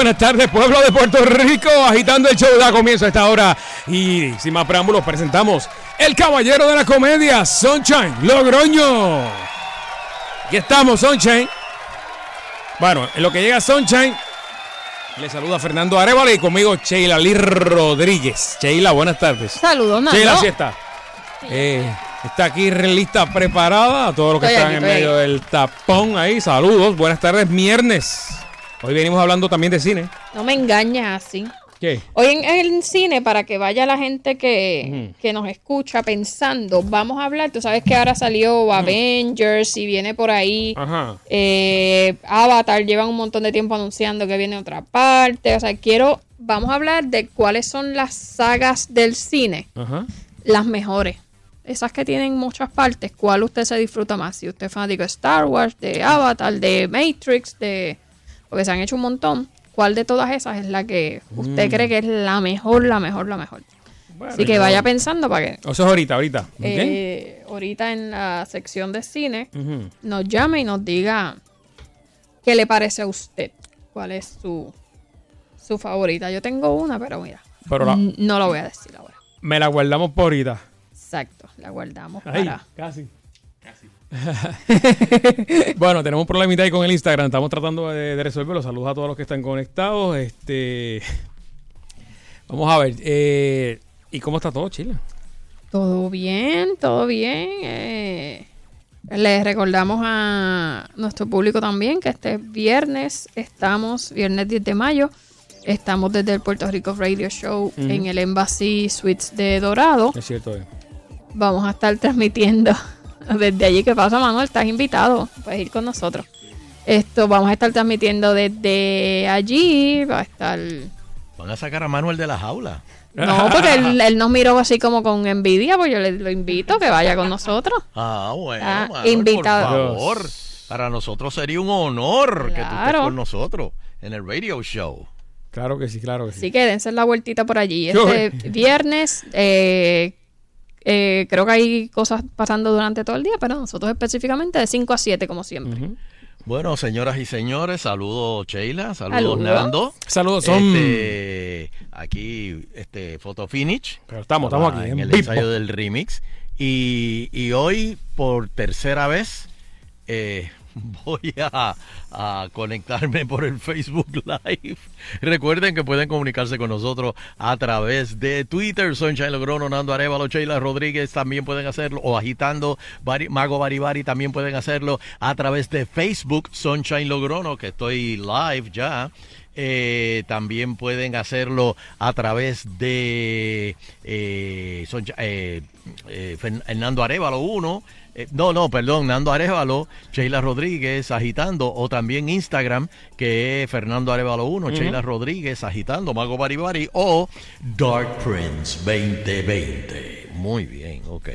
Buenas tardes, pueblo de Puerto Rico, agitando el show da comienzo a esta hora. Y sin más preámbulos, presentamos el caballero de la comedia, Sunshine Logroño. Aquí estamos, Sunshine. Bueno, en lo que llega Sunshine, le saluda Fernando Arevalo y conmigo Sheila Lee Rodríguez. Sheila, buenas tardes. Saludos, Nando. Sheila, sí está. Eh, está aquí lista, preparada. A todos los que Estoy están aquí, en medio del tapón ahí, saludos. Buenas tardes, viernes. Hoy venimos hablando también de cine. No me engañes así. ¿Qué? Hoy en el cine, para que vaya la gente que, que nos escucha pensando, vamos a hablar. Tú sabes que ahora salió Avengers y viene por ahí. Ajá. eh, Avatar, llevan un montón de tiempo anunciando que viene otra parte. O sea, quiero. Vamos a hablar de cuáles son las sagas del cine, Ajá. las mejores. Esas que tienen muchas partes, ¿cuál usted se disfruta más? Si usted es fanático de Star Wars, de Avatar, de Matrix, de. Porque se han hecho un montón. ¿Cuál de todas esas es la que usted cree que es la mejor, la mejor, la mejor? Bueno, Así que vaya pensando para que Eso es ahorita, ahorita. eh, ahorita en la sección de cine nos llame y nos diga qué le parece a usted. ¿Cuál es su, su favorita? Yo tengo una, pero mira, Pero la- no lo voy a decir ahora. me la guardamos por ahorita. Exacto, la guardamos Ay, para... casi. bueno, tenemos un problemita ahí con el Instagram. Estamos tratando de, de resolverlo. Saludos a todos los que están conectados. Este, vamos a ver. eh, ¿Y cómo está todo, Chile? Todo bien, todo bien. eh, les recordamos a nuestro público también que este viernes estamos, viernes 10 de mayo, estamos desde el Puerto Rico Radio Show en el Embassy Suites de Dorado. Es cierto. eh. Vamos a estar transmitiendo desde allí. ¿Qué pasa, Manuel? Estás invitado. Puedes ir con nosotros. Esto vamos a estar transmitiendo desde allí. Va a estar. Van a sacar a Manuel de la jaula. No, porque él, él nos miró así como con envidia, pues yo le lo invito que vaya con nosotros. Ah, bueno, Ah, Manuel, invitado. por favor. Para nosotros sería un honor que tú estés con nosotros en el radio show. Claro que sí, claro que sí. Así que dense la vueltita por allí. Este viernes, eh, eh, creo que hay cosas pasando durante todo el día, pero nosotros específicamente de 5 a 7, como siempre. Bueno, señoras y señores, saludos Sheila, saludos Saludos. Nando. Saludos, son. Este, aquí, este, Photo Finish. Pero estamos, estamos aquí. en En el vivo. ensayo del remix. Y, y hoy, por tercera vez, eh, voy a, conectarme por el Facebook Live. Recuerden que pueden comunicarse con nosotros a través de Twitter. Sunshine Logrono, Nando Arevalo, Sheila Rodríguez también pueden hacerlo. O agitando Bari- Mago Baribari también pueden hacerlo a través de Facebook Sunshine Logrono, que estoy live ya. Eh, también pueden hacerlo a través de eh, Soncha- eh, eh, Fern- Hernando Arevalo 1. Eh, no, no, perdón, Nando Arevalo, Sheila Rodríguez agitando, o también Instagram, que es Fernando Arevalo 1, Sheila Rodríguez agitando, Mago Baribari, o Dark Prince 2020. Muy bien, ok.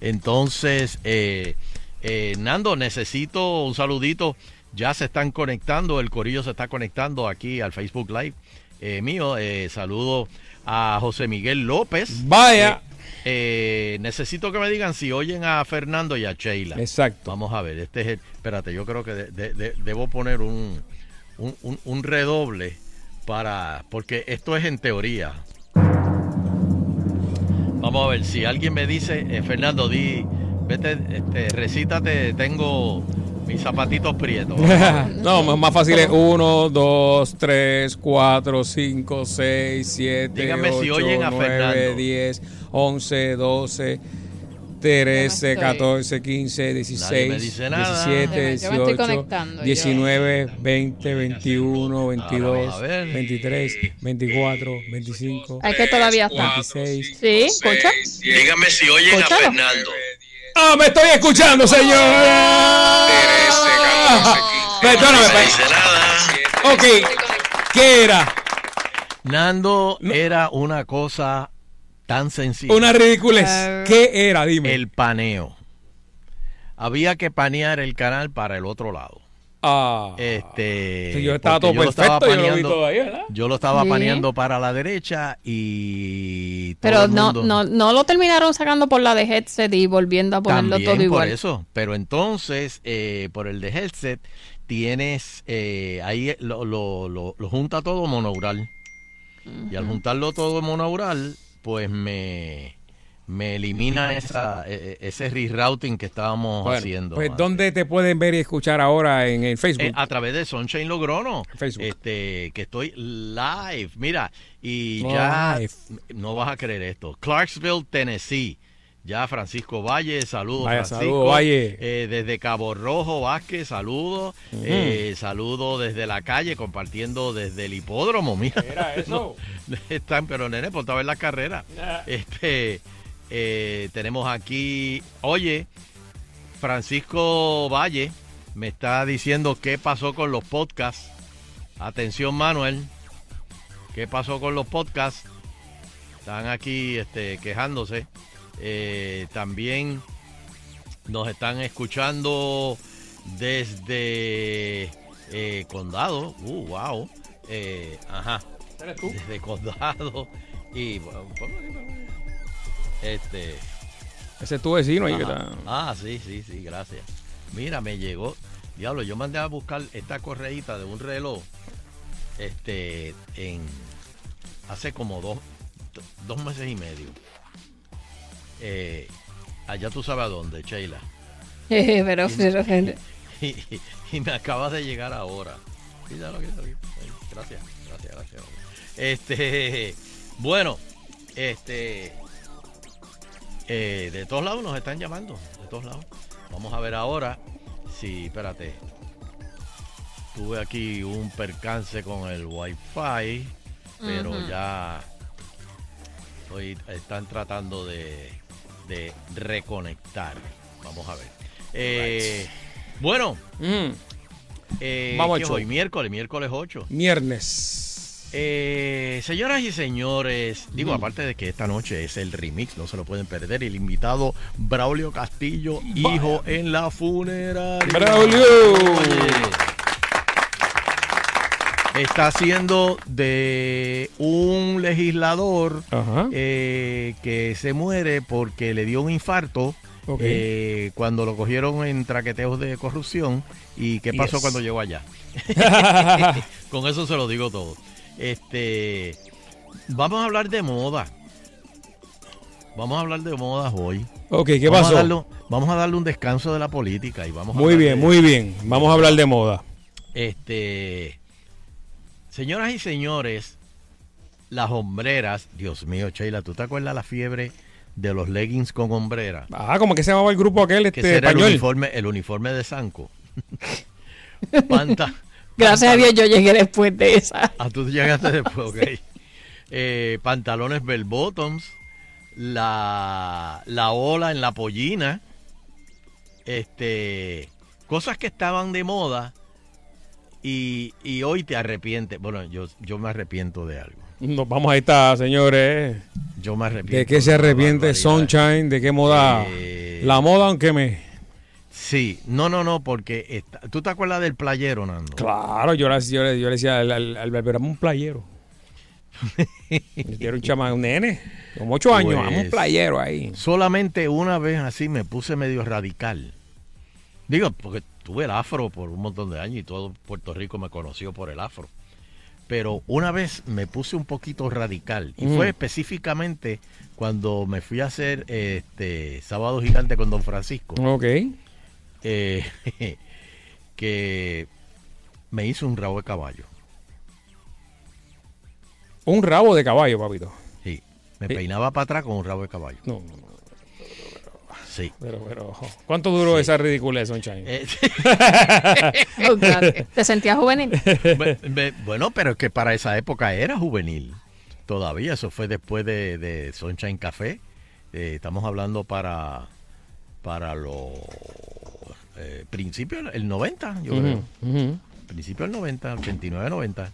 Entonces, eh, eh, Nando, necesito un saludito. Ya se están conectando, el corillo se está conectando aquí al Facebook Live eh, mío. Eh, saludo a José Miguel López. Vaya. Eh, necesito que me digan si oyen a Fernando y a Sheila. Exacto. Vamos a ver, este es el. Espérate, yo creo que de- de- de- debo poner un, un, un- un redoble para. Porque esto es en teoría. Vamos a ver, si alguien me dice, eh, Fernando, di, vete, este, recítate, tengo Mis zapatitos prietos. no, más- fácil es 1, 2, 3, 4, 5, 6, 7, Dígame 8, si oyen a 9, Fernando. 10, 11, 12, 13, estoy. 14, 15, 16, me dice nada. 17, Yo me- yo me estoy 18, conectando, yo- 19, 20, 21, Ahora 22, vamos a ver. 23, 24, 25, Es que todavía está. 26. Sí, escucha. Dígame si oyen Escúchalo. Fernando. ¡Ah, me estoy escuchando, señor! Perdóname, ok, ¿qué era? Nando era una cosa tan sencilla. Una ridiculez. ¿Qué era? Dime. El paneo. Había que panear el canal para el otro lado. Ah. Este, yo estaba todo lo perfecto, yo lo vi paneando- todo ahí, ¿verdad? Yo lo estaba Sí. paneando para la derecha y todo Pero el no, mundo- no, no lo terminaron sacando por la de headset y volviendo a ponerlo También todo por igual. eso. Pero entonces, eh, por el de headset, tienes eh, ahí lo, lo, lo- lo junta todo monaural. Y al juntarlo todo monaural, pues me, me elimina esa, e- e- ese rerouting que estábamos Bueno, haciendo. Pues. ¿dónde te pueden ver y escuchar ahora en el Facebook? Eh, a través de Sunshine Logrono. Facebook. Este, que estoy live. Mira, y ya no vas a creer esto. Clarksville, Tennessee. Ya Francisco Valle, saludos Vaya, Francisco. saludo, Valle. Eh, desde Cabo Rojo, Vázquez, saludo. Eh, saludo desde la calle, compartiendo desde el hipódromo. Mira, Era eso. están, pero nene, a ver la carrera. Este, eh, tenemos aquí, oye, Francisco Valle me está diciendo qué pasó con los podcasts. Atención, Manuel. ¿Qué pasó con los podcasts? Están aquí este, quejándose. Eh, también nos están escuchando desde eh, Condado. Uh, wow. Eh, ajá. Desde Condado. Y bueno, este. Ese es tu vecino ahí que está. Ah, sí, sí, sí, gracias. Mira, me llegó. Diablo, yo mandé a buscar esta correíta de un reloj. Este, en. Hace como dos, do- dos meses y medio. Eh, allá tú sabes a dónde, Sheila. pero, pero- Y, y- y me acaba de llegar ahora. Sí, ya lo que- lo que- Gracias, gracias, gracias. Este, bueno, este, eh, de todos lados nos están llamando, de todos lados. Vamos a ver ahora si, espérate, tuve aquí un percance con el wifi, pero ya hoy están tratando de, de reconectar. Vamos a ver. Eh, Bueno, Mm, eh, Vamos al ¿qué es show. hoy? Miércoles, miércoles 8. Viernes. Eh, señoras y señores, digo, aparte de que esta noche es el remix, no se lo pueden perder. El invitado Braulio Castillo, hijo en la funeraria. Braulio. Oye, Está haciendo de un legislador eh, que se muere porque le dio un infarto eh, cuando lo cogieron en traqueteos de corrupción. ¿Y qué pasó Yes. cuando llegó allá? Con eso se lo digo todo. Este, vamos a hablar de moda. Vamos a hablar de moda hoy. ok, ¿qué vamos pasó? A darle, vamos a darle un descanso de la política y vamos Muy bien, de- muy bien. Vamos a hablar de moda. Este, señoras y señores, las hombreras, Dios mío, Sheila, ¿tú te acuerdas la fiebre de los leggings con hombrera? Ah, como que se llamaba el grupo aquel Que este ese era el uniforme, el uniforme de Sanco. Panta, gracias a Dios yo llegué después de esa. Ah, tú llegaste después, ok. Eh, pantalones bell bottoms, la, la ola en la pollina, este, cosas que estaban de moda y, y hoy te arrepientes. Bueno, yo, yo me arrepiento de algo. Nos vamos a estar, señores. Yo me arrepiento. ¿De qué se arrepiente. Sunshine? ¿De qué moda? Eh, La moda, aunque me. Sí, no, no, no, porque está- tú te acuerdas del playero, Nando. Claro, yo, le- yo, le- yo le decía al, al, al barbero, "Dame un playero. Era un chama, un nene, como ocho años, Pues- dame un playero ahí. Solamente una vez así me puse medio radical. Digo, porque tuve el afro por un montón de años y todo Puerto Rico me conoció por el afro. Pero una vez me puse un poquito radical y Mm. fue específicamente cuando me fui a hacer este sábado gigante con Don Francisco. Ok. Eh, que me hizo un rabo de caballo. Un rabo de caballo, papito. Sí, me Sí. peinaba para atrás con un rabo de caballo. No, no, no. Sí. Pero, pero, ¿cuánto duró esa ridiculez, Sunshine? Eh, Oh. ¿Te sentías juvenil? bueno, pero es que para esa época era juvenil. Todavía, eso fue después de, de Sunshine Café. Eh, estamos hablando para, para los eh, principios, el 90, yo creo. Ujú, ujú. Principio del 90, 89, 90.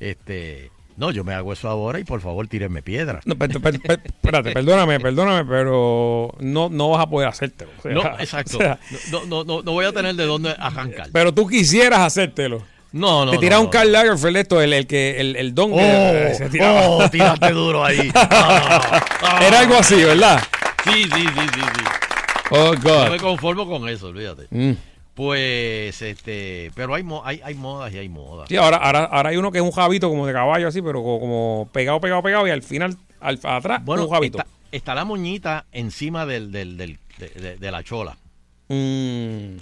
Este, no, yo me hago eso ahora y por favor tírenme piedra. No, per- per- per- espérate, perdóname, perdóname, pero no, no vas a poder hacértelo. o sea, No, exacto. o sea, No, no, no, no voy a tener de dónde arrancar. pero tú quisieras hacértelo. No, no. Te tiras no. un Karl Lagerfeld esto, el, el que el, el don Oh, que se tiraba. oh, tiraste duro ahí. Ah, ah. Era algo así, ¿verdad? Sí, sí, sí, sí, sí. Oh, No me God. conformo con eso, olvídate. Mm. Pues, este, pero hay, mo- hay, hay modas y hay modas. Sí, ahora, ahora, ahora hay uno que es un jabito como de caballo así, pero como, como pegado, pegado, pegado y al final, al, atrás, Bueno, un jabito. está, está la moñita encima del, del, del- de, de- de la chola. Mm,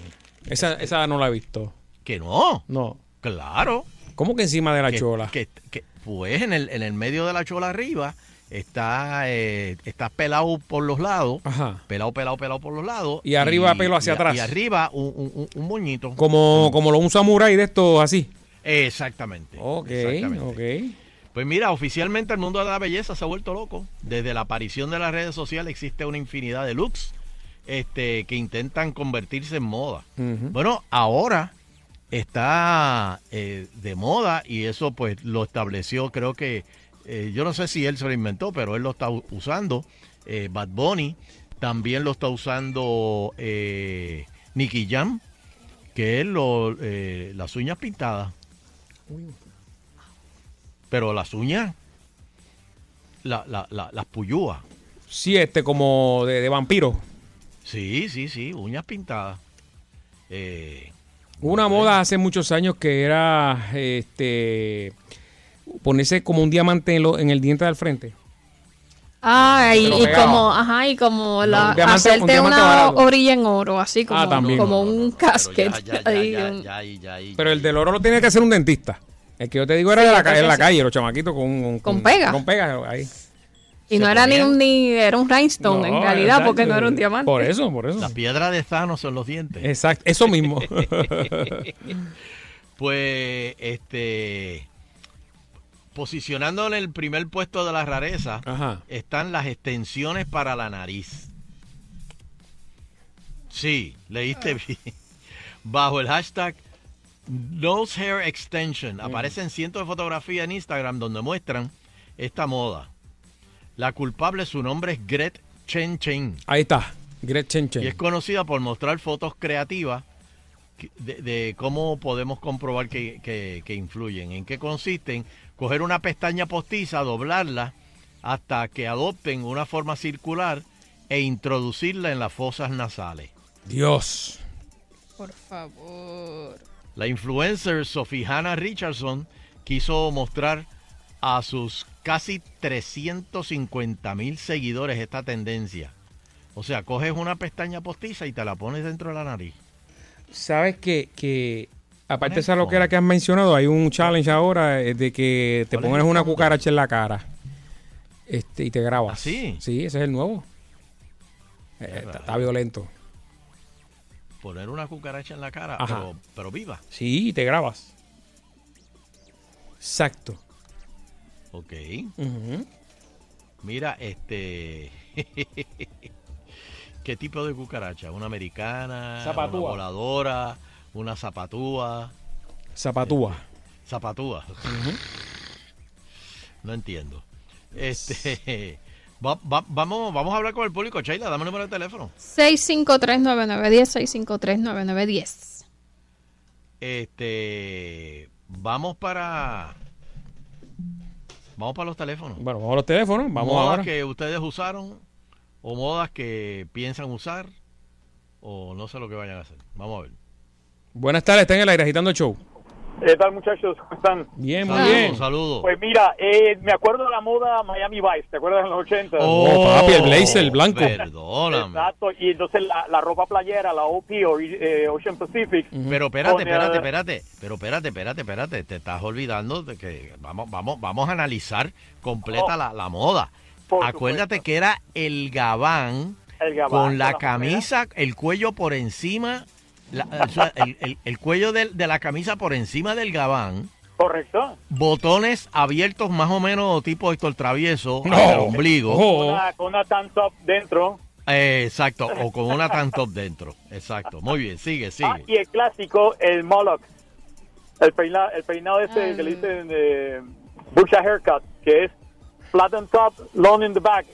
esa, esa no la he visto. Que no, No. claro. ¿Cómo que encima de la que, chola? que- que, pues en el, en el medio de la chola arriba está, eh, está pelado por los lados. Ajá. Pelado, pelado, pelado por los lados. Y arriba pelo hacia y- atrás. Y arriba un, un, moñito. Como, como lo un samurái de estos así. Exactamente. Ok, exactamente. ok. Pues mira, oficialmente el mundo de la belleza se ha vuelto loco. Desde la aparición de las redes sociales existe una infinidad de looks este, que intentan convertirse en moda. Bueno, ahora está eh, de moda y eso pues lo estableció, creo que, eh, yo no sé si él se lo inventó, pero él lo está usando. eh, Bad Bunny, también lo está usando eh, Nicky Jam, que es lo, eh, las uñas pintadas. Pero las uñas, la, la- la- las puyúas. Sí, este como de, de vampiro. Sí, sí, sí, uñas pintadas. Eh, Hubo una moda hace muchos años que era este ponerse como un diamante en, lo- en el diente del frente. Ah, y, como, ajá, y como la, un diamante- un hacerte diamante una barato. orilla en oro, así como, Ah, también. como no, no, un no, casquete. pero ya, ya, ahí, ya, un- ya, ya, ya, ya, Pero el del oro lo tiene que hacer un dentista. El que yo te digo era Sí, de la, en la sí. calle, los chamaquitos con, con, Con pega. Con pega ahí. y no era ni un ni era un rhinestone en No, realidad, exacto. porque no era un diamante. Por eso, por eso. La piedra de Thanos son los dientes. Exacto, eso mismo. Pues, este, posicionando en el primer puesto de la rareza, Ajá. están las extensiones para la nariz. Sí, leíste bien. Bajo el hashtag Nose Hair Extension aparecen cientos de fotografías en Instagram donde muestran esta moda. La culpable, su nombre es Gret Chen Chen. Ahí está. Gretchen Chen. Y es conocida por mostrar fotos creativas de, de cómo podemos comprobar que, que- que influyen. ¿En qué consisten? Coger una pestaña postiza, doblarla hasta que adopten una forma circular e introducirla en las fosas nasales. Dios. Por favor. La influencer Sophie Hannah Richardson quiso mostrar a sus casi 350 mil seguidores esta tendencia. O sea, coges una pestaña postiza y te la pones dentro de la nariz. ¿Sabes que, que aparte de esa loquera que has mencionado, hay un challenge ahora eh, de que te ¿Cuál es pongas el una cucaracha en la cara este, y te grabas. ¿Ah, sí? Sí, ese es el nuevo. Eh, está, está violento. Poner una cucaracha en la cara, pero, pero viva. Sí, y te grabas. Exacto. Ok. Mira, este. ¿Qué tipo de cucaracha? ¿Una americana? Zapatúa. ¿Una voladora? ¿Una zapatúa? Zapatúa. Zapatúa. No entiendo. Este. va- va- vamos, vamos a hablar con el público. Sheila, dame el número de teléfono. 6539910, 6539910. Este. Vamos para. Vamos para los teléfonos. Bueno, vamos a los teléfonos. Vamos modas ahora. que ustedes usaron o modas que piensan usar o no sé lo que vayan a hacer. Vamos a ver. Buenas tardes, está en el aire agitando el show. ¿Qué tal, muchachos? ¿Cómo están? Bien, muy bien. Saludos. Pues mira, eh, me acuerdo de la moda Miami Vice, ¿te acuerdas en los 80? Oh, papi, el blazer, el blanco. Perdóname. Exacto, y entonces la, la ropa playera, la OP, o, eh, Ocean Pacific. Pero espérate, espérate, espérate. Pero espérate, espérate, espérate. Te estás olvidando de que vamos, vamos, vamos a analizar completa Oh. la, la moda. Acuérdate supuesto. que era el gabán El gabán, con la la camisa, el cuello por encima, la- el, el- el cuello de, la camisa por encima del gabán, Correcto. botones abiertos más o menos tipo Héctor Travieso No. al ombligo. Oh. Una, con una tank top dentro. Eh, exacto, o con una tank top dentro. Exacto, muy bien, sigue, Ah, sigue. y el clásico, el Moloch. El peinado, el peinado ese Ah. que le dicen eh, Bucha Haircut, que es flat on top, long in the back.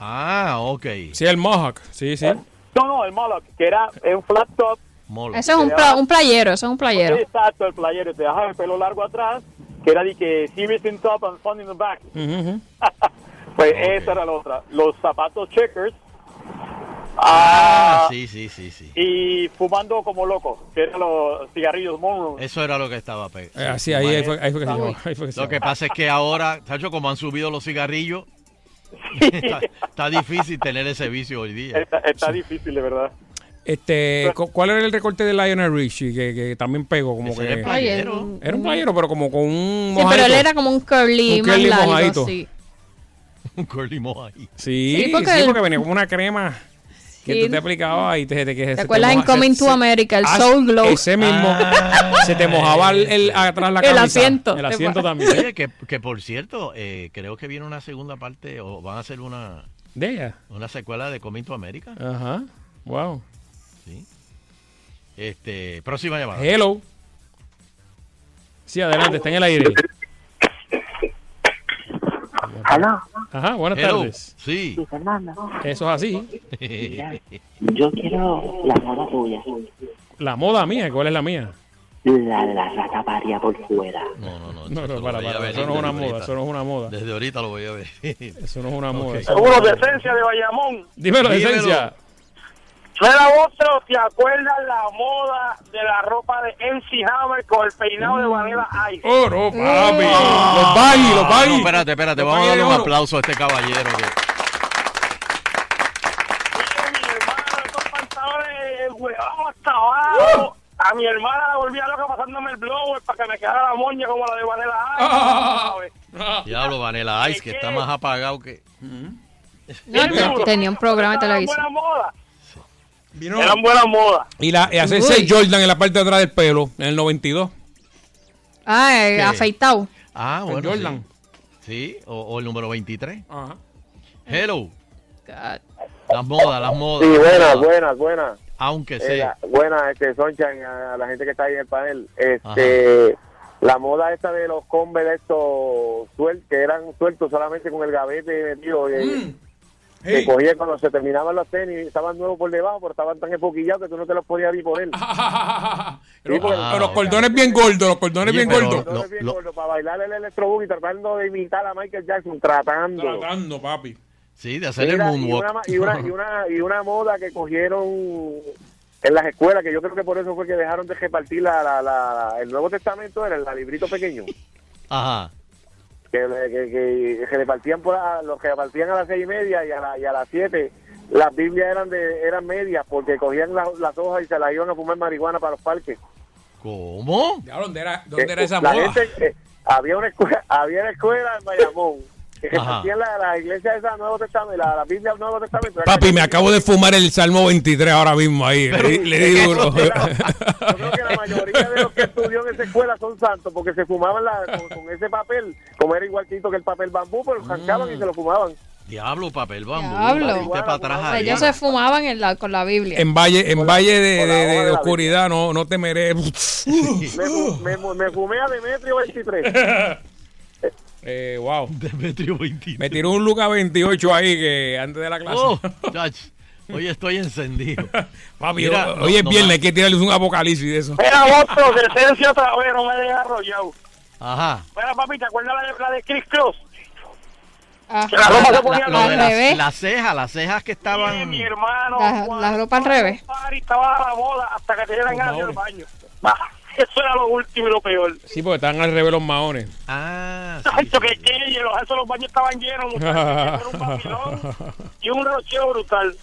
Ah, ok. Sí, el Mohawk. Sí, sí. No, no, el Moloch, que era un flat top. Molo. Eso es un, pla- un playero, eso es un playero. Exacto, el playero. Te dejaba el pelo largo atrás, que era de que serious in top and fun in the back. Ujú, ujú. Pues Ok. esa era la otra. Los zapatos checkers. Ah, ah, sí, sí, sí, sí. Y fumando como loco, que eran los cigarrillos Monroe. Eso era lo que estaba pegado. Eh, Así, ahí, ahí fue, ahí fue que se. Ahí fue que se Lo que pasa es que ahora, Tacho, como han subido los cigarrillos, está, está difícil tener ese vicio hoy día. Está, está difícil, de verdad. Este, cu- ¿Cuál era el recorte de Lionel Richie? Que, que también pegó, como Ese que. era playero. un- Era un playero, pero como con un Sí, pero él mojadito. era como un curly Un más curly largo, mojadito. sí. Un curly mojai. Sí, Sí, sí, porque porque, el- venía como una crema que Sí. tú te aplicabas y te, te, que se acuerdas en Coming se- to America, el Ah, Soul Glow? Ese mismo. Ah. se te mojaba el, el- atrás la El camisa. asiento. El asiento también. Oye, que, que por cierto, eh, creo que viene una segunda parte, o van a hacer una, De ella. una secuela de Coming to America. Ajá. Wow. Sí. Este, próxima llamada. Hello. Sí, adelante, está en el aire. Aló, Ajá, buenas Hello. tardes. Sí. sí, Fernando. Eso es así. Mira, yo quiero la moda tuya. La moda mía, ¿cuál es la mía? La de la rata paria por fuera. No, no, no. Para, ver Eso no es una moda, ahorita. eso no es una moda. Desde ahorita lo voy a ver. Eso no es una moda. Seguro de esencia de Bayamón. Dímelo, de Dímelo. esencia. Mira, otro, ¿te acuerdas la moda de la ropa de MC Hammer con el peinado de Vanilla Ice? Oro, papi. Eh. Los baggy, los Ah, baggy. no, espérate, espérate. Los Vamos a darle un oro. aplauso a este caballero. que- mi hermano, estos pantalones, weón, hasta abajo. A mi hermana la volvía loca pasándome el blower para que me quedara la moña como la de Vanilla Ice. Ah. Diablo, Vanilla Ice, que está más apagado que. No, tenía un programa de televisión. buenas modas. Vino- Eran buenas modas. Y, la, y hacer Uy. 6 Jordan en la parte de atrás del pelo, en el 92. Ah, eh, ¿Qué? afeitado. Ah, bueno. Jordan. Sí, Sí, o, o el número 23. Ajá. Hello. God. Las modas, las modas. Sí, buenas, buenas, buenas. Aunque Eh, sea. la- buenas, este, Sunshine, a la gente que está ahí en el panel. Este, la moda esta de los Converse estos suel- que eran sueltos solamente con el gavete metido, eh, que Hey. cogían cuando se terminaban los tenis, estaban nuevos por debajo, pero estaban tan enfoquillados que tú no te los podías ni poner. Pero- porque- pero los cordones bien gordos, los cordones bien gordos. Entonces, lo- bien lo- gordo, para bailar el electroboogie tratando de imitar a Michael Jackson, tratando. Tratando, papi. Sí, de hacer Mira, el y, moonwalk. una, ma- y, una, y, una, y una moda que cogieron en las escuelas, que yo creo que por eso fue que dejaron de repartir la, la, la- el Nuevo Testamento, era el librito pequeño, Ajá. Que, que, que, que repartían por la- los que repartían a las seis y media y a, la- y a las siete. Las Biblias eran de eran medias porque cogían las, las hojas y se las iban a fumar marihuana para los parques. ¿Cómo? ¿Dónde era, dónde Que, era esa la gente, eh, había una escuela, había una escuela en Bayamón que la, la iglesia esa Nuevo Testamento, la, la Biblia del Nuevo Testamento. Papi, me acabo de fumar el Salmo 23 ahora mismo ahí. Le, le di duro. Yo creo que la mayoría de los que estudió en esa escuela son santos porque se fumaban la, con, con ese papel, como era igualito que el papel bambú, pero lo arrancaban y se lo fumaban. Diablo, papel bambú. Diablo. Viste para atrás O sea, ahí. ellos se fumaban en la, con la Biblia. En valle, en valle de, oscuridad no, no temeré. Me, fu- me, me fumé a Demetrio 23. eh, wow. Demetrio 23. Me tiró un Luca 28 ahí que antes de la clase. Oh, chach. Hoy estoy encendido. Papi, Mira, hoy no- es no viernes, más. hay que tirarle un apocalipsis de eso. Era otro, de esencia otra vez, no me dejes arrollado. Ajá. Mira, papi, ¿te acuerdas la, la de Chris Cross? Ah, La ropa se La- ponía lo al de las, revés. las cejas, las cejas que Sí, estaban. mi hermano. La- la ropa al revés. Estaba a la hasta que te dieran ganas del baño. Eso era lo último y lo peor. Sí, porque estaban al revés los maones. Ah, sí, sí, que, que los, esos los baños estaban llenos, muchachos. Eso era un vacilón y un rocheo brutal.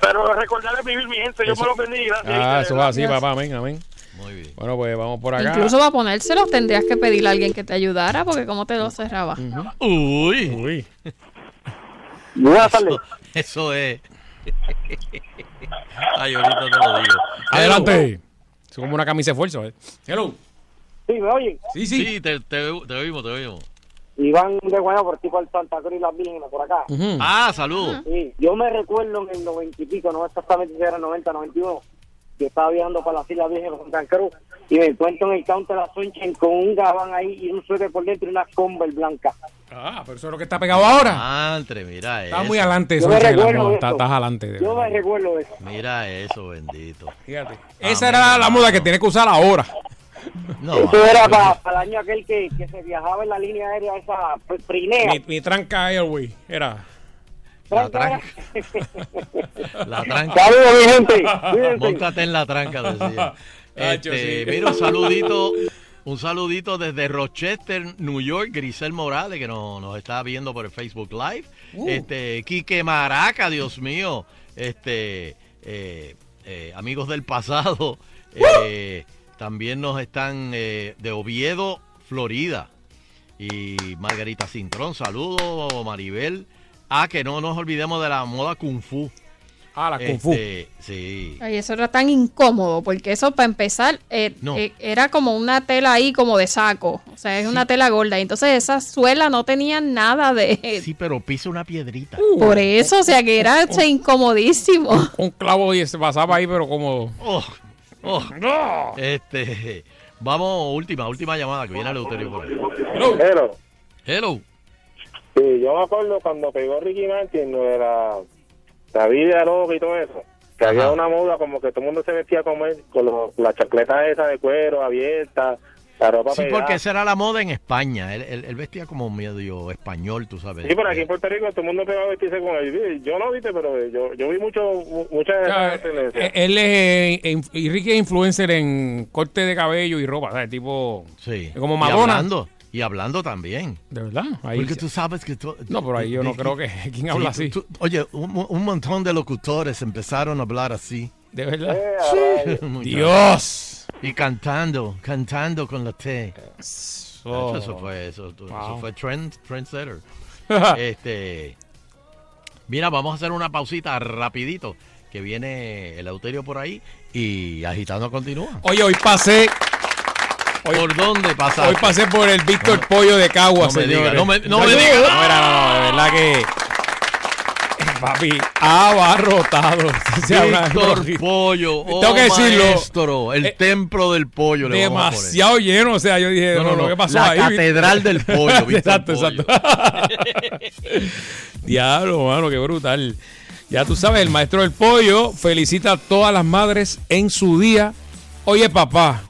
Pero recordarles vivir, mi gente. Yo Eso- me lo bendiga. gracias. Ah, eso es así, Gracias. papá. Amén, amén. Muy bien. Bueno, pues vamos por acá. Incluso para ponérselos tendrías que pedirle a alguien que te ayudara, porque cómo te lo cerraba. Uy, Uy. Buenas tardes. eso es. Ay, ahorita te lo digo. Adelante. Es como una camisa de esfuerzo. ¿eh? Hello. Sí, ¿me oyen? Sí, sí. Sí, te, te, te oímos, te oímos. Iván de Guayana por tipo el Santa Cruz y las Vírgenes por acá. Ah, saludos. Sí, yo me recuerdo en el noventa y pico, no exactamente si era 90, 91, yo estaba viajando para las Islas Vírgenes con Santa Cruz y me encuentro en el counter de la Sunshine con un gabán ahí y un suéter por dentro y una Converse blanca. Ah, pero eso es lo que está pegado ahora. Antre, mira Está eso. muy adelante Yo eso. me Ángel, la recuerdo. Estás adelante. Yo me recuerdo eso. Mira eso, bendito. Fíjate. Esa era la moda que tiene que usar ahora. No, Eso era para, el año aquel que, que se viajaba en la línea aérea esa pr- Prinea. Mi, mi tranca Airway era. la tranca. La tranca. Saludos, mi gente. Móntate en la tranca, decía. Hacho, Este. Mira, un saludito. Un saludito desde Rochester, New York, Grisel Morales, que nos, nos está viendo por el Facebook Live. Uh. Este, Quique Maraca, Dios mío. Este, eh, eh, amigos del pasado. eh, también nos están de Oviedo, Florida. Y Margarita Cintrón, saludos, Maribel. Ah, que no nos olvidemos de la moda Kung Fu. Ah, la Kung Fu. Este, sí. Ay, eso era tan incómodo, porque eso para empezar eh, No. eh, era como una tela ahí como de saco, o sea, es una tela gorda, y entonces esa suela no tenía nada de... Sí, pero pisa una piedrita. Por eso, o sea, que era o sea, incomodísimo. Un clavo y se pasaba ahí, pero como. Oh, oh. ¡No! Este, vamos, última, última llamada que viene Eleuterio por ahí. Hello. Pero, Hello. sí, yo me acuerdo cuando pegó Ricky Martin, lo de la, la vida loca y todo eso. Que Ajá. había una moda como que todo el mundo se vestía como él, con los, las chancletas esas de cuero abiertas, la ropa Sí, pegada. porque esa era la moda en España. Él, él- él vestía como medio español, tú sabes. Sí, pero aquí en Puerto Rico todo el mundo pegaba a vestirse con él. Yo no viste, pero yo, yo vi mucho, mu- muchas de O sea, esas tendencias. eh, él es eh, Ricky es influencer en corte de cabello y ropa, ¿sabes? Tipo. Sí. Como Y Madonna. Y hablando también. De verdad. Ahí Porque se- tú sabes que tú... No, pero ahí yo no creo que. ¿Quién habla Sí, así? tú- tú- oye, un, un montón de locutores empezaron a hablar así. De verdad. Eh. Muchachos. Dios. Y cantando, cantando con la T. Oh. Eso fue, eso, eso Wow. fue trend, trendsetter. este, mira, vamos a hacer una pausita rapidito, que viene el Euterio por ahí y agitando continúa. Oye, hoy pasé. Hoy, ¿Por dónde pasaste? hoy pasé por el Víctor Pollo de Cagua, no me diga, no me- no me diga. No, no, no, de verdad que. Papi, abarrotado. Víctor Pollo, oh Tengo que decirlo. maestro, el Eh, templo del pollo le demasiado lleno. O sea, yo dije, no, no, ¿qué pasó la ahí? catedral del pollo, Víctor exacto, Pollo. exacto. Diablo, mano, qué brutal. Ya tú sabes, el maestro del pollo felicita a todas las madres en su día. Oye, papá,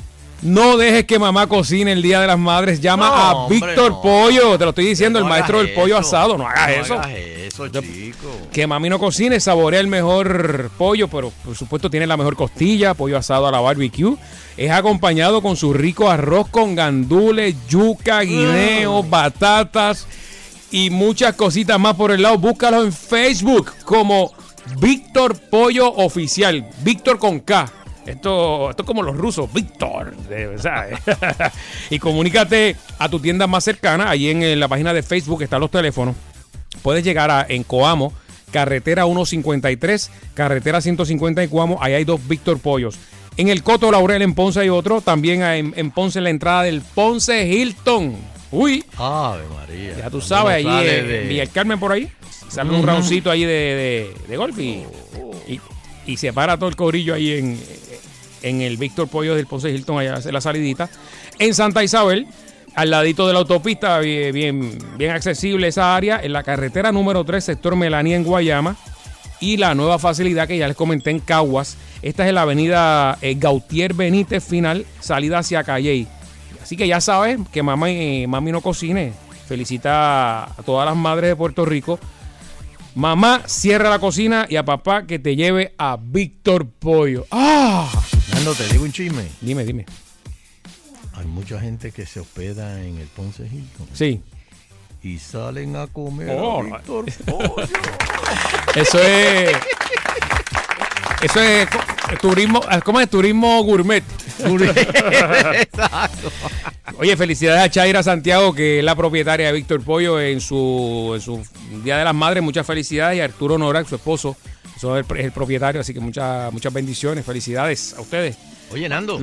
no dejes que mamá cocine el día de las madres. Llama No, a hombre, Víctor no. Pollo. Te lo estoy diciendo, No el maestro del pollo asado. No hagas eso. No hagas eso, chico. Que mami no cocine, saborea el mejor pollo, pero por supuesto tiene la mejor costilla, pollo asado a la barbecue. Es acompañado con su rico arroz con gandules, yuca, guineos, batatas y muchas cositas más por el lado. Búscalo en Facebook como Víctor Pollo Oficial. Víctor con K. Esto, esto es como los rusos, Víctor. ¿sabes? y comunícate a tu tienda más cercana. Allí en, eh, la página de Facebook están los teléfonos. Puedes llegar a en Coamo, carretera 153, carretera 150 en Coamo. Ahí hay dos Víctor Pollos. En el Coto Laurel en Ponce hay otro. También en, en Ponce en la entrada del Ponce Hilton. Uy, Ave María. ya tú sabes, allí en de- Carmen por ahí. Sale un roundcito ahí de, de- de golf y, y, y se para todo el cobrillo ahí en, en el Víctor Pollo del Ponce Hilton, allá hace la salidita. En Santa Isabel, al ladito de la autopista, bien, bien, accesible esa área, en la carretera número 3, sector Melanía en Guayama. Y la nueva facilidad que ya les comenté en Caguas. Esta es la avenida eh, Gautier Benítez Final, salida hacia Calley. Así que ya sabes que mamá y, mami no cocine. Felicita a todas las madres de Puerto Rico. Mamá, cierra la cocina y a papá que te lleve a Víctor Pollo. ¡Ah! Nando, te digo un chisme. Dime, dime. hay mucha gente que se hospeda en el Ponce Hilton Sí. y salen a comer Oh, a Víctor Pollo. Eso es. Eso es turismo. ¿Cómo es? Turismo gourmet. Exacto. Oye, felicidades a Chaira Santiago, que es la propietaria de Víctor Pollo en su, en su Día de las Madres. Muchas felicidades. Y a Arturo Norak, su esposo, eso es el, es el propietario. Así que muchas, muchas bendiciones. Felicidades a ustedes. Oye, Nando,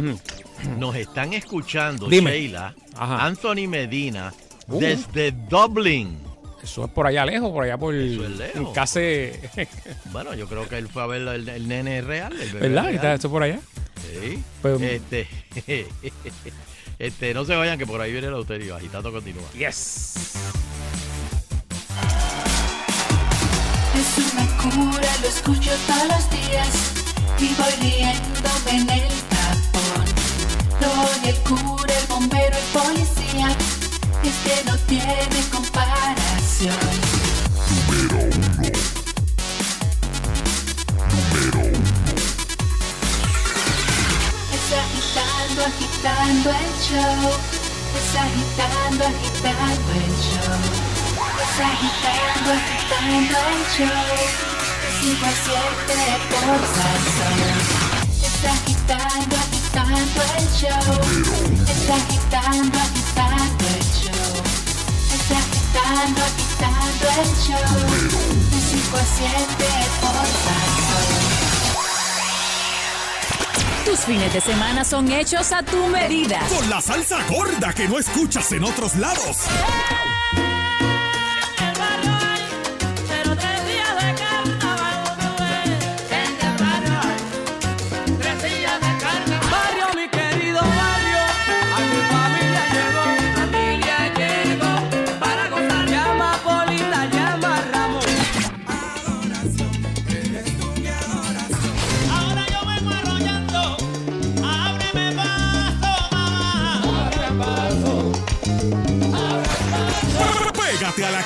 nos están escuchando, Dime. Sheila, Ajá. Anthony Medina, Uh. desde Dublin. Eso es por allá lejos, por allá por Eso es lejos. Bueno, yo creo que él fue a ver el, el nene real, el bebé ¿Verdad? real. ¿Está eso por allá? Sí. Pues- este, este, no se vayan que por ahí viene la lotería. Agitando continúa. Yes. Es una cura, lo escucho todos los días y voy riéndome en el tapón. Doy el cura, el bombero, el policía, es que no tiene comparación. Es agitando, agitando el show. Es agitando, agitando el show. Agitando, agitando el show. A siete por Salsón. Es agitando, agitando el show. Es agitando, agitando el show. Es agitando, agitando el show. De cinco a siete por Salsón. Tus fines de semana son hechos a tu medida. Con la salsa gorda que no escuchas en otros lados. Pero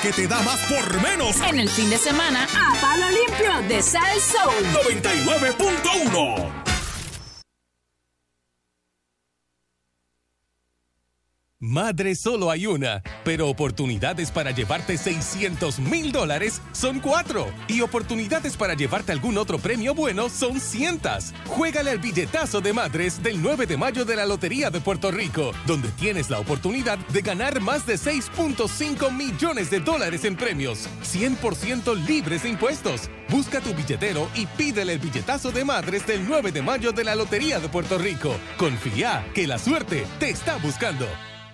que te da más por menos. En el fin de semana, a palo limpio de Sal Soul. 99.1. Madre solo hay una, pero oportunidades para llevarte 600 mil dólares son cuatro. Y oportunidades para llevarte algún otro premio bueno son cientas. Juégale al billetazo de madres del 9 de mayo de la Lotería de Puerto Rico, donde tienes la oportunidad de ganar más de 6.5 millones de dólares en premios, 100% libres de impuestos. Busca tu billetero y pídele el billetazo de madres del 9 de mayo de la Lotería de Puerto Rico. Confía que la suerte te está buscando.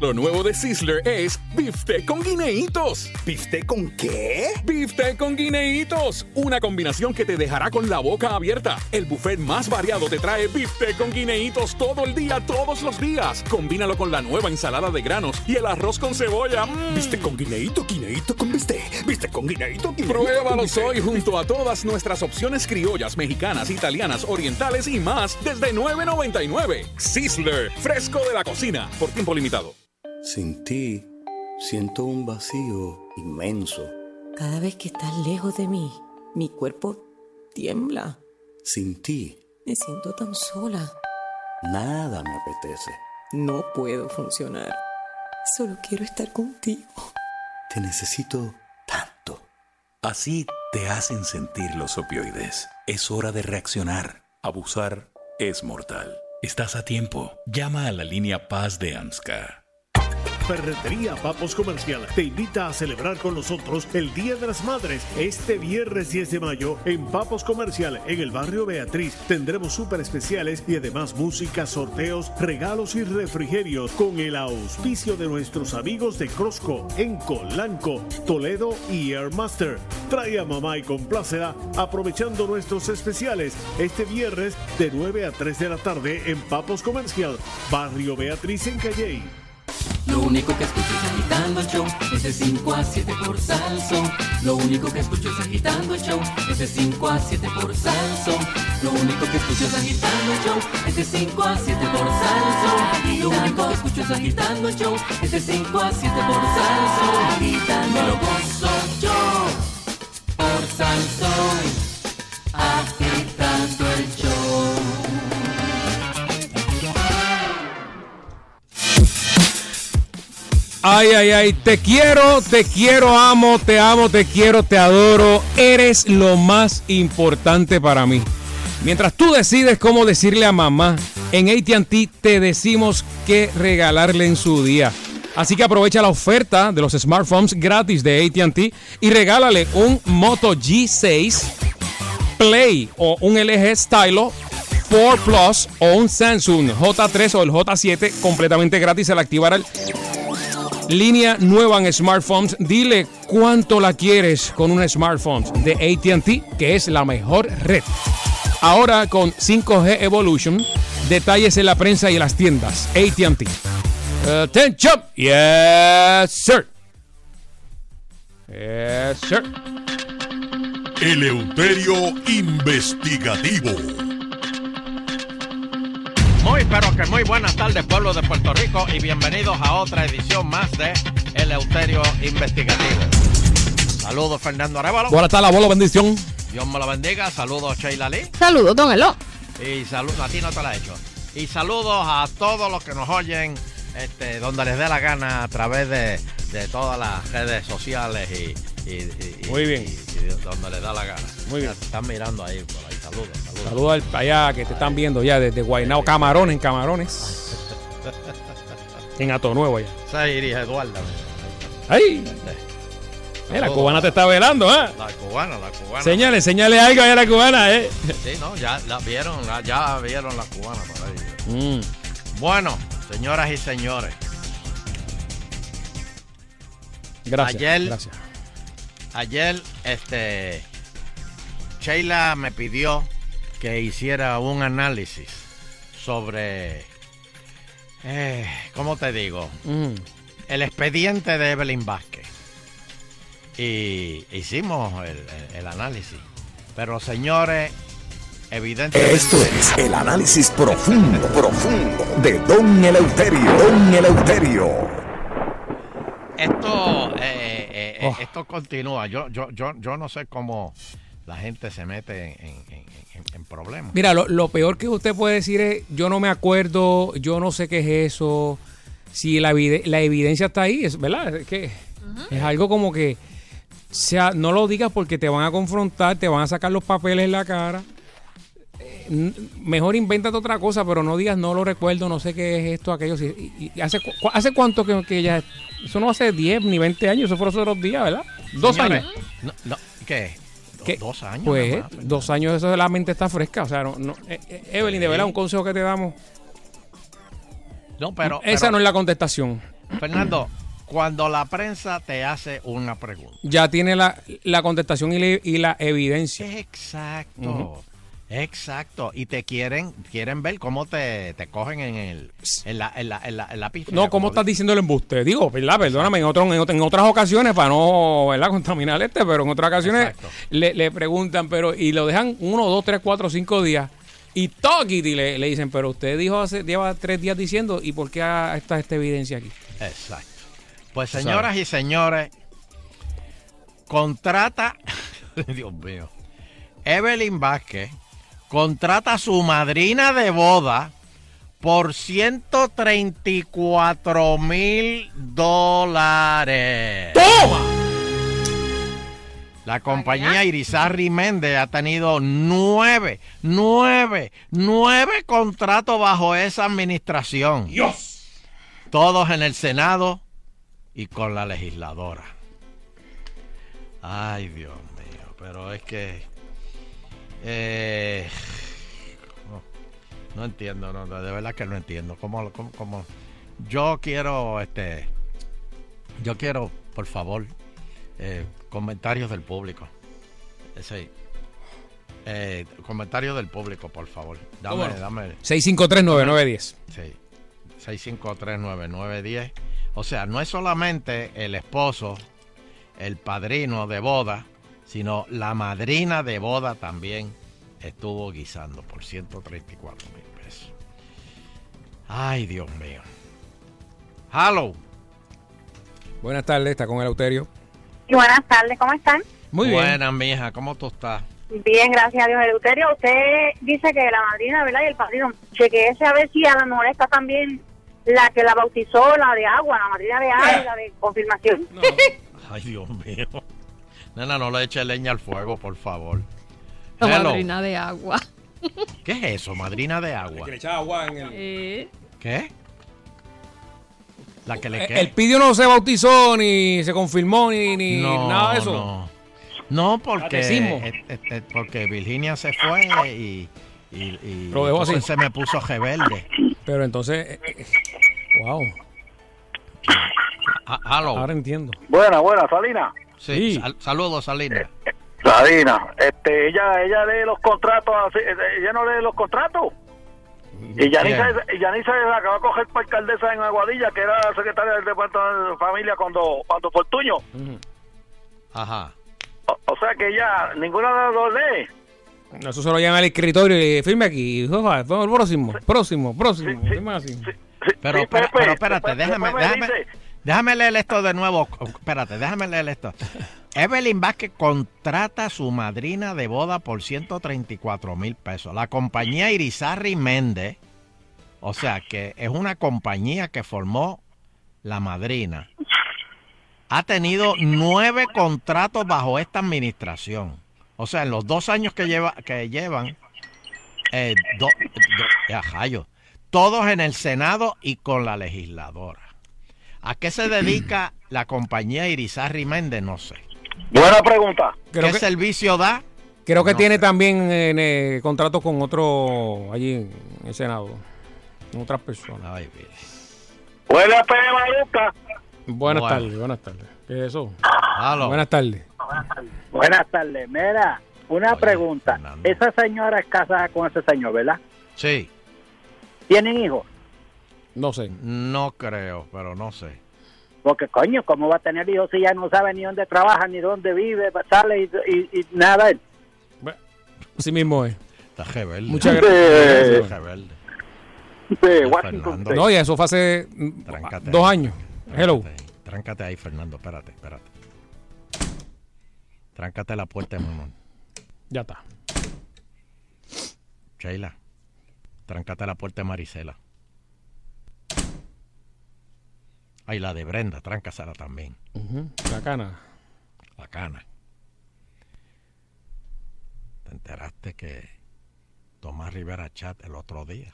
Lo nuevo de Sizzler es bifte con guineitos. ¿Bifte con qué? Bifte con guineitos. Una combinación que te dejará con la boca abierta. El buffet más variado te trae bifte con guineitos todo el día, todos los días. Combínalo con la nueva ensalada de granos y el arroz con cebolla. Mm. ¿Viste con guineíto, guineíto con bistec? ¿Viste con guineíto con Pruébalos hoy junto a todas nuestras opciones criollas, mexicanas, italianas, orientales y más desde 9.99. Sizzler, fresco de la cocina, por tiempo limitado. Sin ti, siento un vacío inmenso. Cada vez que estás lejos de mí, mi cuerpo tiembla. Sin ti, Me siento tan sola. nada me apetece. No puedo funcionar. Solo quiero estar contigo. Te necesito tanto. Así te hacen sentir los opioides. Es hora de reaccionar. Abusar es mortal. Estás a tiempo. Llama a la línea Paz de AMSCA. Ferretería Papos Comercial te invita a celebrar con nosotros el Día de las Madres este viernes 10 de mayo en Papos Comercial en el barrio Beatriz. Tendremos súper especiales y además música, sorteos, regalos y refrigerios con el auspicio de nuestros amigos de Crosco, Enco, Lanco, Toledo y Airmaster. Trae a mamá y complácela aprovechando nuestros especiales este viernes de 9 a 3 de la tarde en Papos Comercial, barrio Beatriz en Calley. Lo único que escucho es agitando el show, es de 5 a 7 por Salsón. Lo único que escucho es agitando el show, es de 5 a 7 por Salsón. Lo único que escucho es agitando el show, es de 5 a 7 por Salsón. Lo único que escucho es agitando el show, es de 5 a 7 por Salsón. Agitando lo gozo yo, por Salsón. Ay, ay, ay, te quiero, te quiero, amo, te amo, te quiero, te adoro. Eres lo más importante para mí. Mientras tú decides cómo decirle a mamá, en ATT te decimos qué regalarle en su día. Así que aprovecha la oferta de los smartphones gratis de ATT y regálale un Moto G6 Play o un LG Stylo 4 Plus o un Samsung J3 o el J7 completamente gratis al activar el línea nueva en smartphones. Dile cuánto la quieres con un smartphone de ATT, que es la mejor red. Ahora con 5G Evolution, detalles en la prensa y en las tiendas. ATT. Attention. Yes, sir. Yes, sir. Eleuterio Investigativo. Muy, pero que muy buenas tardes, pueblo de Puerto Rico, y bienvenidos a otra edición más de Eleuterio Investigativo. Saludos, Fernando Arevalo. Buenas tardes, abuelo, bendición. Dios me lo bendiga. Saludos, Sheila Lee. Saludos, don Elo. Y saludos, a ti no te la he hecho. Y saludos a todos los que nos oyen este, donde les dé la gana a través de, de todas las redes sociales y, y- y- y- Muy bien. y- y donde les da la gana. Muy bien. Ya Están mirando ahí por ahí. Saludos, saludos. Saludos al- allá que te están viendo ya desde Guaynao, Camarones, en Camarones. En Ato Nuevo allá. Esa es Iris Eduarda. ¡Ay! Eh, la cubana te está velando, ¿eh? La cubana, la cubana. Señale, señale algo allá a la cubana, ¿eh? Sí, no, ya la vieron, la- ya vieron la cubana por ahí. Mm. Bueno, señoras y señores. Gracias. Ayer, gracias. ayer, este, Sheila me pidió que hiciera un análisis sobre, eh, ¿cómo te digo? Mm. El expediente de Evelyn Vázquez. Y hicimos el, el- el análisis. Pero señores, evidentemente... Esto es el análisis profundo, profundo de Don Eleuterio. Don Eleuterio. Esto, eh, eh, eh, Oh. esto continúa. Yo, yo, yo, yo no sé cómo la gente se mete en, en- en- en problemas. Mira, lo, lo peor que usted puede decir es, yo no me acuerdo, yo no sé qué es eso. Si la, la evidencia está ahí, es verdad, es que es algo como que, o sea, no lo digas porque te van a confrontar, te van a sacar los papeles en la cara. Eh, Mejor invéntate otra cosa, pero no digas no lo recuerdo, no sé qué es esto, aquello. Y, y hace, cu- ¿Hace cuánto que, que ya? Eso no hace 10 ni 20 años, eso fue hace dos días, ¿verdad? Dos Señores, años. no- no, ¿Qué? Dos años. Pues nada más. dos años eso de la mente está fresca. O sea, no, no- eh, eh, Evelyn, de verdad, un consejo que te damos. No, pero, Esa pero, no es la contestación. Fernando, cuando la prensa te hace una pregunta. Ya tiene la, la contestación y, le- y la evidencia. Exacto. Ujú. Exacto. Y te quieren, quieren ver cómo te, te cogen en el, en la, en la, en la, en la pifia, No, ¿cómo estás diciendo el embuste? Digo, ¿verdad? Perdóname, en, otro- en, ot- en otras ocasiones, para no ¿verdad? contaminar este, pero en otras ocasiones le, le preguntan, pero y lo dejan uno, dos, tres, cuatro, cinco días. Y toquiti le, le dicen, pero usted dijo hace, lleva tres días diciendo, ¿y por qué está esta evidencia aquí? Exacto. Pues señoras sabes. y señores, contrata, Dios mío, Evelyn Vázquez contrata a su madrina de boda por 134 mil dólares. ¡Toma! La compañía Irizarry Méndez ha tenido nueve, nueve, nueve contratos bajo esa administración. Dios. Todos en el Senado y con la legisladora. Ay, Dios mío, pero es que... eh, no, no entiendo, no, de verdad que no entiendo. ¿Cómo, cómo, cómo? Yo quiero, este... Yo quiero, por favor, eh, comentarios del público. Sí. Eh, comentarios del público, por favor. Dame, dame. 6539910. Sí. 6539910. O sea, no es solamente el esposo, el padrino de boda, sino la madrina de boda también estuvo guisando por 134 mil pesos. Ay, Dios mío. Hello. Buenas tardes, está con el Euterio. Y buenas tardes, ¿cómo están? Muy bien. Buenas, mija. ¿Cómo tú estás? Bien, gracias a Dios. Eleuterio, usted dice que la madrina, ¿verdad? Y el padrino, chequeese a ver si a lo mejor está también la que la bautizó, la de agua, la madrina de agua y la de confirmación. Ay, Dios mío. Nena, no le eche leña al fuego, por favor. La Hello. madrina de agua. ¿Qué es eso, madrina de agua? Que le echaba agua en el... Eh, ¿Qué? La que le Eh, qué? El pidio no se bautizó, ni se confirmó, ni, ni No, nada de eso. No, no porque, eh, eh, eh, porque Virginia se fue y, y, y Lo dejó así. entonces se me puso rebelde. Pero entonces... eh, wow. Ah, hello. Ahora entiendo. Buena, buena, Salina. Sí, sal- saludos, Salina. Salina, este, ella, ella lee los contratos, así, eh, ella no lee los contratos. Y Yanisa, y Yanisa la acaba de coger para alcaldesa en Aguadilla, que era secretaria del Departamento de Familia cuando, cuando Fortuño. Ajá. O, o sea que ella, ninguna de las dos lee. Eso se lo llama al escritorio y firme aquí. Al próximo, próximo, próximo. Pero, Sí, espera- Pepe, pero espérate, déjame, déjame, dice. Déjame leer esto de nuevo. Espérate, déjame leer esto. Evelyn Vázquez contrata a su madrina de boda por 134 mil pesos. La compañía Irizarry Méndez, o sea que es una compañía que formó la madrina, ha tenido nueve contratos bajo esta administración. O sea, en los dos años que, lleva, que llevan, eh, todos en el Senado y con la legisladora. ¿A qué se dedica la compañía Irizarry Méndez? No sé. Buena pregunta. ¿Qué servicio da? Creo que No tiene también eh, contrato con otro allí en el Senado. Con otras personas. Buena P. Maruca. Buenas Bueno. tardes, buenas tardes. ¿Qué es eso? Aló. Buenas tardes. Buenas tardes. Mira, una pregunta. Esa señora es casada con ese señor, ¿verdad? Sí. ¿Tienen hijos? No sé. No creo, pero no sé. Porque, coño, ¿cómo va a tener hijos si ya no sabe ni dónde trabaja, ni dónde vive, sale y, y- y nada de él? Así mismo es. Está rebelde. Muchas Sí. gracias. Está rebelde. Sí, Washington State. No, y eso fue hace Tráncate dos ahí. años. Hello. Tráncate ahí, Fernando. Espérate, espérate. Tráncate la puerta, mamón. Ya está. Sheila. Tráncate la puerta, Marisela. Ay, la de Brenda, tráncasela también. La cana. La cana. ¿Te enteraste que Tomás Rivera Chat el otro día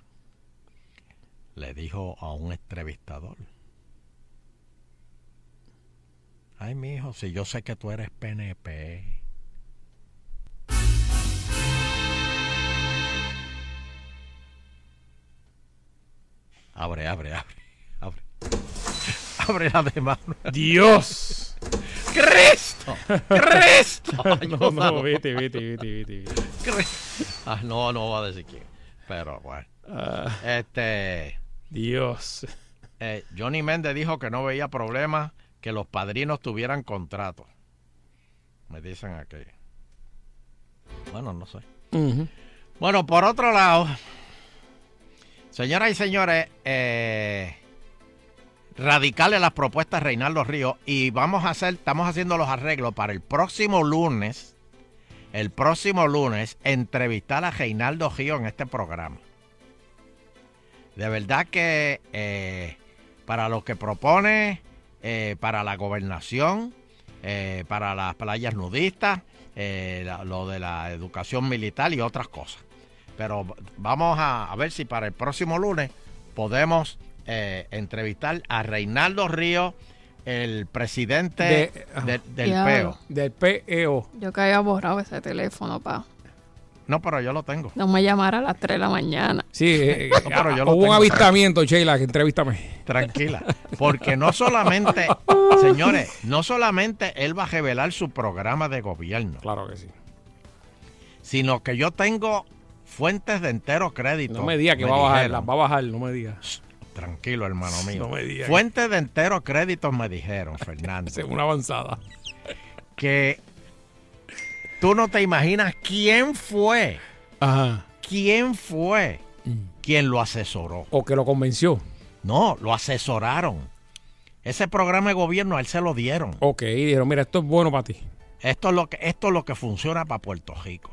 le dijo a un entrevistador? Ay, mi hijo, si yo sé que tú eres PNP. Abre, abre, abre, abre. Abre la de mano. Dios. ¡Cristo! ¡Cristo! no, no, vete, vete, vete, vete. Ah, no, no va a decir quién. Pero bueno. Ah. Este. Dios. eh, Johnny Méndez dijo que no veía problema que los padrinos tuvieran contrato. Me dicen aquí. Bueno, no sé. Ujú. Bueno, por otro lado, señoras y señores, eh, radicales las propuestas de Reinaldo Ríos y vamos a hacer, estamos haciendo los arreglos para el próximo lunes, el próximo lunes, entrevistar a Reinaldo Ríos en este programa. De verdad que eh, para lo que propone, eh, para la gobernación, eh, para las playas nudistas, lo de la educación militar y otras cosas. Pero vamos a ver si para el próximo lunes podemos eh, entrevistar a Reinaldo Río, el presidente De- de- del. PEO. Del PEO. Yo que había borrado ese teléfono, pa. No, pero yo lo tengo. No me llamara a las 3 de la mañana. Sí, eh, No, pero yo lo hubo un tengo. avistamiento, Sheila, que entrevístame. Tranquila, porque no solamente, señores, no solamente él va a revelar su programa de gobierno. Claro que sí. Sino que yo tengo fuentes de entero crédito. No me diga que va a bajar, las va a bajar, no me diga. Tranquilo, hermano mío. No me. Fuentes de entero crédito me dijeron, Fernando, Según avanzada. que tú no te imaginas quién fue, Ajá. quién fue quien lo asesoró. O que lo convenció. No, lo asesoraron. Ese programa de gobierno a él se lo dieron. Ok, dijeron, mira, esto es bueno para ti. Esto es lo que, esto es lo que funciona para Puerto Rico.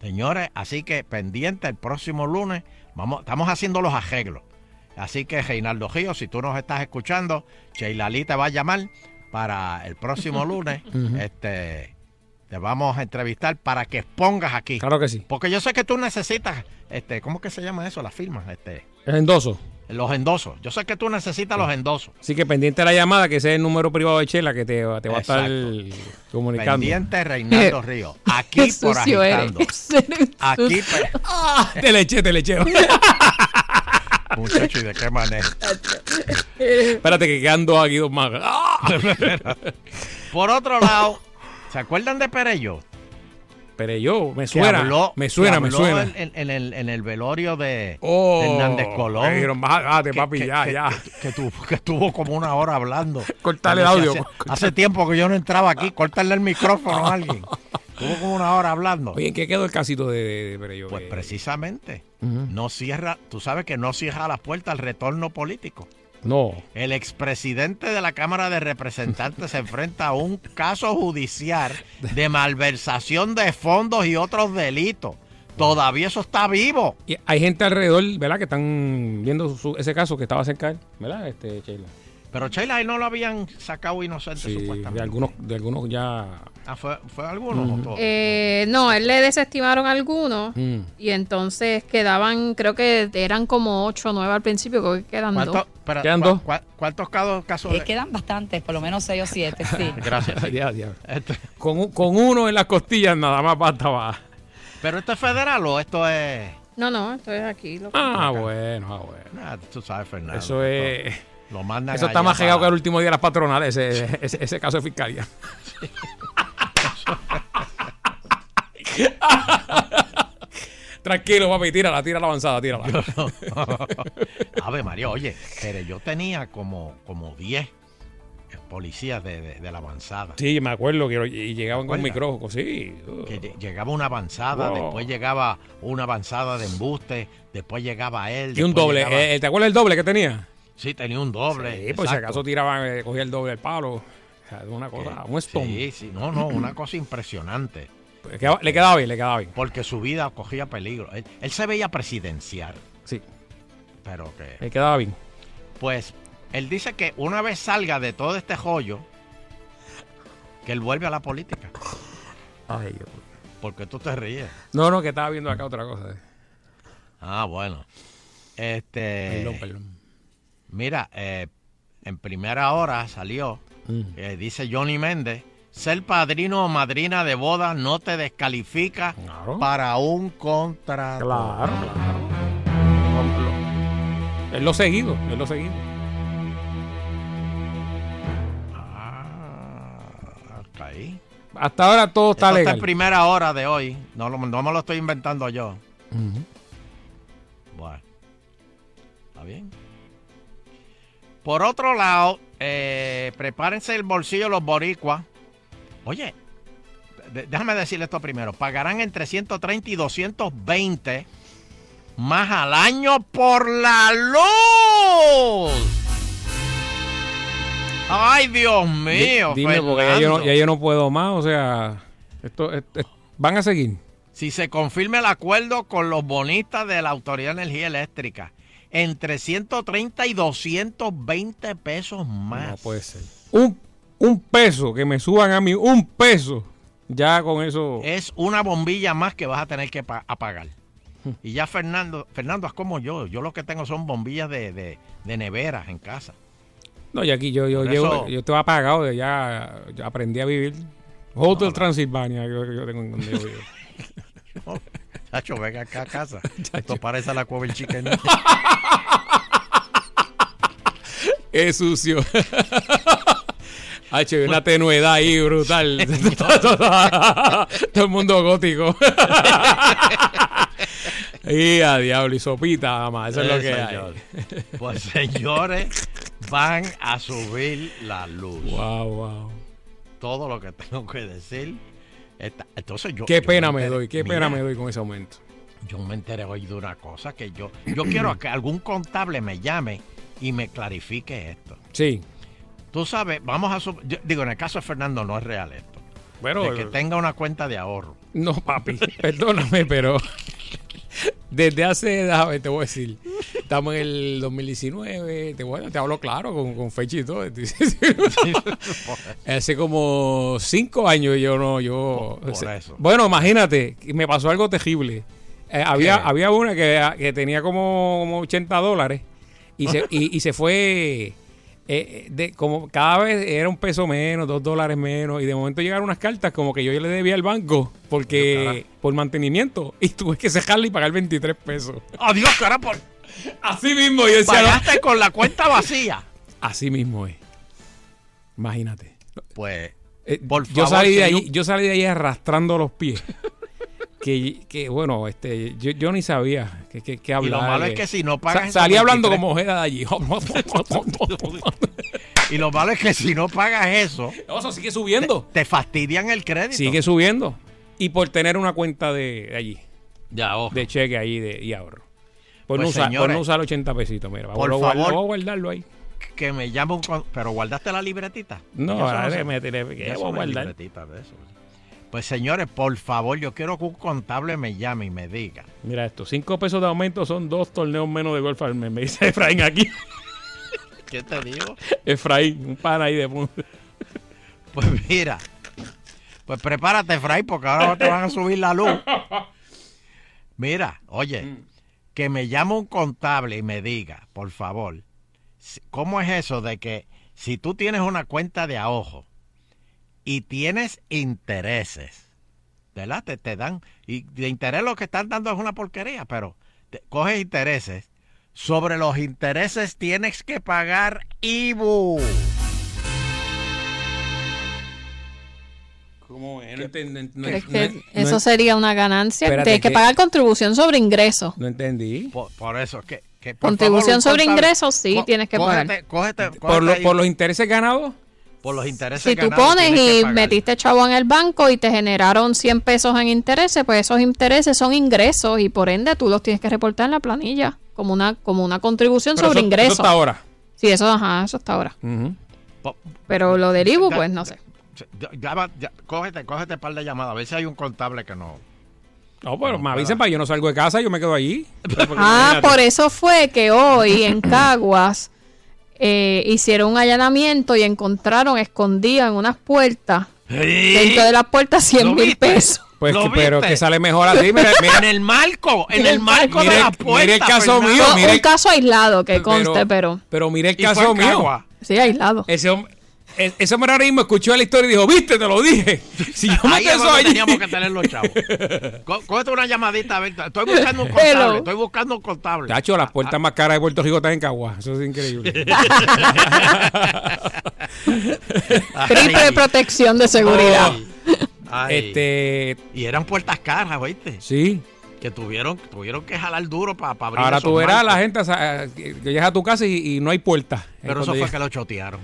Señores, así que pendiente el próximo lunes, vamos, estamos haciendo los arreglos. Así que Reinaldo Río, si tú nos estás escuchando, Sheilali te va a llamar para el próximo lunes. Este, te vamos a entrevistar para que expongas aquí. Claro que sí. Porque yo sé que tú necesitas, este, ¿cómo que se llama eso? Las firmas, este, Es endoso. los endosos. Yo sé que tú necesitas los endosos. Así que pendiente de la llamada, que ese es el número privado de Chela que te, te va a estar comunicando. Pendiente Reinaldo Río. Aquí por agitando. Aquí, pues, Te le eché, te le eché. muchacho, ¿y de qué manera? Espérate que quedan dos aquí, dos más. ¡Ah! Por otro lado, ¿se acuerdan de Perello? Pero yo, me suena, habló- me suena, me suena. En, en- en el, en el velorio de, Oh, de Hernández Colón. me dijeron, bájate, papi, que- ya, que- ya. Que, tu- que estuvo como una hora hablando. Cortale el audio. Hace, hace tiempo que yo no entraba aquí. Cortarle el micrófono a alguien. Estuvo como una hora hablando. Oye, ¿en qué quedó el casito de, de? Pues precisamente. No cierra, tú sabes que no cierra la puerta al retorno político. No. El expresidente de la Cámara de Representantes se enfrenta a un caso judicial de malversación de fondos y otros delitos. Todavía eso está vivo. Y hay gente alrededor, ¿verdad? Que están viendo su- ese caso que estaba cerca ¿verdad? Este, Sheila. Pero Sheila, ahí no lo habían sacado inocente Sí, supuestamente. de algunos, de algunos ya. Ah, ¿fue, fue algunos o todos? Eh, no, él le desestimaron algunos Mm. y entonces quedaban, creo que eran como 8 o 9 al principio, creo que quedan dos. ¿Cuántos, espera, Quedan dos. ¿Cuántos casos, casos Eh, de- quedan bastantes, por lo menos seis o siete, sí. Gracias. sí. Ya, ya. Este- Con, un- con uno en las costillas nada más basta va. ¿Pero esto es federal o esto es...? No, no, esto es aquí. Lo Ah, bueno, ah, bueno. Ah, tú sabes, Fernando. Eso es. Lo mandan Eso está más regado que el último día de las patronales, ese, ese, ese caso de fiscalía. Tranquilo, papi, tírala, tírala avanzada, tírala. Ave María, oye, pero yo tenía como, como 10 policías de, de- de la avanzada. Sí, me acuerdo que y llegaban con ¿Te acuerdas? micrófono, sí. Que lle- llegaba una avanzada, Wow. después llegaba una avanzada de embuste, después llegaba él. Y un doble. llegaba- eh, ¿Te acuerdas el doble que tenía? Sí, tenía un doble. Sí, pues si exacto. acaso tiraban, eh, cogía el doble del palo. O sea, una cosa, un stone. Sí, sí, no, no, una cosa impresionante. Le quedaba, le quedaba bien, le quedaba bien. Porque su vida cogía peligro. Él, él se veía presidencial. Sí. Pero que. Le quedaba bien. Pues él dice que una vez salga de todo este joyo, que él vuelve a la política. Ay, Dios. Porque tú te ríes. No, no, que estaba viendo acá otra cosa. eh. Ah, bueno. Este. Perdón, perdón. Mira, eh, en primera hora salió, Mm. eh, dice Johnny Méndez, ser padrino o madrina de boda no te descalifica Claro. para un contrato. Claro, claro. Es lo seguido, es lo seguido. Ah, ok. Hasta ahora todo está Esto legal. en primera hora de hoy. No, no me lo estoy inventando yo. Bueno, está bien. Por otro lado, eh, prepárense el bolsillo los boricuas. Oye, déjame decirle esto primero. Pagarán entre 130 y 220 más al año por la luz. Ay, Dios mío. Di- Dime, porque ya yo, no, Fernando. ya yo no puedo más, o sea, esto, es- es- van a seguir. si se confirma el acuerdo con los bonistas de la Autoridad de Energía Eléctrica, entre 130 y 220 pesos más. No puede ser. Un, un peso, que me suban a mí un peso, ya con eso. Es una bombilla más que vas a tener que pa- apagar. Y ya Fernando, Fernando es como yo. Yo lo que tengo son bombillas de, de, de neveras en casa. No, y aquí yo, yo llevo, yo estaba apagado, de ya, ya aprendí a vivir. Hotel Transilvania, yo, yo tengo en Chacho, venga acá a casa. Esto parece a la cueva del chicken. Es sucio. H, una tenuedad ahí brutal. Todo el mundo gótico. y a diablo, y sopita, mamá. Eso es lo que señor. hay. Pues señores, van a subir la luz. Wow, wow. Todo lo que tengo que decir. Entonces yo. Qué yo pena me enteré- doy, qué pena Mira, me doy con ese aumento. Yo me enteré hoy de una cosa que yo. Yo quiero que algún contable me llame y me clarifique esto. Sí. Tú sabes, vamos a. yo digo, en el caso de Fernando no es real esto. De que tenga una cuenta de ahorro. No, papi, perdóname, pero desde hace, déjame, te voy a decir, estamos en el 2019, te, hablo claro, con, con fecha y todo. hace como cinco años yo no, yo... Por- por se- eso. Bueno, imagínate, me pasó algo terrible. Eh, había, había una que, que tenía como, como 80 dólares y se, y, y se fue... eh, de, como cada vez era un peso menos, dos dólares menos, y de momento llegaron unas cartas como que yo le debía al banco porque por mantenimiento y tuve que cejarle y pagar 23 pesos. Adiós, cara, por. Así mismo, yo decía, Pagaste con la cuenta vacía. Así mismo es. Imagínate. Pues, Eh, por yo favor, salí de ahí, yo salí de ahí arrastrando los pies. que, que, bueno, este, yo, yo ni sabía que, que, que Y lo malo es que si no pagas Sa- salí hablando 23 como ojeda de allí. Y lo malo es que si no pagas eso. Eso sigue subiendo. Te, te fastidian el crédito. Sigue subiendo. Y por tener una cuenta de, de allí. Ya, ojo. De cheque ahí de, y ahorro. Por, Pues, no usar, por no usar 80 pesitos, mira. por lo, favor. voy a guardarlo ahí. Que me con- Pero guardaste la libretita. No, ahora me a no hay guardar. libretita de eso. Pues señores, por favor, yo quiero que un contable me llame y me diga. Mira esto, 5 pesos de aumento son dos torneos menos de golf al mes. Me dice Efraín aquí. ¿Qué te digo? Efraín, un pan ahí de punta. Pues mira. Pues prepárate, Fray, porque ahora te van a subir la luz. Mira, oye, que me llame un contable y me diga, por favor, ¿cómo es eso de que si tú tienes una cuenta de ahorro y tienes intereses, ¿verdad? Te, te dan, y de interés lo que están dando es una porquería, pero te- coges intereses, sobre los intereses tienes que pagar IBU. ¿Cómo es? No entendí. No, Es no- que no- eso sería una ganancia. Espérate, Tienes que ¿qué? pagar contribución sobre ingresos. no entendí. Por, por eso, que, que por Contribución favor, sobre ingresos, sí, co- tienes que pagar. cógete- cógete- Por, lo- por los intereses ganados. Por los intereses Si tú ganados pones y metiste chavo en el banco y te generaron 100 pesos en intereses, pues esos intereses son ingresos y por ende tú los tienes que reportar en la planilla como una como una contribución Pero sobre eso- ingresos. Eso está ahora. Sí, eso, ajá, eso está ahora. Pero lo del IBU, pues no sé. Ya- ya va- ya- cógete, cógete un par de llamadas, a ver si hay un contable que no. No, pero me avisen para yo no salgo de casa, yo me quedo allí. Ah, por eso fue que hoy en Caguas eh, hicieron un allanamiento y encontraron escondido en unas puertas, dentro de las puertas 100 ¿Lo mil pesos. Pues ¿Lo que, pero que sale mejor así. Mira, mira, En el marco, en el marco Mire- de la mire puerta. el caso Fernando. mío, mire- un caso aislado que conste, pero, pero mire el caso mío. Sí, aislado. Ese hombre, ese hombre ahora mismo escuchó la historia y dijo, viste, te lo dije. Si yo me Ahí es eso allí. teníamos que tener los chavos. Cógete una llamadita, a ver, estoy buscando un contable, Hello. estoy buscando un contable. Tacho, las puertas más caras de Puerto Rico están en Cagua. Eso es increíble. Triple protección de seguridad. Ay. este, Y eran puertas caras, ¿oíste? sí. Que tuvieron, tuvieron que jalar duro para abrir Ahora tú verás marcos. la gente o sea, que llegas a tu casa y, y no hay puerta. Pero eso fue que lo chotearon.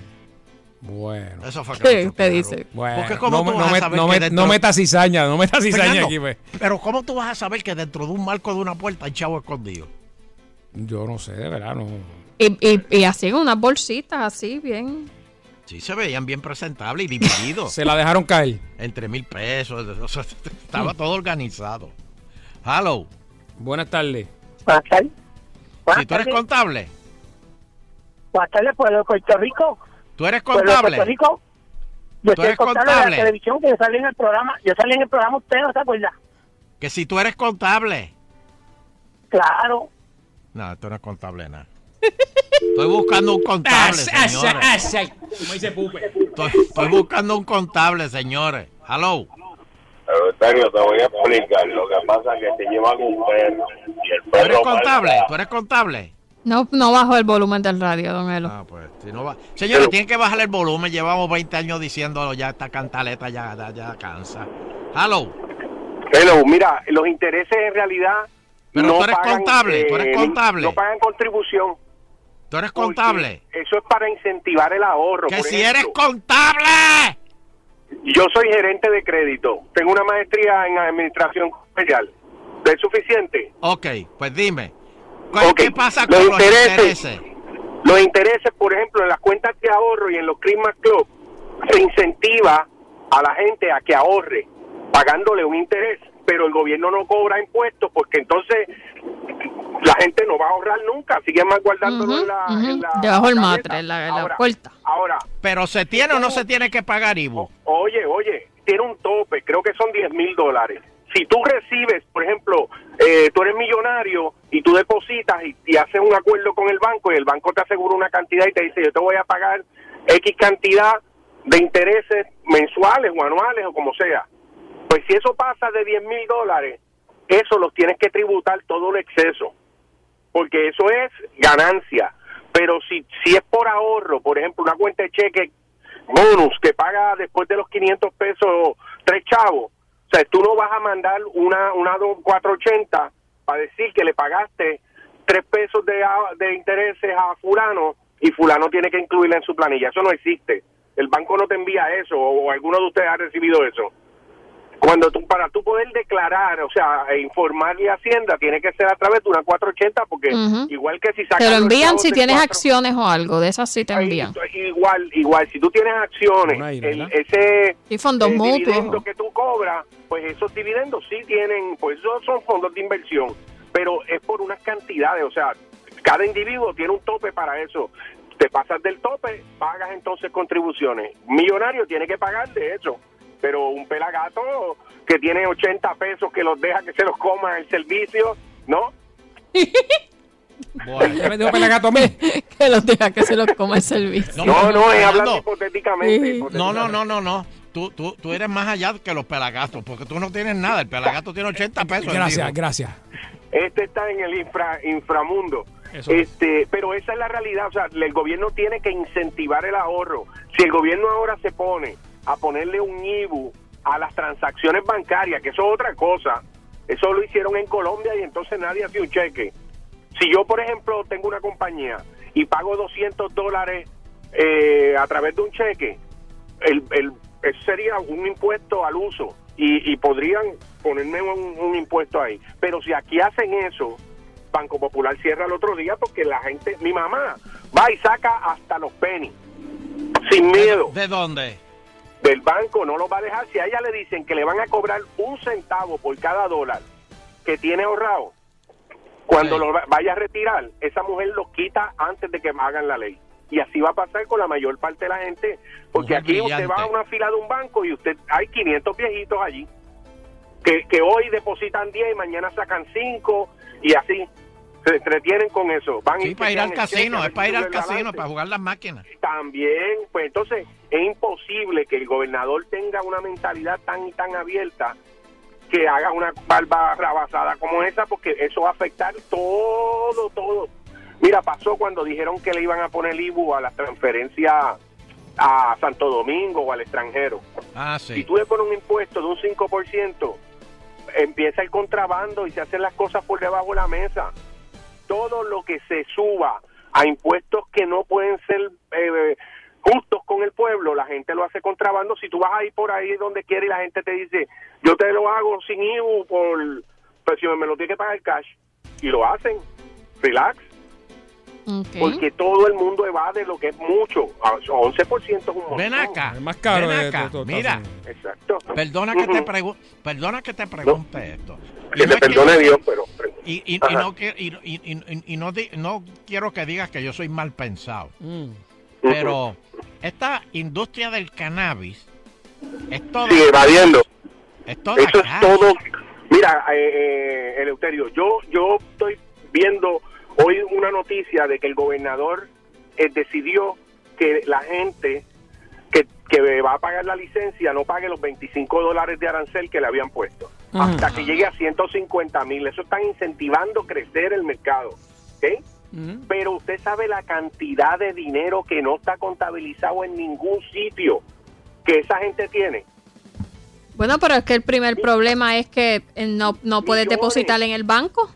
Bueno. Eso fue que ¿Qué lo te dice? Bueno, Porque ¿cómo no, tú me- vas no a me- saber no que me- dentro- no metas cizaña, no metas cizaña Fernando, aquí, pues. Pero ¿cómo tú vas a saber que dentro de un marco de una puerta hay chavo escondido? Yo no sé, de verdad, no. Y, y, y así en unas bolsitas, así bien. Sí, se veían bien presentables y divididos. Se la dejaron caer. Entre mil pesos. o sea, estaba todo organizado. Hello. Buenas tardes. Buenas tardes. Si tú eres contable, Buenas tardes, pueblo de Puerto Rico. Tú eres contable. Puerto Rico. Yo Tú eres contable de la televisión que yo salí en el programa. Yo salí en el programa usted, ¿no se acuerda? Que si tú eres contable. Claro. No, tú no es contable nada. Estoy buscando un contable, señores. Como dice Pupe. Estoy, estoy buscando un contable, señores. Hello. Euterio, te voy a explicar. Lo que pasa es que te llevan un perro y el ¿Tú perro eres contable? ¿Tú eres contable? No, no bajo el volumen del radio, don Elo. Ah, pues, si no va- Señores, tienen que bajar el volumen. Llevamos 20 años diciéndolo. Ya esta cantaleta ya, ya, ya cansa. Hello. Hello, mira, los intereses en realidad Pero no tú eres pagan, contable, tú eres eh, contable. No pagan contribución. ¿Tú eres contable? Eso es para incentivar el ahorro. ¡Que por si ejemplo. eres contable! Yo soy gerente de crédito. Tengo una maestría en administración comercial. ¿Es suficiente? Ok, pues dime. ¿Qué, Ok, qué pasa los con los intereses. intereses? Los intereses, por ejemplo, en las cuentas de ahorro y en los Christmas Club, se incentiva a la gente a que ahorre, pagándole un interés, pero el gobierno no cobra impuestos porque entonces la gente no va a ahorrar nunca, sigue más guardándolo en la, en la Debajo del matre, en la, en la Ahora, puerta. Ahora, ¿Pero se tiene o no se tiene que pagar, Ivo? Oye, oye, tiene un tope, creo que son 10 mil dólares. Si tú recibes, por ejemplo, eh, tú eres millonario y tú depositas y, y haces un acuerdo con el banco y el banco te asegura una cantidad y te dice, yo te voy a pagar X cantidad de intereses mensuales o anuales o como sea. Pues si eso pasa de 10 mil dólares, eso los tienes que tributar todo el exceso, porque eso es ganancia. Pero si, si es por ahorro, por ejemplo, una cuenta de cheque bonus que paga después de los 500 pesos tres chavos, o sea, tú no vas a mandar una, una do- 480 para decir que le pagaste tres pesos de, de intereses a fulano y fulano tiene que incluirla en su planilla. Eso no existe. El banco no te envía eso o, o alguno de ustedes ha recibido eso. Cuando tú, para tú poder declarar, o sea, e informarle a Hacienda, tiene que ser a través de una 480 porque igual que si Te sacas lo los envían si tienes 4, acciones o algo, de esas sí te envían. Igual, igual, si tú tienes acciones, el- ese Y fondos eh, mutuos. dividendo que tú cobras, pues esos dividendos sí tienen, pues esos son fondos de inversión, pero es por unas cantidades, o sea, cada individuo tiene un tope para eso. Te pasas del tope, pagas entonces contribuciones. Millonario tiene que pagar de eso, pero un pelagato que tiene 80 pesos que los deja que se los coma el servicio, ¿no? Ya me dijo pelagato a mí. que los deja que se los coma el servicio. No, no, es hablando hipotéticamente. No, no, no, no, no. Tú, tú, tú eres más allá que los pelagatos, porque tú no tienes nada. El pelagato tiene 80 pesos. Gracias, gracias. Este está en el infra, inframundo. Eso es. este, pero esa es la realidad, o sea, el gobierno tiene que incentivar el ahorro. Si el gobierno ahora se pone a ponerle un IBU a las transacciones bancarias, que eso es otra cosa, eso lo hicieron en Colombia y entonces nadie hacía un cheque. Si yo, por ejemplo, tengo una compañía y pago 200 dólares eh, a través de un cheque, el, el, eso sería un impuesto al uso y, y podrían ponerme un, un impuesto ahí. Pero si aquí hacen eso, Banco Popular cierra el otro día porque la gente, mi mamá va y saca hasta los pennies, sin miedo. ¿De dónde? Del banco no lo va a dejar. Si a ella le dicen que le van a cobrar un centavo por cada dólar que tiene ahorrado, cuando lo va- vaya a retirar, esa mujer lo quita antes de que hagan la ley. Y así va a pasar con la mayor parte de la gente, porque Mujer aquí usted va a una fila de un banco y usted hay 500 viejitos allí que, que hoy depositan 10 y mañana sacan 5 y así se entretienen con eso. Van Sí, y para ir al cheque, casino, es para ir al casino, balance. para jugar las máquinas. También, pues entonces es imposible que el gobernador tenga una mentalidad tan y tan abierta que haga una barba rabasada como esa, porque eso va a afectar todo, todo. Mira, pasó cuando dijeron que le iban a poner IBU a la transferencia a Santo Domingo o al extranjero. Ah, Si sí. tú le pones un impuesto de un 5%, empieza el contrabando y se hacen las cosas por debajo de la mesa. Todo lo que se suba a impuestos que no pueden ser eh, justos con el pueblo, la gente lo hace contrabando. Si tú vas a ir por ahí donde quieras y la gente te dice, yo te lo hago sin IBU, por, pero si me lo tiene que pagar cash, y lo hacen, relax. Porque todo el mundo evade lo que es mucho. Ah, 11% es un montón. Ven acá. más caro ven de acá. Mira. Exacto. perdona que te perdona que te pregunte esto. Que te perdone Dios, pero... Y, y, y no, que- y, y- y- y no, di- no quiero que digas que yo soy mal pensado. Mm. Pero esta industria del cannabis Sí, evadiendo. todo Eso es todo. Mira, eh, eh, Eleuterio, yo, yo estoy viendo hoy una noticia de que el gobernador eh, decidió que la gente que, que va a pagar la licencia no pague los 25 dólares de arancel que le habían puesto. Hasta que llegue a 150 mil. Eso están incentivando crecer el mercado. Pero usted sabe la cantidad de dinero que no está contabilizado en ningún sitio que esa gente tiene. Bueno, pero es que el primer problema es que eh, no, no puedes depositar en el banco.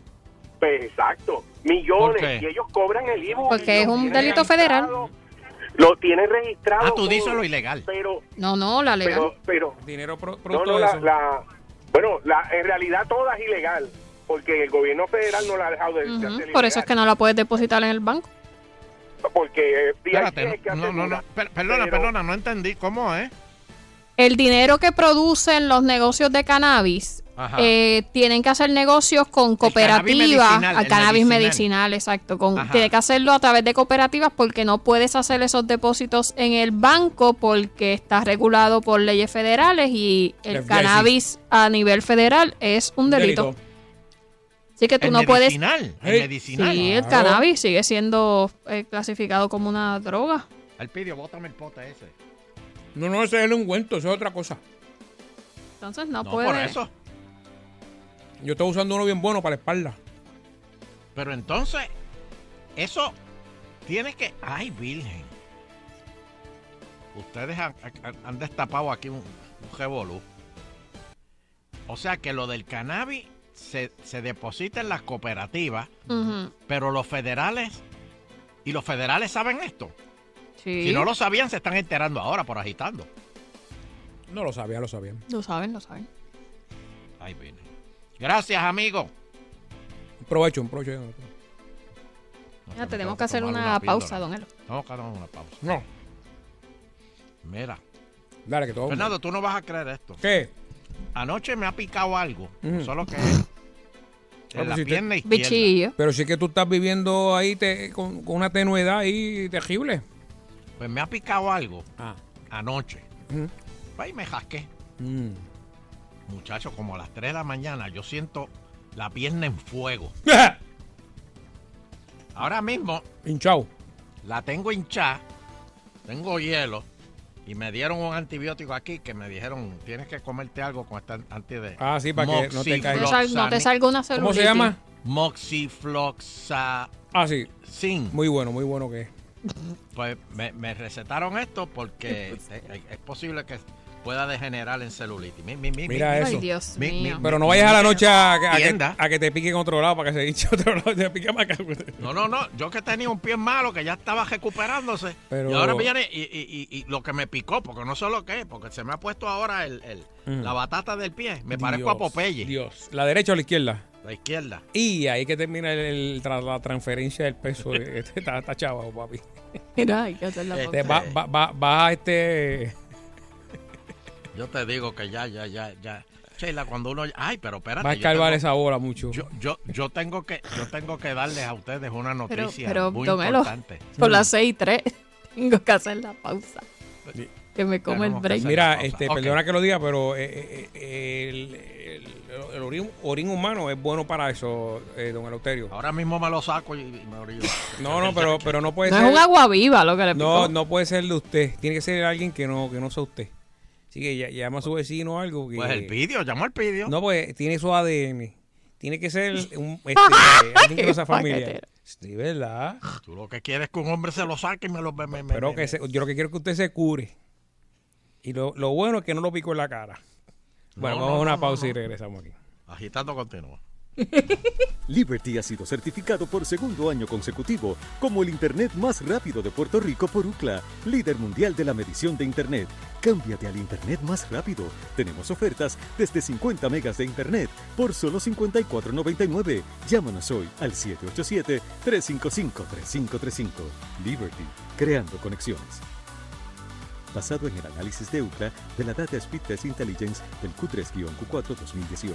Pues exacto, millones. Y ellos cobran el IVA. Porque es un delito federal. Lo tienen registrado. Ah, tú dices lo ilegal. Pero, No, no, la legal. pero, pero. Dinero No, producto no, de la, eso. la- bueno, la, en realidad toda es ilegal. Porque el gobierno federal no la ha dejado de, hacer Por eso es que no la puedes depositar en el banco. Porque Espérate, que no, no, asegurar. no, per- perdona, Pero- perdona, no entendí. ¿Cómo es? El dinero que producen los negocios de cannabis eh, tienen que hacer negocios con cannabis cooperativas, cannabis medicinal. medicinal, exacto. Con, Ajá. tiene que hacerlo a través de cooperativas porque no puedes hacer esos depósitos en el banco porque está regulado por leyes federales y el FDIC. cannabis a nivel federal es un delito. Así que tú El no puedes. medicinal, el Sí, medicinal. Sí, el Claro. cannabis sigue siendo eh, clasificado como una droga. Alpidio, bótame el pote ese. No, no, ese es el ungüento, eso es otra cosa. Entonces no, No, puede. por eso. Yo estoy usando uno bien bueno para la espalda. Pero entonces, eso tiene que. ¡Ay, Virgen! Ustedes han destapado aquí un, un revolú. O sea que lo del cannabis se, se deposita en las cooperativas, pero los federales. ¿Y los federales saben esto? Sí. Si no lo sabían, se están enterando ahora por agitando. No lo sabía, lo sabían. Lo saben, lo saben. Ay, Virgen. Gracias, amigo. Un provecho, un provecho. Ya, tenemos que hacer una, pausa, don Elo. Vamos a dar una pausa. No. Mira. Dale, que todo. Fernando, tú no vas a creer esto. ¿Qué? Anoche me ha picado algo. Solo que Ah, en pues la si te- pierna izquierda. Pero sí que tú estás viviendo ahí te- con, con una tenuedad ahí terrible. Pues me ha picado algo Ah. anoche. Ujú. Ahí me jasqué. Mm. Muchacho, como a las 3 de la mañana yo siento la pierna en fuego. Ahora mismo Hinchado. la tengo hinchada, tengo hielo y me dieron un antibiótico aquí que me dijeron tienes que comerte algo con este anti de Ah, sí, para que no te caiga. No te sal- no te salga una ¿Cómo se celulitis. llama? Moxifloxa. Ah, sí. Sin. Muy bueno, muy bueno que es. Pues me, me recetaron esto porque es, es posible que pueda degenerar en celulitis. Mi- mi- mi- Mira mi- eso. Ay, Dios mi- mi- mío. Pero no vayas a la noche a, que- a que, tienda. a que te pique en otro lado para que se hinche otro lado. Te pique más acá. No, no, no. Yo que tenía un pie malo que ya estaba recuperándose. Pero- Y ahora viene y, y- y- y lo que me picó, porque no sé lo que es, porque se me ha puesto ahora el, el- Mm. la batata del pie. Me parezco a Dios, Popeye. Dios. ¿La derecha o la izquierda? La izquierda. Y ahí que termina el, el- tra- la transferencia del peso. Este está, está chavo, papi. Mira, hay que hacer la Este, pausa. va, va, va, va a este. Yo te digo que ya, ya, ya, ya. Sheila, cuando uno. Ay, pero espérate. Va a tengo- esa bola mucho. Yo, yo, yo tengo que, yo tengo que darles a ustedes una Pero, noticia pero, muy Elo, importante. por las 6 y 3 tengo que hacer la pausa. Que me come el Tenemos break. Mira, este, Ok. perdona que lo diga, pero eh, eh, el, el- el orín, orín humano es bueno para eso, eh, don Eleuterio. Ahora mismo me lo saco y, y me orillo. No, no, pero, pero no puede No ser. es un agua viva lo que le No, no puede ser de usted. Tiene que ser alguien que no, que no sea usted. Así que ya- llama a su vecino o algo. Que, Pues el vídeo, llamo al vídeo. No, pues tiene su ADN. Tiene que ser un, este, alguien. Paquetero. Sí, ¿verdad? Tú lo que quieres es que un hombre se lo saque y me lo me, me- Pero que se- yo lo que quiero es que usted se cure. Y lo, lo bueno es que no lo pico en la cara. Bueno, No, vamos no, a una no, pausa no, y regresamos aquí. Agitando continúa. Liberty ha sido certificado por segundo año consecutivo como el Internet más rápido de Puerto Rico por UCLA, líder mundial de la medición de Internet. Cámbiate al Internet más rápido. Tenemos ofertas desde 50 megas de Internet por solo 54.99. Llámanos hoy al 787-355-3535. Liberty, creando conexiones. Basado en el análisis de UCLA de la Data Speed Test Intelligence del Q3-Q4 2018.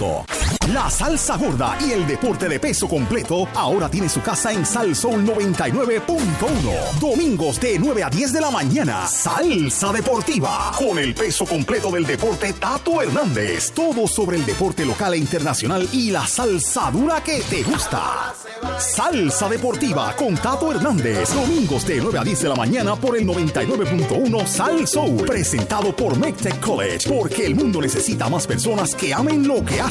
La salsa gorda y el deporte de peso completo ahora tiene su casa en Sal Soul 99.1. Domingos de 9 a 10 de la mañana. Salsa deportiva. Con el peso completo del deporte Tato Hernández. Todo sobre el deporte local e internacional y la salsa dura que te gusta. Salsa deportiva con Tato Hernández. Domingos de 9 a 10 de la mañana por el 99.1 Sal Soul. Presentado por McTech College. Porque el mundo necesita más personas que amen lo que hacen.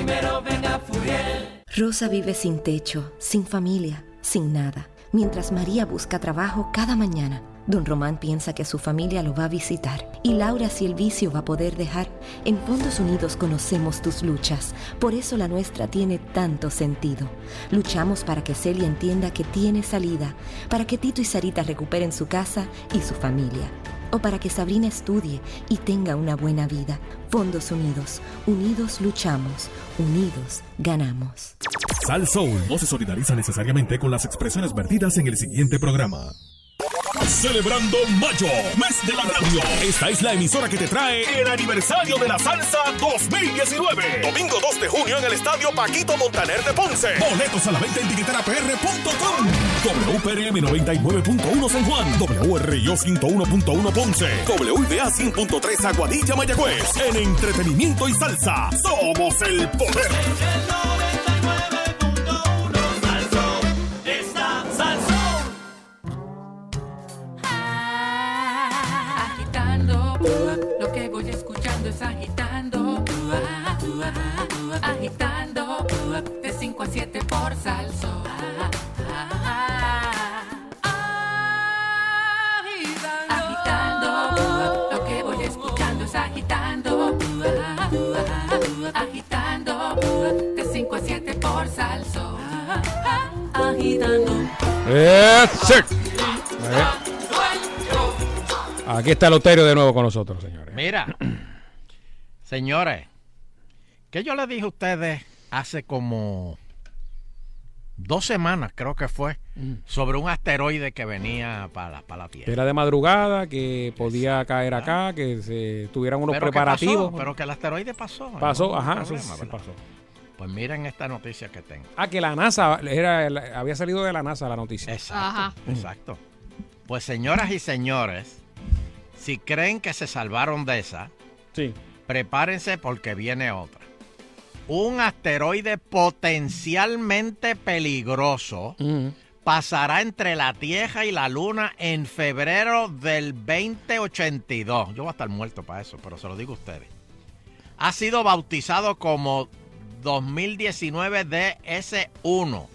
Primero venga Furiel. Rosa vive sin techo, sin familia, sin nada. Mientras María busca trabajo cada mañana, Don Román piensa que su familia lo va a visitar. Y Laura, si el vicio va a poder dejar, en Fondos Unidos conocemos tus luchas. Por eso la nuestra tiene tanto sentido. Luchamos para que Celia entienda que tiene salida, para que Tito y Sarita recuperen su casa y su familia. O para que Sabrina estudie y tenga una buena vida. Fondos Unidos. Unidos luchamos. Unidos ganamos. Sal Soul no se solidariza necesariamente con las expresiones vertidas en el siguiente programa. Celebrando Mayo, mes de la radio. Esta es la emisora que te trae el aniversario de la salsa 2019. Domingo 2 de junio en el estadio Paquito Montaner de Ponce. Boletos a la venta en tiqueterapr.com. WPRM 99.1 San Juan. WRIO 101.1 Ponce. WIBA 100.3 Aguadilla Mayagüez. En entretenimiento y salsa, somos el poder. Agitando, agitando, de 5 a 7 por salso. Agitando, lo que voy escuchando es agitando, agitando, de 5 a 7 por salso. Agitando. That's it. Eh, Aquí está Loterio de nuevo con nosotros, señores. Mira, señores, que yo les dije a ustedes hace como dos semanas, creo que fue, sobre un asteroide que venía para, la- para la Tierra. Era de madrugada, que podía caer acá, que se tuvieran unos Pero que preparativos. pasó, pero que el asteroide pasó. Pasó, ajá, problema, sí, sí, pasó. Pues miren esta noticia que tengo. Ah, que la NASA, era, había salido de la NASA la noticia. Exacto, exacto. Pues señoras y señores, si creen que se salvaron de esa, prepárense porque viene otra. Un asteroide potencialmente peligroso pasará entre la Tierra y la Luna en febrero del 2082. Yo voy a estar muerto para eso, pero se lo digo a ustedes. Ha sido bautizado como 2019 DS1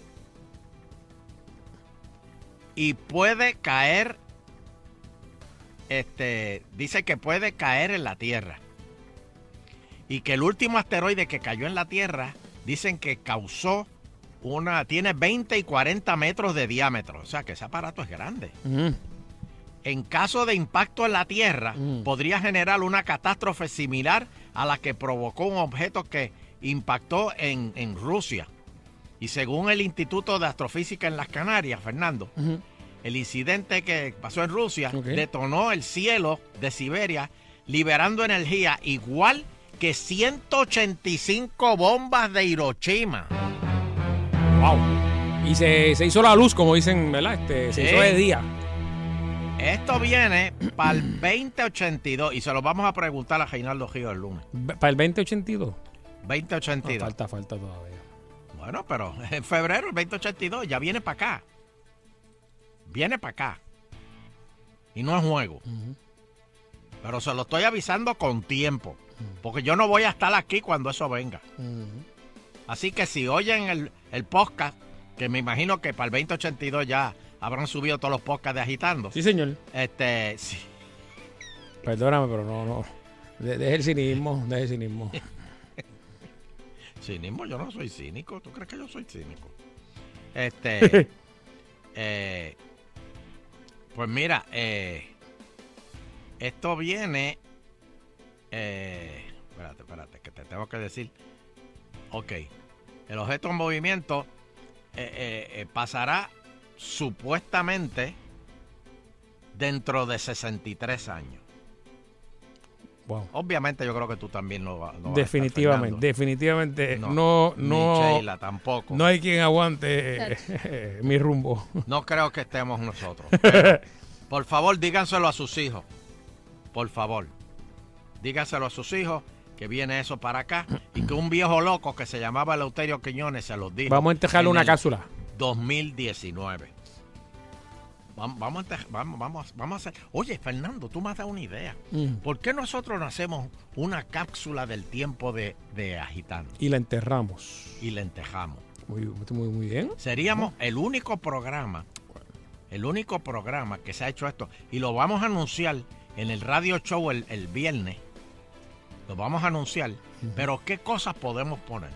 y puede caer este dice que puede caer en la Tierra. Y que el último asteroide que cayó en la Tierra dicen que causó una tiene 20 y 40 metros de diámetro, o sea, que ese aparato es grande. En caso de impacto en la Tierra, podría generar una catástrofe similar a la que provocó un objeto que impactó en, en Rusia. Y según el Instituto de Astrofísica en las Canarias, Fernando, el incidente que pasó en Rusia detonó el cielo de Siberia, liberando energía igual que 185 bombas de Hiroshima. Wow. Y se, se hizo la luz, como dicen, ¿verdad? Este, se hizo de día. Esto viene para el 2082 y se lo vamos a preguntar a Reinaldo Gio el lunes. Para el 2082. 2082. No, falta, falta todavía. Bueno, pero en febrero, el 2082, ya viene para acá. Viene para acá. Y no es juego. Pero se lo estoy avisando con tiempo. Porque yo no voy a estar aquí cuando eso venga. Así que si oyen el, el podcast, que me imagino que para el 2082 ya habrán subido todos los podcasts de Agitando. Sí, señor. Este, sí. Perdóname, pero no, no. De- Deje el cinismo, deje el cinismo. Cinismo, yo no soy cínico. ¿Tú crees que yo soy cínico? Este. eh, pues mira, eh, esto viene. Eh, espérate, espérate, que te tengo que decir. Ok. El objeto en movimiento eh, eh, eh, pasará supuestamente dentro de 63 años. Wow. Obviamente yo creo que tú también lo, va- lo vas a estar, Definitivamente, definitivamente. No, No, ni no. Sheila tampoco. No hay quien aguante eh, mi rumbo. No creo que estemos nosotros. pero, por favor, díganselo a sus hijos. Por favor. Díganselo a sus hijos que viene eso para acá y que un viejo loco que se llamaba Eleuterio Quiñones se los dijo. Vamos a entejarle en una cápsula. 2019. Vamos, vamos, vamos, vamos, vamos a hacer. Oye, Fernando, tú me has dado una idea. Mm. ¿Por qué nosotros no hacemos una cápsula del tiempo de, de agitando Y la enterramos. y la entejamos? Muy, muy, muy bien. Seríamos el único programa, el único programa que se ha hecho esto. Y lo vamos a anunciar en el radio show el, el viernes. Lo vamos a anunciar. Pero ¿qué cosas podemos poner?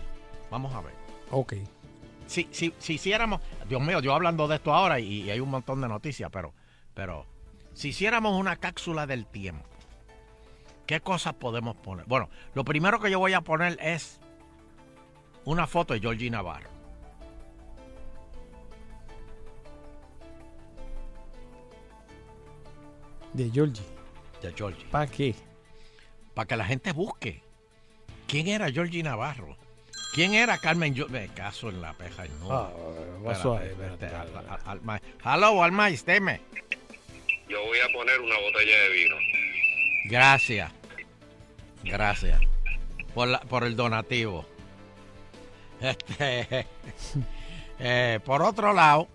Vamos a ver. Ok. Si, si, si hiciéramos, Dios mío, yo hablando de esto ahora y, y hay un montón de noticias, pero, pero si hiciéramos una cápsula del tiempo, ¿qué cosas podemos poner? Bueno, lo primero que yo voy a poner es una foto de Georgie Navarro. De Georgie. De Georgie. ¿Para qué? Para que la gente busque. ¿Quién era Georgie Navarro? ¿Quién era Carmen Yo Me caso en la peja. No. Ah, espérate, Hello, Alma, esteme. Yo voy a poner una botella de vino. Gracias. Gracias. Por, la- por el donativo. Este, eh, por otro lado,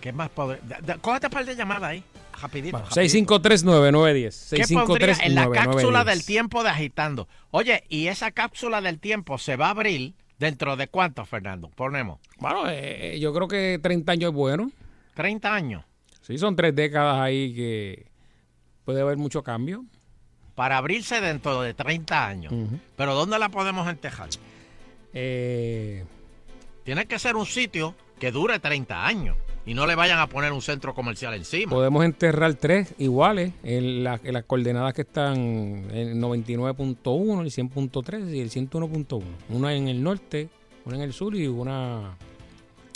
¿qué más da- Cógete un par de llamadas ahí. Rapidito. Bueno, rapidito. 6539910. ¿Qué pondría en la cápsula 6539910. del tiempo de agitando? Oye, y esa cápsula del tiempo se va a abrir dentro de cuánto, Fernando? Ponemos. Bueno, eh, yo creo que 30 años es bueno. 30 años. Sí, son tres décadas ahí que puede haber mucho cambio. Para abrirse dentro de 30 años. Pero ¿dónde la podemos entejar? Eh, Tiene que ser un sitio que dure 30 años y no le vayan a poner un centro comercial encima. podemos enterrar tres iguales en, la- en las coordenadas que están en el 99.1, el 100.3 y el 101.1. Una en el norte, una en el sur y una...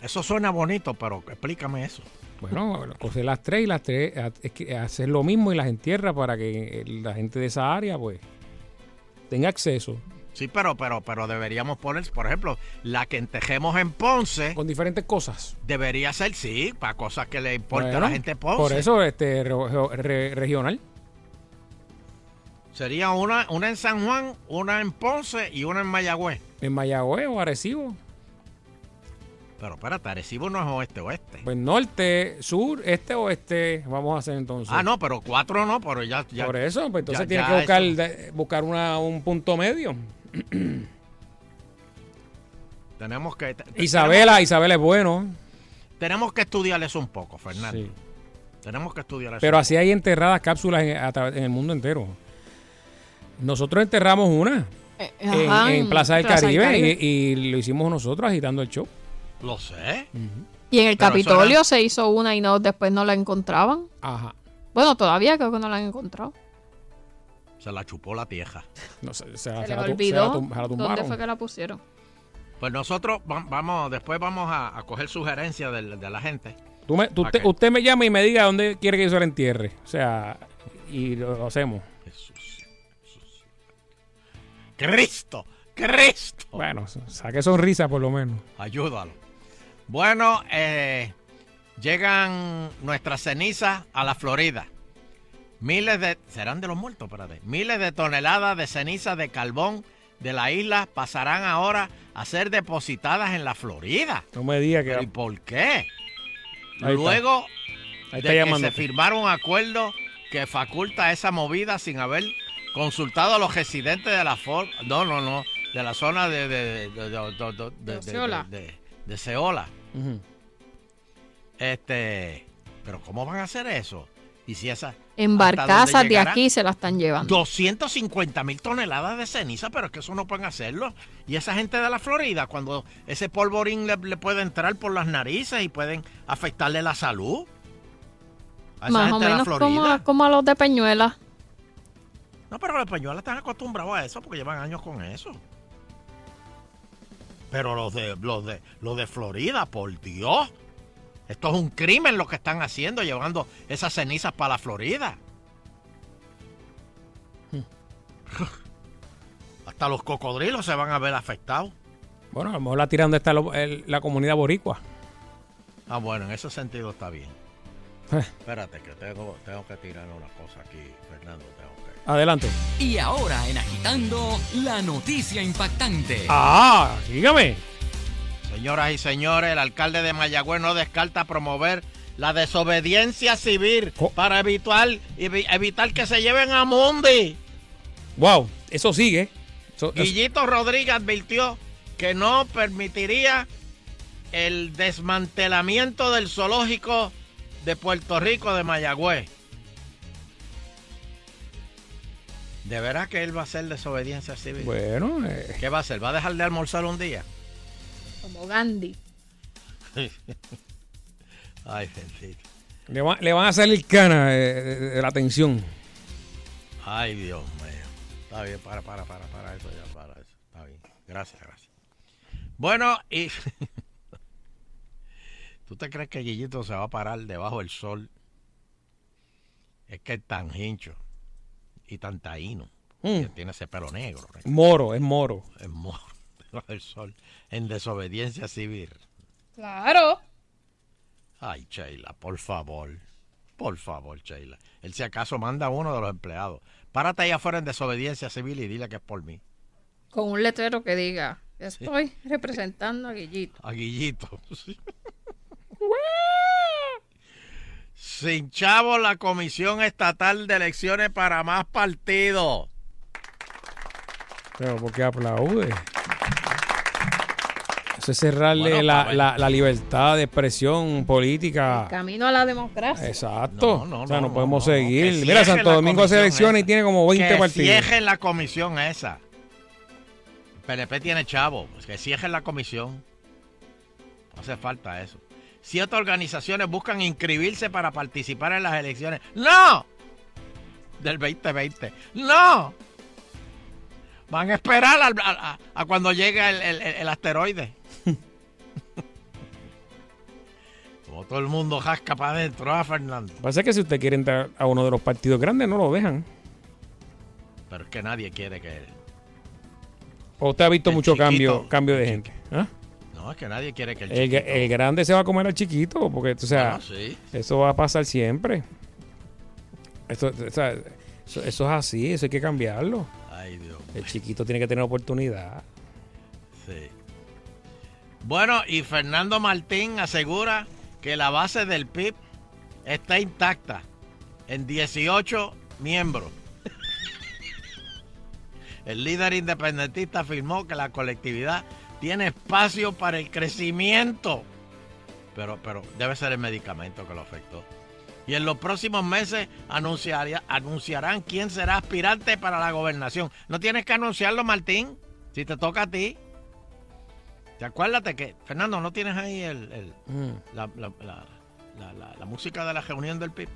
Eso suena bonito, pero explícame eso. Bueno, coger las tres y las tres, a- es que hacer lo mismo y las entierra para que la gente de esa área pues tenga acceso. Sí, pero, pero, pero deberíamos poner, por ejemplo, la que entejemos en Ponce. Con diferentes cosas. Debería ser, sí, para cosas que le importen a la gente de Ponce. Por eso este re- re- regional. Sería una, una en San Juan, una en Ponce y una en Mayagüez. En Mayagüez o Arecibo. Pero espérate, Arecibo no es oeste-oeste. Pues norte, sur, este, oeste, vamos a hacer entonces. Ah, no, pero cuatro no, pero ya... ya Por eso, pues entonces ya- tiene ya que buscar, eso- buscar una, un punto medio. Tenemos que... Isabela, Isabela es bueno. Tenemos, que estudiar eso un poco, Fernando. Sí. Tenemos que estudiar eso. Pero así hay enterradas cápsulas en, el mundo entero. Nosotros enterramos una en, ajá, en Plaza del Plaza del Caribe, Caribe. Y, y lo hicimos nosotros agitando el show. Lo sé. Y en el Pero Capitolio era- se hizo una y no después no la encontraban. Ajá. Bueno, todavía creo que no la han encontrado. Se la chupó la. No sé, se, Se la- les se la tu- se olvidó la tum- se la dónde fue que la pusieron. Pues nosotros va- vamos, después vamos a, a coger sugerencias de, la gente. Tú me- tú- ¿Pa' usted, me llama y me diga dónde quiere que yo se la entierre. O sea, y lo, lo hacemos. ¡Cristo! ¡Cristo! Bueno, saque sonrisa por lo menos. Ayúdalo. Bueno, eh, llegan nuestras cenizas a la Florida. Miles de... ¿Serán de los muertos? Espérate. Miles de toneladas de cenizas de carbón de la isla pasarán ahora a ser depositadas en la Florida. No me diga que... ¿Pero ¿Y por qué? Ahí está. Luego Ahí de que se firmaron un acuerdo que faculta esa movida sin haber consultado a los residentes de la for no no no de la zona de de de, de, de- de- de- de- Osceola. de- de Seola. Este pero cómo van a hacer eso y si esa En hasta barcazas dónde de aquí se la están llevando. 250 mil toneladas de ceniza, pero es que eso no pueden hacerlo. Y esa gente de la Florida, cuando ese polvorín le, le puede entrar por las narices y pueden afectarle la salud. A esa Más gente o de la menos Florida. como, como a los de Peñuela. No, pero los españoles están acostumbrados a eso porque llevan años con eso. Pero los de los de los de Florida, por Dios. Esto es un crimen lo que están haciendo, llevando esas cenizas para la Florida. Hasta los cocodrilos se van a ver afectados. Bueno, a lo mejor la tiran donde está lo- el- la comunidad boricua. Ah, bueno, en ese sentido está bien. Eh. Espérate, que tengo, tengo que tirar una cosa aquí, Fernando. Tengo que... Adelante. Y ahora en Agitando, la noticia impactante. Ah, dígame. Señoras y señores, el alcalde de Mayagüez no descarta promover la desobediencia civil para evitar, evi- evitar que se lleven a Mundi. Wow, eso sigue. Eso- eso- Guillito Rodríguez advirtió que no permitiría el desmantelamiento del zoológico de Puerto Rico de Mayagüez. ¿De veras que él va a hacer desobediencia civil? Bueno, eh, ¿Qué va a hacer? ¿Va a dejar de almorzar un día? Como Gandhi. Ay, bendito. le, va- le van a salir canas eh, de, de la tensión. Ay, Dios mío. Está bien, para, para, para, para eso ya, para eso. Está bien. Gracias, gracias. Bueno, y. ¿Tú te crees que Guillito se va a parar debajo del sol? Es que es tan hincho y tan taíno. Mm. Que tiene ese pelo negro. ¿no? Moro, es moro. Es moro del sol. En desobediencia civil. Claro. Ay, Sheila, por favor. Por favor, Sheila. Él si acaso manda a uno de los empleados. Párate ahí afuera en desobediencia civil y dile que es por mí. Con un letrero que diga, estoy representando a Guillito. A Guillito. Sin chavo la Comisión Estatal de Elecciones para más partidos. Pero ¿por qué aplaude? Eso es cerrarle Bueno, la, la- la libertad de expresión política. Camino a la democracia. Exacto. No, no, o sea, no, no, podemos seguir. Mira, Santo Domingo hace elecciones y tiene como 20 que partidos. cierren la comisión esa. El PNP tiene chavo. pues que cierren la comisión. No hace falta eso. Siete organizaciones buscan inscribirse para participar en las elecciones. ¡No! Del 2020. ¡No! Van a esperar a, a- a cuando llegue el, el- el- el asteroide. Todo el mundo jasca para adentro, ¿ah, Fernando? Pasa que si usted quiere entrar a uno de los partidos grandes, no lo dejan. Pero es que nadie quiere que... O usted ha visto El mucho chiquito, cambio, cambio de gente. ¿ah? No, es que nadie quiere que el El, chiquito- el grande se va a comer al chiquito, porque o sea, Ah, sí. eso va a pasar siempre. Eso, o sea, eso, eso es así, eso hay que cambiarlo. Ay, Dios El chiquito tiene que tener oportunidad. Sí. Bueno, y Fernando Martín asegura que la base del PIB está intacta en 18 miembros. El líder independentista afirmó que la colectividad tiene espacio para el crecimiento. Pero, pero debe ser el medicamento que lo afectó. Y en los próximos meses anunciaría- anunciarán quién será aspirante para la gobernación. No tienes que anunciarlo, Martín, si te toca a ti. ¿Te acuérdate que, Fernando, no tienes ahí el, el- Mm. la, la- la- la- música de la reunión del PIB?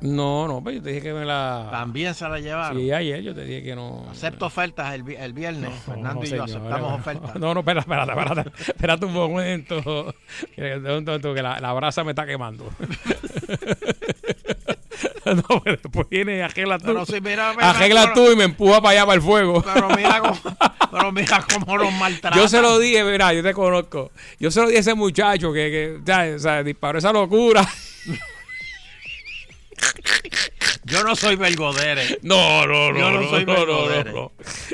No, no, pues yo te dije que me la. También se la llevaron. Sí, ayer yo te dije que no. Acepto ofertas el, el viernes. Fernando no, y yo señor, aceptamos no, ofertas. No, no, espera, espérate, espérate. Espérate un momento. Que, que la, la brasa me está quemando. no, pero después viene y arregla tú. Pero si mira, mira, arregla pero- tú y me empuja para allá, para el fuego. Pero mira cómo, pero mira cómo nos maltratan. Yo se lo dije, mira, yo te conozco. Yo se lo dije a ese muchacho que, que ya, o sea, disparó esa locura. Yo no soy Belgodere. No, no, no. Yo no, no, soy no, no, Belgodere. no,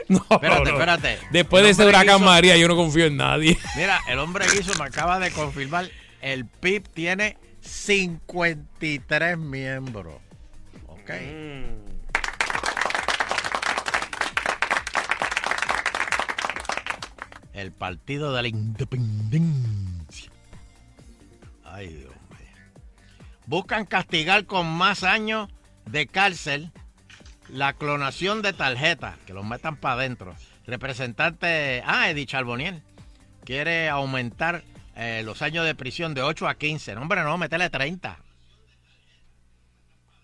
no. espérate, espérate. Después de ese huracán hizo- María, yo no confío en nadie. Mira, el hombre guiso me acaba de confirmar. El PIB tiene 53 miembros. El Partido de la Independencia. Ay, Dios mío. Buscan castigar con más años de cárcel la clonación de tarjetas, que los metan para adentro. Representante, ah, Eddie Charboniel, quiere aumentar eh, los años de prisión de 8 a 15. No, hombre, no, métele 30.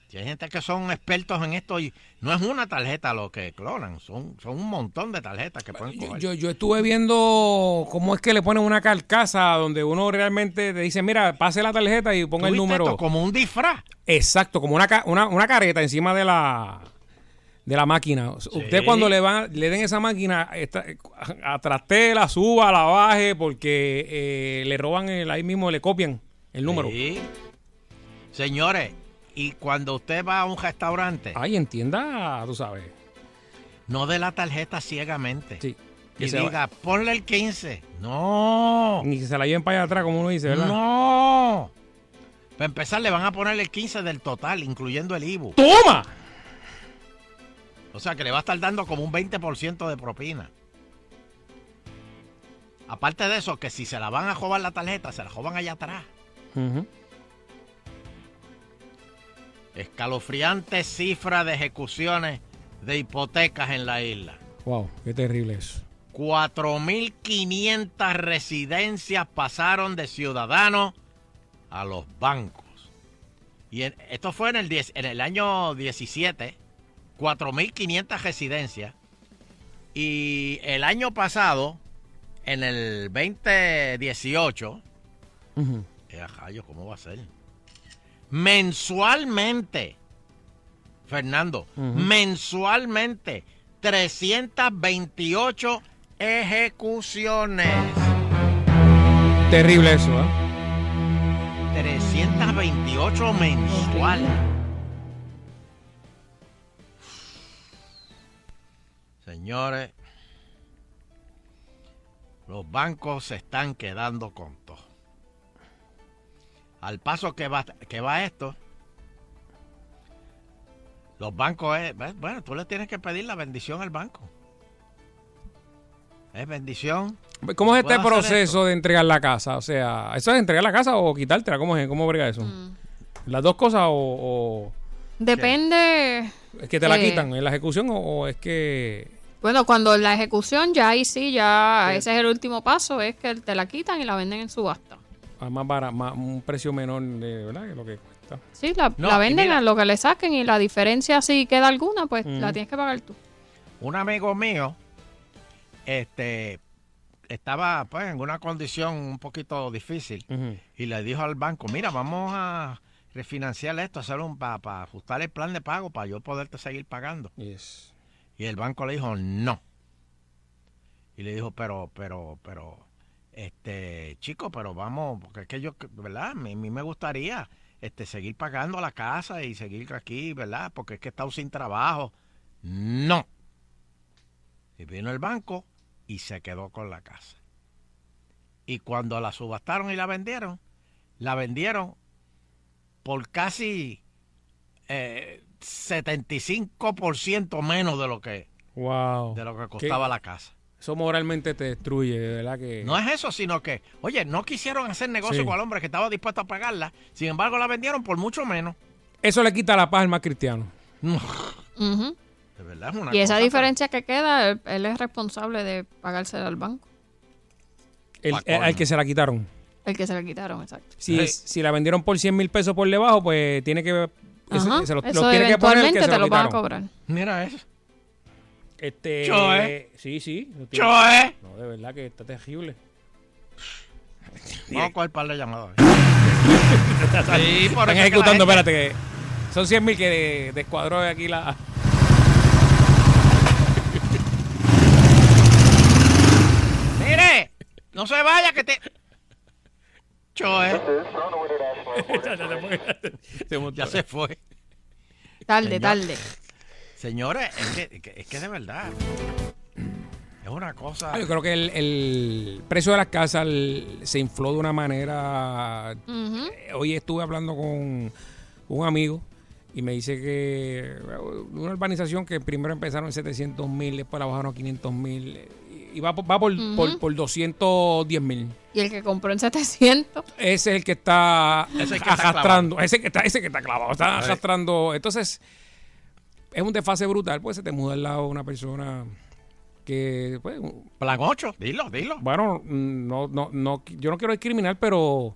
Si hay gente que son expertos en esto y no es una tarjeta lo que clonan, son, son un montón de tarjetas que pueden coger. Yo, yo estuve viendo cómo es que le ponen una carcasa donde uno realmente te dice, mira, pase la tarjeta y ponga el ¿Tuviste número. esto? Como un disfraz. Exacto, como una, una, una careta encima de la de la máquina. Usted cuando le van, le den esa máquina, está, atrastela, suba, la baje, porque eh, le roban el, ahí mismo, le copian el número. Sí. Señores, y cuando usted va a un restaurante, Ay, entienda, tú sabes. no dé la tarjeta ciegamente. Sí. Y diga, ponle el 15. No. Ni que se la lleven para allá atrás, como uno dice, ¿verdad? No. Para empezar, le van a poner el 15 del total, incluyendo el IBU. ¡Toma! O sea que le va a estar dando como un 20% de propina. Aparte de eso, que si se la van a robar la tarjeta, se la roban allá atrás. Ujú. Escalofriante cifra de ejecuciones de hipotecas en la isla. Wow, qué terrible eso. 4.500 residencias pasaron de ciudadanos a los bancos. Y en- esto fue en el, 10 en el año 17, 4.500 residencias. Y el año pasado, en el 2018, Ujú. eh, rayos, ¿cómo va a ser? Mensualmente, Fernando, mensualmente, 328 ejecuciones. Terrible eso, ¿eh? 328 mensual. Señores, los bancos se están quedando con. Al paso que va, que va esto, los bancos es, bueno, tú le tienes que pedir la bendición al banco. Es bendición. ¿Cómo es este ¿Puedo hacer proceso de entregar la casa? O sea, ¿eso es entregar la casa o quitártela? ¿Cómo es? ¿Cómo brega eso? Mm. ¿Las dos cosas o, Depende. es que te la quitan en la ejecución o, o es que... Bueno, cuando la ejecución ya ahí sí, ya Sí. ese es el último paso, es que te la quitan y la venden en subasta. A más bara- más, un precio menor de verdad que lo que cuesta. Sí, la, No, la y venden mira- a lo que le saquen y la diferencia si queda alguna, pues la tienes que pagar tú. un amigo mío este estaba pues en una condición un poquito difícil y le dijo al banco mira vamos a refinanciar esto hacer un para ajustar el plan de pago para yo poderte seguir pagando Yes. y el banco le dijo no y le dijo pero pero pero este chico pero vamos porque es que yo verdad a mí, a mí me gustaría este seguir pagando la casa y seguir aquí verdad porque es que he estado sin trabajo no y vino el banco y se quedó con la casa. Y cuando la subastaron y la vendieron, la vendieron por casi eh, 75% menos de lo que Wow. de lo que costaba ¿Qué? la casa. Eso moralmente te destruye, de verdad que... No es eso, sino que, oye, no quisieron hacer negocio Sí. con el hombre que estaba dispuesto a pagarla, sin embargo la vendieron por mucho menos. Eso le quita la paz al más cristiano. De verdad es una Y esa cosa, diferencia que queda, él, él es responsable de pagársela al banco. El, el- al que se la quitaron. El que se la quitaron, exacto. Si, Sí. si la vendieron por 100 mil pesos por debajo, pues tiene que ese- Ajá, se lo, eso lo tiene que poner el que se te lo lo van a cobrar. Mira eso. Este, Choe. Sí, sí. tiene. Choe. No, de verdad que está terrible. Vamos a coger par de llamadas. Sí, por Están ejecutando, espérate, que son 100 mil que de- descuadró aquí la... Mire, no se vaya que te... Choe. ya se fue. Tarde, tarde. Señores, es que, es que- es que de verdad. Es una cosa. Ah, Yo creo que el, el precio de las casas el- se infló de una manera... Eh, Hoy estuve hablando con un amigo y me dice que eh, una urbanización que primero empezaron en 700 mil, después la bajaron a 500 mil y va, por- va por, Ujú. por, por 210 mil. Y el que compró en 700. Ese es el que está Ese es el que está arrastrando. Ese que está, ese que está clavado. Está arrastrando. Entonces, es un desfase brutal. Pues se te muda al lado una persona que. Pues, Plan 8, dilo, dilo. Bueno, mm, no, no, no, yo no quiero discriminar, pero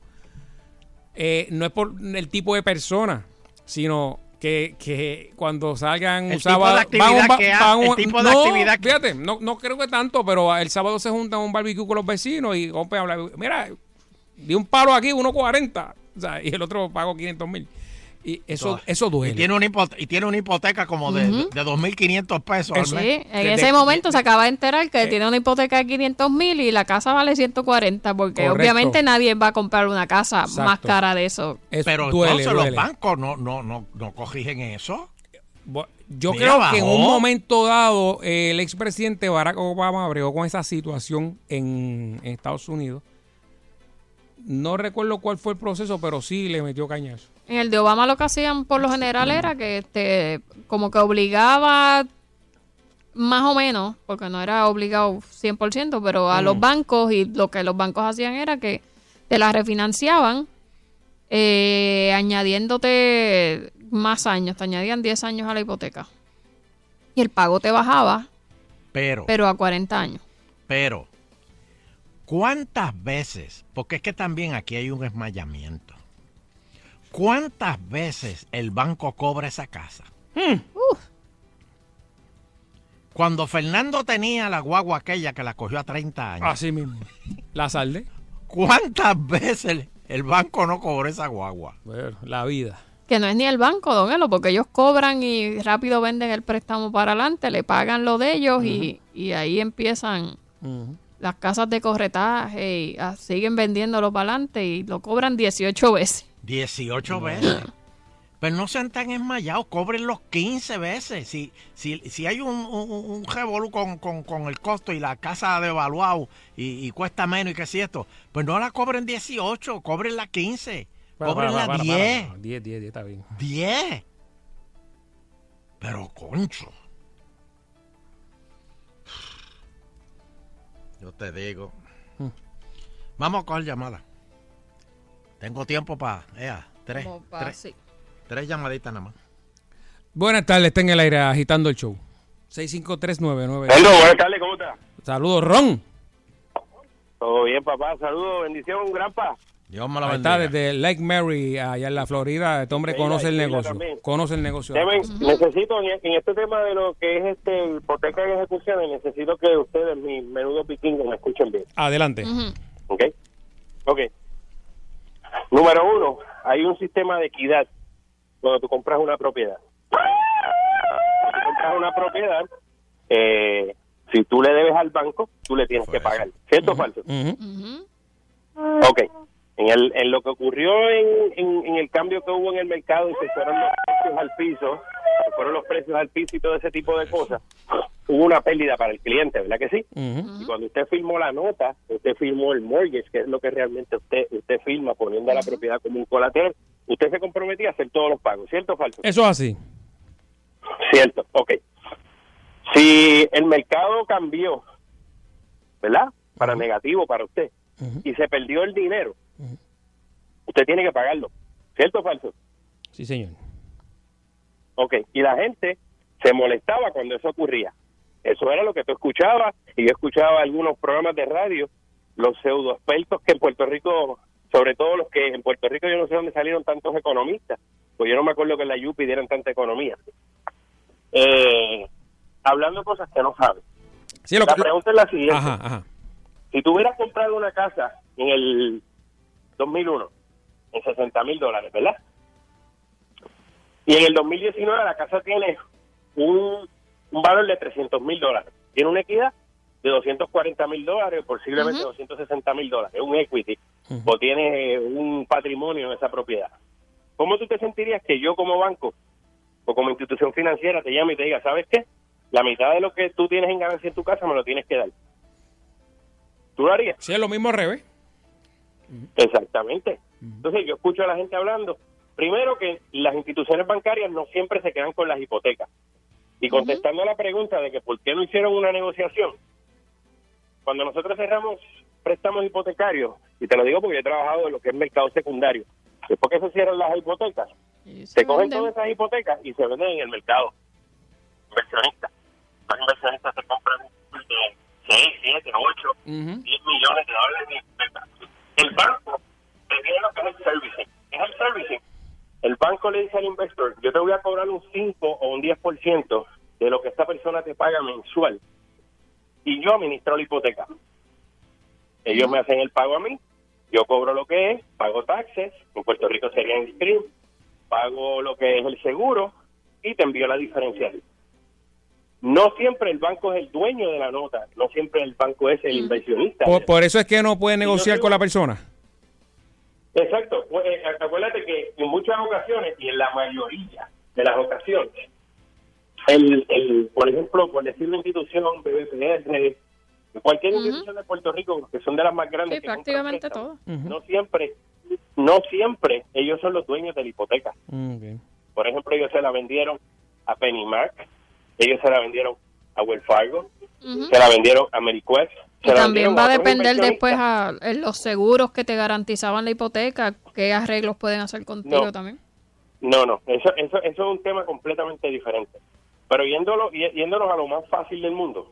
eh, no es por el tipo de persona, sino que, que cuando salgan El un tipo de sábado. actividad van que el tipo de no, actividad que- Fíjate, no, no creo que tanto, pero el sábado se juntan un barbecue con los vecinos y compa, habla, mira, di un palo aquí, 1.40, o sea, y el otro pagó 500 mil. Y eso, eso duele. Y tiene una hipoteca, y tiene una hipoteca como de, Ujú. de 2.500 pesos al Eso. mes. Sí, en De- ese de- momento se acaba de enterar Eh. que tiene una hipoteca de 500 mil y la casa vale 140, porque Correcto. obviamente nadie va a comprar una casa más cara de eso. Pero duele, entonces duele. los bancos no, no, no, no corrigen eso. Yo Mira, creo que en un momento dado eh, el expresidente Barack Obama bregó con esa situación en, en Estados Unidos. No recuerdo cuál fue el proceso, pero sí le metió cañazo. En el de Obama lo que hacían por lo general era que este, como que obligaba más o menos, porque no era obligado 100%, pero a los Mm. bancos y lo que los bancos hacían era que te la refinanciaban eh, añadiéndote más años, te añadían 10 años a la hipoteca. Y el pago te bajaba, Pero, pero a 40 años. pero, ¿cuántas veces? Porque es que también aquí hay un esmayamiento. ¿Cuántas veces el banco cobra esa casa? Cuando Fernando tenía la guagua aquella que la cogió a 30 años. Así mismo. La salde. ¿Cuántas veces el, banco no cobró esa guagua? Bueno, la vida. Que no es ni el banco, don Elo, porque ellos cobran y rápido venden el préstamo para adelante, le pagan lo de ellos y, y ahí empiezan las casas de corretaje y ah, siguen vendiéndolo para adelante y lo cobran 18 veces. 18 veces. Pero no sean tan esmayados, cobren los 15 veces. Si, si, si hay un, un, un revolú con, con, con el costo y la casa ha devaluado y, y cuesta menos y que si esto, pues no la cobren 18, cobren la 15, Para, cobren para, la para, 10. para, para. 10, 10, 10, está bien. 10. Pero concho. Yo te digo. Hmm. Vamos a coger llamada. Tengo tiempo para. tres, Como pa- tres, sí. tres llamaditas nada más. Buenas tardes, está en el aire agitando el show. 65399. Hello, buenas tardes, ¿cómo estás? Saludos, Ron. Todo bien, papá. Saludos, bendición, granpa. Dios me la Ahí está desde Lake Mary, allá en la Florida. Este hombre conoce el y negocio. Conoce el negocio. Deben- Necesito, en, este tema de lo que es este hipoteca en ejecuciones, necesito que ustedes, mis menudos vikingos, me escuchen bien. Adelante. ¿Ok? Ok. Número uno, hay un sistema de equidad cuando tú compras una propiedad. Cuando tú compras una propiedad, eh, si tú le debes al banco, tú le tienes que pagar. ¿Cierto o falso? Ok. En, el, en lo que ocurrió en, en, en el cambio que hubo en el mercado y se fueron los precios al piso, se fueron los precios al piso y todo ese tipo de cosas, hubo una pérdida para el cliente, ¿verdad que sí? Y cuando usted firmó la nota, usted firmó el mortgage, que es lo que realmente usted usted firma poniendo a la propiedad como un colateral, usted se comprometía a hacer todos los pagos, ¿cierto o falso? Eso es así. Cierto, ok. Si el mercado cambió, ¿verdad? Para negativo para usted, y se perdió el dinero, usted tiene que pagarlo, ¿cierto o falso? Sí, señor. Ok, y la gente se molestaba cuando eso ocurría. Eso era lo que tú escuchabas, y yo escuchaba algunos programas de radio, los pseudo expertos que en Puerto Rico, sobre todo los que en Puerto Rico yo no sé dónde salieron tantos economistas, pues yo no me acuerdo que en la Yupi dieran tanta economía. Eh, hablando de cosas que no sabes. Sí, lo la que- pregunta es la siguiente. Ajá, ajá. Si tú hubieras comprado una casa en el 2001 en 60 mil dólares, ¿verdad? Y en el 2019 la casa tiene un, un valor de 300 mil dólares. Tiene una equidad de 240 mil dólares, posiblemente 260 mil dólares, un equity, o tiene un patrimonio en esa propiedad. ¿Cómo tú te sentirías que yo como banco o como institución financiera te llame y te diga, ¿sabes qué? La mitad de lo que tú tienes en ganancia en tu casa me lo tienes que dar. ¿Tú lo harías? Sí, es lo mismo al revés. Exactamente. Entonces yo escucho a la gente hablando, primero que las instituciones bancarias no siempre se quedan con las hipotecas. Y contestando a la pregunta de que por qué no hicieron una negociación, cuando nosotros cerramos préstamos hipotecarios, y te lo digo porque yo he trabajado en lo que es mercado secundario, después que se cierran las hipotecas, se cogen venden. todas esas hipotecas y se venden en el mercado. Inversionistas. Los inversionistas se compran de 6, 7, 8, 10 millones de dólares de hipotecas. El banco lo que es el servicing. ¿Qué es el servicing? El banco le dice al inversor, yo te voy a cobrar un 5 o un 10% de lo que esta persona te paga mensual. Y yo administro la hipoteca. Ellos me hacen el pago a mí, yo cobro lo que es, pago taxes, en Puerto Rico sería en stream, pago lo que es el seguro y te envío la diferencial. No siempre el banco es el dueño de la nota, no siempre el banco es el inversionista. Por, por eso es que no puede negociar tengo- con la persona. Exacto. Pues, eh, acuérdate que en muchas ocasiones y en la mayoría de las ocasiones, el, el, por ejemplo, por decir una institución, BBPR, cualquier institución de Puerto Rico, que son de las más grandes, Sí, que compran prácticamente todo. no siempre, no siempre ellos son los dueños de la hipoteca. Por ejemplo, ellos se la vendieron a PennyMac, ellos se la vendieron a Wells Fargo, se la vendieron a Ameriquest. Y también va a depender después a en los seguros que te garantizaban la hipoteca, qué arreglos pueden hacer contigo No. también. No, no, eso, eso, eso es un tema completamente diferente. Pero yéndolo, y- yéndonos a lo más fácil del mundo,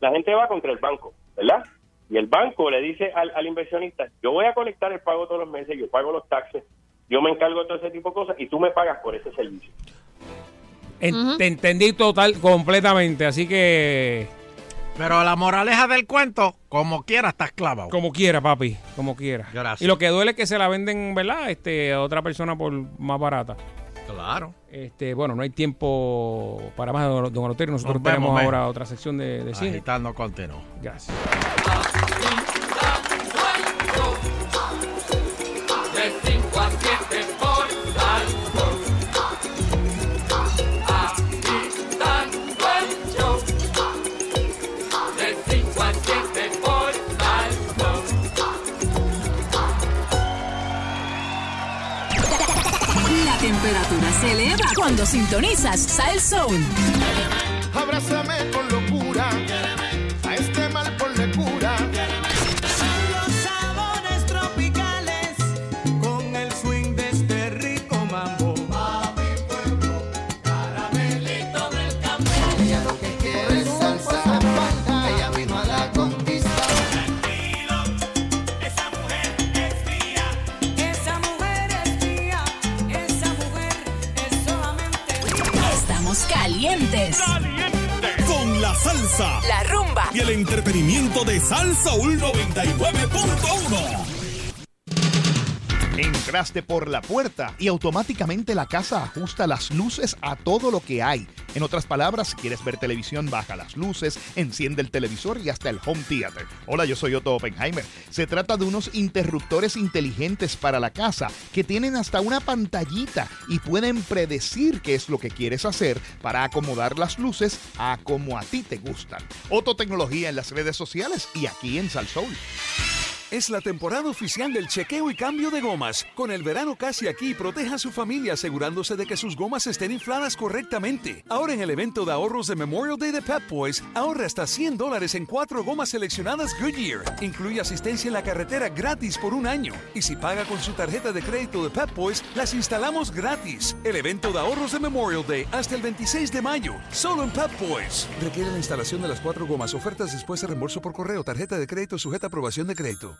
la gente va contra el banco, ¿verdad? Y el banco le dice al, al inversionista, yo voy a colectar el pago todos los meses, yo pago los taxes, yo me encargo de todo ese tipo de cosas y tú me pagas por ese servicio. En- Te entendí total, completamente. Así que. Pero la moraleja del cuento, como quiera, estás clavado. Como quiera, papi. Como quiera. Gracias. Y lo que duele es que se la venden, ¿verdad? Este, a otra persona por más barata. Claro. Este, bueno, no hay tiempo para más, don don Eleuterio. Nosotros Nos vemos, tenemos ahora otra sección de, de cine. Agitando continuo. Gracias. Se eleva cuando sintonizas Sal Soul. Abrázame con salsa. La rumba. Y el entretenimiento de Salsa Soul 99.1. Entraste por la puerta y automáticamente la casa ajusta las luces a todo lo que hay. En otras palabras, si quieres ver televisión, baja las luces, enciende el televisor y hasta el home theater. Hola, yo soy Otto Oppenheimer. Se trata de unos interruptores inteligentes para la casa que tienen hasta una pantallita y pueden predecir qué es lo que quieres hacer para acomodar las luces a como a ti te gustan. Otto Tecnología en las redes sociales y aquí en Salsoul. Es la temporada oficial del chequeo y cambio de gomas. Con el verano casi aquí, proteja a su familia asegurándose de que sus gomas estén infladas correctamente. Ahora en el evento de ahorros de Memorial Day de Pep Boys, ahorra hasta 100 dólares en cuatro gomas seleccionadas Goodyear. Incluye asistencia en la carretera gratis por un año. Y si paga con su tarjeta de crédito de Pep Boys, las instalamos gratis. El evento de ahorros de Memorial Day hasta el 26 de mayo, solo en Pep Boys. Requiere la instalación de las cuatro gomas. Ofertas después de reembolso por correo. Tarjeta de crédito sujeta a aprobación de crédito.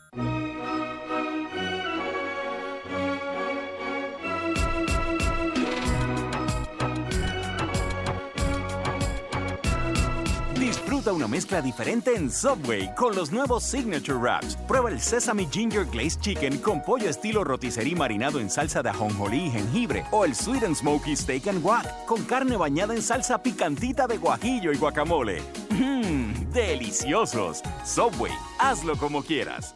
Disfruta una mezcla diferente en Subway con los nuevos Signature Wraps. Prueba el Sesame Ginger Glazed Chicken con pollo estilo rotisserie marinado en salsa de ajonjolí y jengibre o el Sweet and Smoky Steak and Guac con carne bañada en salsa picantita de guajillo y guacamole. ¡Mmm! ¡Deliciosos! Subway, hazlo como quieras.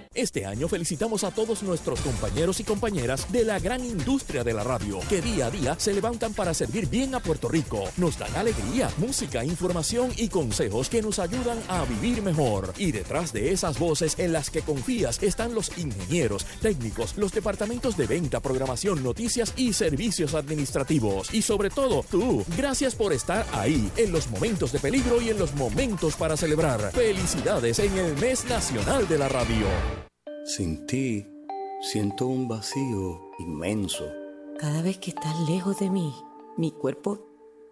Este año felicitamos a todos nuestros compañeros y compañeras de la gran industria de la radio, que día a día se levantan para servir bien a Puerto Rico. Nos dan alegría, música, información y consejos que nos ayudan a vivir mejor. Y detrás de esas voces en las que confías están los ingenieros, técnicos, los departamentos de venta, programación, noticias y servicios administrativos. Y sobre todo, tú. Gracias por estar ahí, en los momentos de peligro y en los momentos para celebrar. Felicidades en el mes nacional de la radio. Sin ti, siento un vacío inmenso. Cada vez que estás lejos de mí, mi cuerpo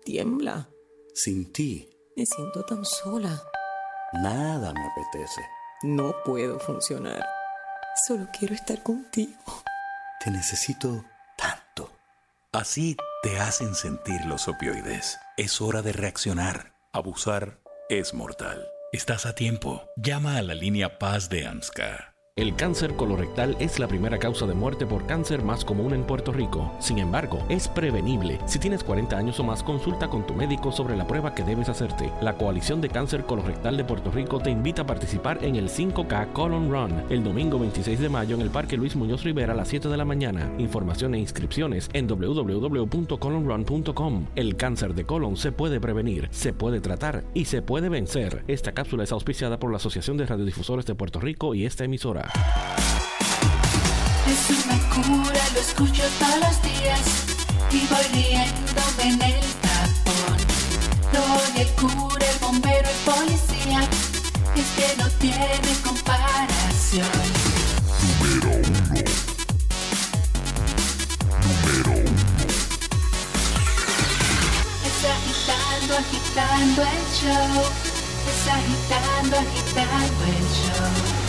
tiembla. Sin ti, Me siento tan sola. nada me apetece. No puedo funcionar. Solo quiero estar contigo. Te necesito tanto. Así te hacen sentir los opioides. Es hora de reaccionar. Abusar es mortal. Estás a tiempo. Llama a la línea Paz de AMSCA. El cáncer colorectal es la primera causa de muerte por cáncer más común en Puerto Rico. Sin embargo, es prevenible. Si tienes 40 años o más, consulta con tu médico sobre la prueba que debes hacerte. La Coalición de Cáncer Colorectal de Puerto Rico te invita a participar en el 5K Colon Run el domingo 26 de mayo en el Parque Luis Muñoz Rivera a las 7 de la mañana. Información e inscripciones en www.colonrun.com. El cáncer de colon se puede prevenir, se puede tratar y se puede vencer. Esta cápsula es auspiciada por la Asociación de Radiodifusores de Puerto Rico y esta emisora. Es una cura, lo escucho todos los días y voy riéndome en el tapón. Doy el cura, el bombero, el policía, es que no tiene comparación. Número uno. Número uno. Es agitando, agitando el show. Es agitando, agitando el show.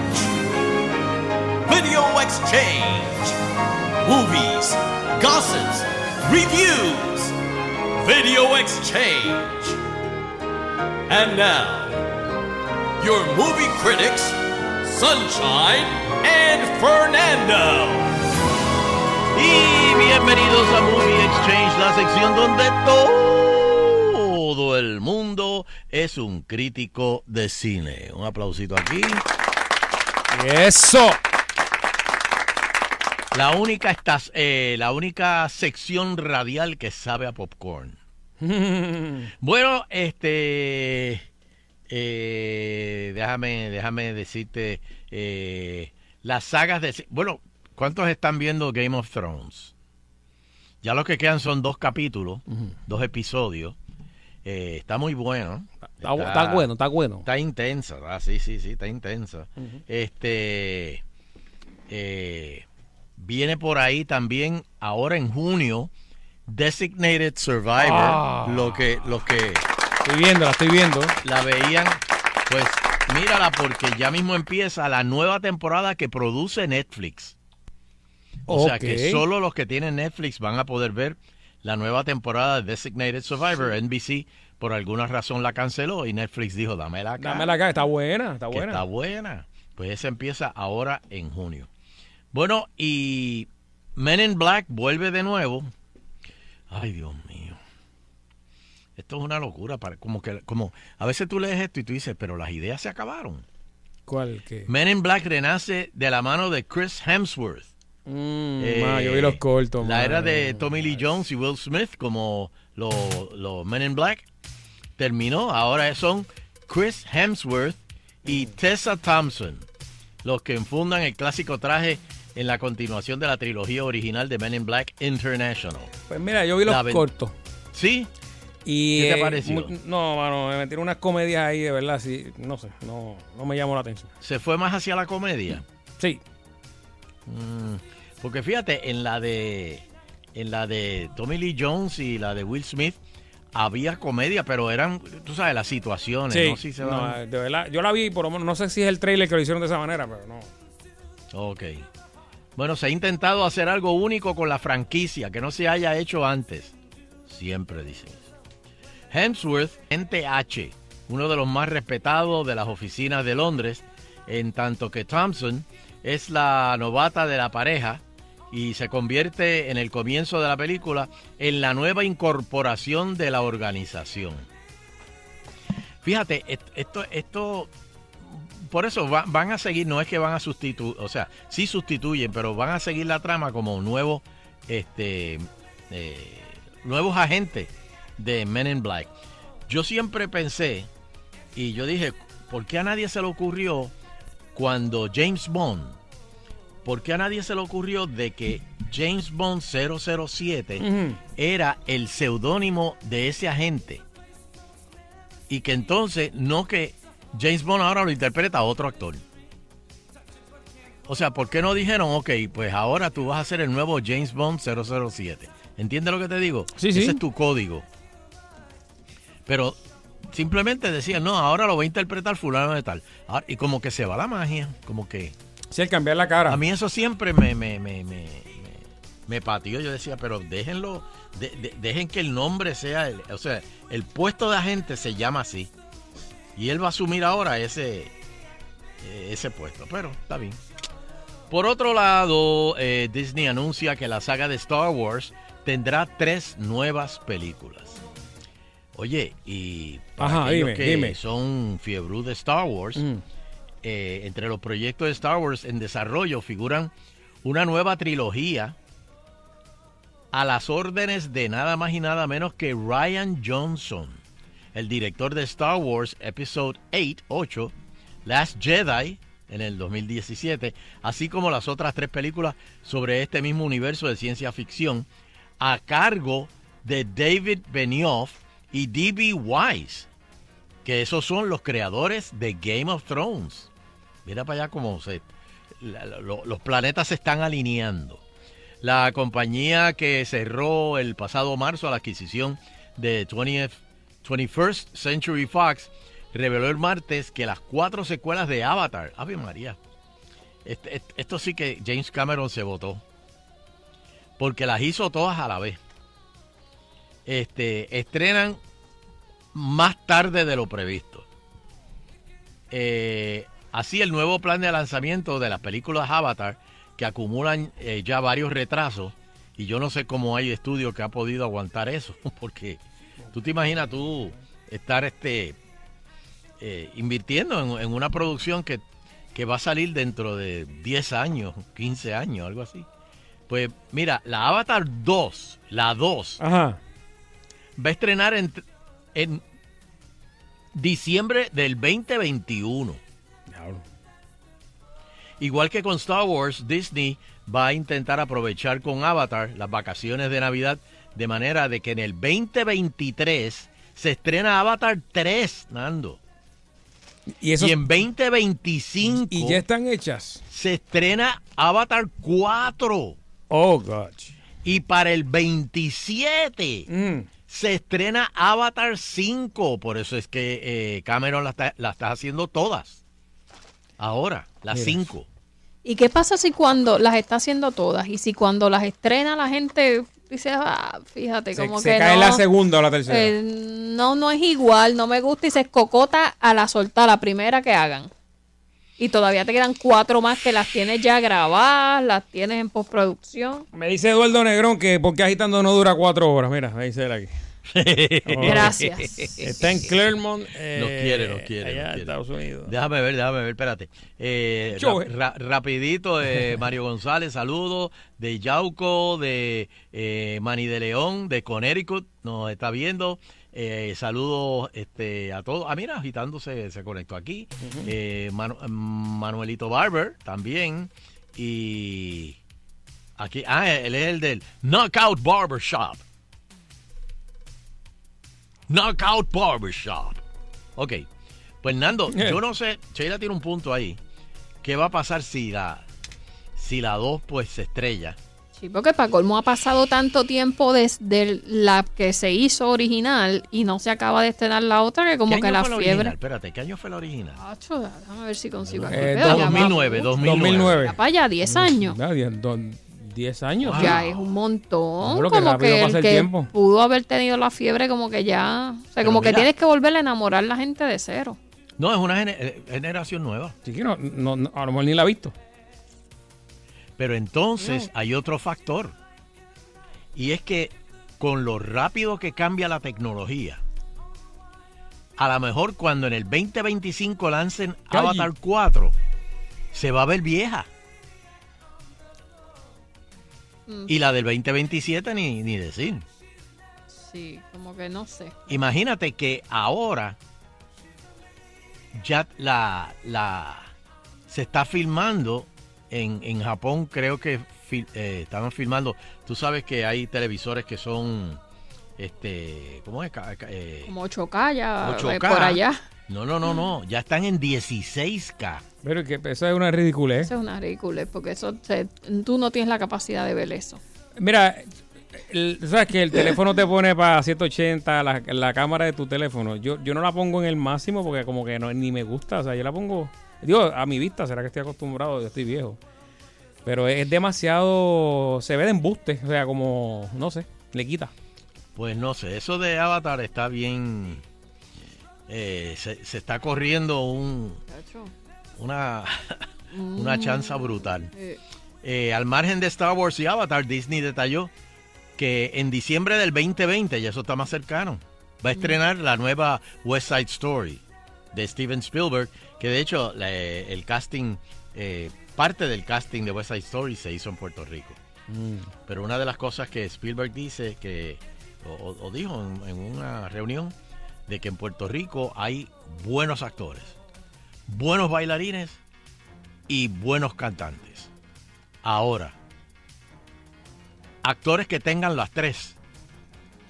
Video Exchange. Movies, gossips, reviews. Video Exchange. And now, your movie critics, Sunshine and Fernando. Y bienvenidos a Movie Exchange, la sección donde todo el mundo es un crítico de cine. Un aplausito aquí. Eso. La única, estas, eh, la única sección radial que sabe a popcorn. Bueno, este. eh, déjame, déjame decirte. eh, las sagas de. Bueno, ¿cuántos están viendo Game of Thrones? Ya lo que quedan son dos capítulos, dos episodios. Eh, está muy bueno. Está bu- está bueno, está bueno. Está intensa, ¿verdad? sí, sí, sí, está intensa. Este. eh, viene por ahí también, ahora en junio, Designated Survivor. Ah. Lo que, los que Estoy viendo, la estoy viendo. la veían, pues mírala porque ya mismo empieza la nueva temporada que produce Netflix. O sea que solo los que tienen Netflix van a poder ver la nueva temporada de Designated Survivor. NBC por alguna razón la canceló y Netflix dijo, dámela acá. Dame la cara, está buena, está que buena. está buena. Pues esa empieza ahora en junio. Bueno, y Men in Black vuelve de nuevo. Ay, Dios mío. Esto es una locura. para- Como que, como, a veces tú lees esto y tú dices, pero las ideas se acabaron. ¿Cuál? ¿Qué? Men in Black renace de la mano de Chris Hemsworth. Mm, Eh, ma, yo vi los cortos. La era de Tommy Lee Jones y Will Smith como los los Men in Black terminó. Ahora son Chris Hemsworth y Tessa Thompson los que fundan el clásico traje en la continuación de la trilogía original de Men in Black International. Pues mira, yo vi los La cortos. ¿Sí? Y, ¿Qué te eh, pareció? mu- no, mano, me metieron unas comedias ahí, de verdad, sí, no sé, no, no me llamó la atención. ¿Se fue más hacia la comedia? Sí. Mm, porque fíjate, en la de en la de Tommy Lee Jones y la de Will Smith había comedia, pero eran, tú sabes, las situaciones, Sí, ¿no? Sí se no, van- de verdad, yo la vi, por lo menos, no sé si es el trailer que lo hicieron de esa manera, pero no. Ok. Bueno, se ha intentado hacer algo único con la franquicia que no se haya hecho antes. Siempre dicen. Hemsworth, NTH, uno de los más respetados de las oficinas de Londres, en tanto que Thompson es la novata de la pareja y se convierte en el comienzo de la película en la nueva incorporación de la organización. Fíjate, est- esto, esto por eso va- van a seguir, no es que van a sustituir, o sea, sí sustituyen, pero van a seguir la trama como nuevos, este, eh, nuevos agentes de Men in Black. Yo siempre pensé, y yo dije, ¿por qué a nadie se le ocurrió cuando James Bond, por qué a nadie se le ocurrió de que James Bond 007 Ujú. era el seudónimo de ese agente? Y que entonces, no que James Bond ahora lo interpreta otro actor. O sea, ¿por qué no dijeron, ok, pues ahora tú vas a ser el nuevo James Bond 007? ¿Entiendes lo que te digo? Sí, sí. Ese es tu código. Pero simplemente decían, no, ahora lo va a interpretar fulano de tal. Ah, Y como que se va la magia, como que... Sí, el cambiar la cara. A mí eso siempre me, me, me, me, me, me pateó. Yo decía, pero déjenlo, de- de- dejen que el nombre sea, el, o sea, el puesto de agente se llama así. Y él va a asumir ahora ese, eh, ese puesto. Pero está bien. Por otro lado, eh, Disney anuncia que la saga de Star Wars tendrá tres nuevas películas. Oye, y para Ajá, aquellos dime, que dime. son fiebrú de Star Wars, Mm. eh, entre los proyectos de Star Wars en desarrollo figuran una nueva trilogía a las órdenes de nada más y nada menos que Ryan Johnson, el director de Star Wars Episode 8, 8 Last Jedi en el 2017, así como las otras tres películas sobre este mismo universo de ciencia ficción, a cargo de David Benioff y D.B. Wise, que esos son los creadores de Game of Thrones. Mira para allá cómo se, los planetas se están alineando. La compañía que cerró el pasado marzo a la adquisición de 20th 21st Century Fox reveló el martes que las cuatro secuelas de Avatar, Ave María, este- esto sí que James Cameron se votó, porque las hizo todas a la vez. Este, estrenan más tarde de lo previsto. Eh, así, el nuevo plan de lanzamiento de las películas Avatar, que acumulan eh, ya varios retrasos, y yo no sé cómo hay estudio que ha podido aguantar eso, porque tú te imaginas tú estar este eh, invirtiendo en, en una producción que, que va a salir dentro de 10 años, 15 años, algo así. Pues mira, la Avatar 2, la 2, Ajá. va a estrenar en, en diciembre del 2021. Igual que con Star Wars, Disney va a intentar aprovechar con Avatar las vacaciones de Navidad de manera de que en el 2023 se estrena Avatar 3, Nando. Y, eso, Y en 2025 y ya están hechas. se estrena Avatar 4. Oh, gosh. Y para el 27 Mm. se estrena Avatar 5. Por eso es que eh, Cameron la está, la está haciendo todas. Ahora, las Mira. 5. ¿Y qué pasa si cuando las está haciendo todas y si cuando las estrena la gente dice, ah, fíjate, Se, como se que cae no, la segunda o la tercera. eh, no, no es igual, no me gusta y se escocota a la soltar, la primera que hagan. Y todavía te quedan cuatro más que las tienes ya grabadas, las tienes en postproducción. Me dice Eduardo Negrón que porque agitando no dura cuatro horas. Mira, me dice él aquí. Gracias. Está en Claremont. eh, Nos quiere, nos quiere. Allá nos en quiere. Estados Unidos. Déjame ver, déjame ver, espérate. Eh, Yo, ra- ra- rapidito, eh, Mario González, saludos. De Yauco, de eh, Mani de León, de Connecticut, nos está viendo. Eh, saludos este, a todos. Ah, mira, agitándose, se conectó aquí. Eh, Manu- Manuelito Barber también. Y aquí, ah, él es el del Knockout Barbershop. Knockout Barbershop. Ok. Pues Nando, Eh. yo no sé, Sheila tiene un punto ahí. ¿Qué va a pasar si la si la 2 pues se estrella? Sí, porque para colmo ha pasado tanto tiempo desde la que se hizo original y no se acaba de estrenar la otra que como ¿Qué que año la fue la fiebre. original? Espérate, ¿qué año fue la original? Acho, déjame ver si consigo. Eh, Pero ya va 2009, mucho. 2009. Ya para allá, 10 años. Ya, diez, don- diez años. Ya es un montón. Que como rápido que pasa el el que tiempo. pudo haber tenido la fiebre, como que ya. O sea, Pero como que tienes que volver a enamorar a la gente de cero. No, es una gene- eh, generación nueva. Sí, que no, no, no, a lo mejor ni la ha visto. Pero entonces hay otro factor. Y es que con lo rápido que cambia la tecnología, a lo mejor cuando en el 2025 lancen Calle. Avatar 4, se va a ver vieja. Mm. Y la del 2027 ni, ni decir. Sí, como que no sé. Imagínate que ahora ya la, la se está filmando en, en Japón, creo que fil- eh, estaban filmando. Tú sabes que hay televisores que son este, ¿cómo es? Eh, Como 8K ya 8K. eh, por allá. No, no, no, no, ya están en 16K. Pero que eso es una ridícula, ¿eh? Eso es una ridícula, porque eso se- tú no tienes la capacidad de ver eso. Mira, el- sabes que el teléfono te pone para 180, la, la cámara de tu teléfono. Yo, yo no la pongo en el máximo porque como que no, ni me gusta. O sea, yo la pongo, digo, a mi vista, será que estoy acostumbrado, yo estoy viejo. Pero es demasiado, se ve de embuste, o sea, como, no sé, le quita. Pues no sé, eso de Avatar está bien. Eh, se, se está corriendo un, una, una chanza brutal. Eh, al margen de Star Wars y Avatar, Disney detalló que en diciembre del 2020, ya eso está más cercano, va a estrenar la nueva West Side Story de Steven Spielberg, que de hecho la- el casting, eh, parte del casting de West Side Story se hizo en Puerto Rico. Pero una de las cosas que Spielberg dice que, o, o- o dijo en, en una reunión, de que en Puerto Rico hay buenos actores, buenos bailarines y buenos cantantes. Ahora, actores que tengan las tres,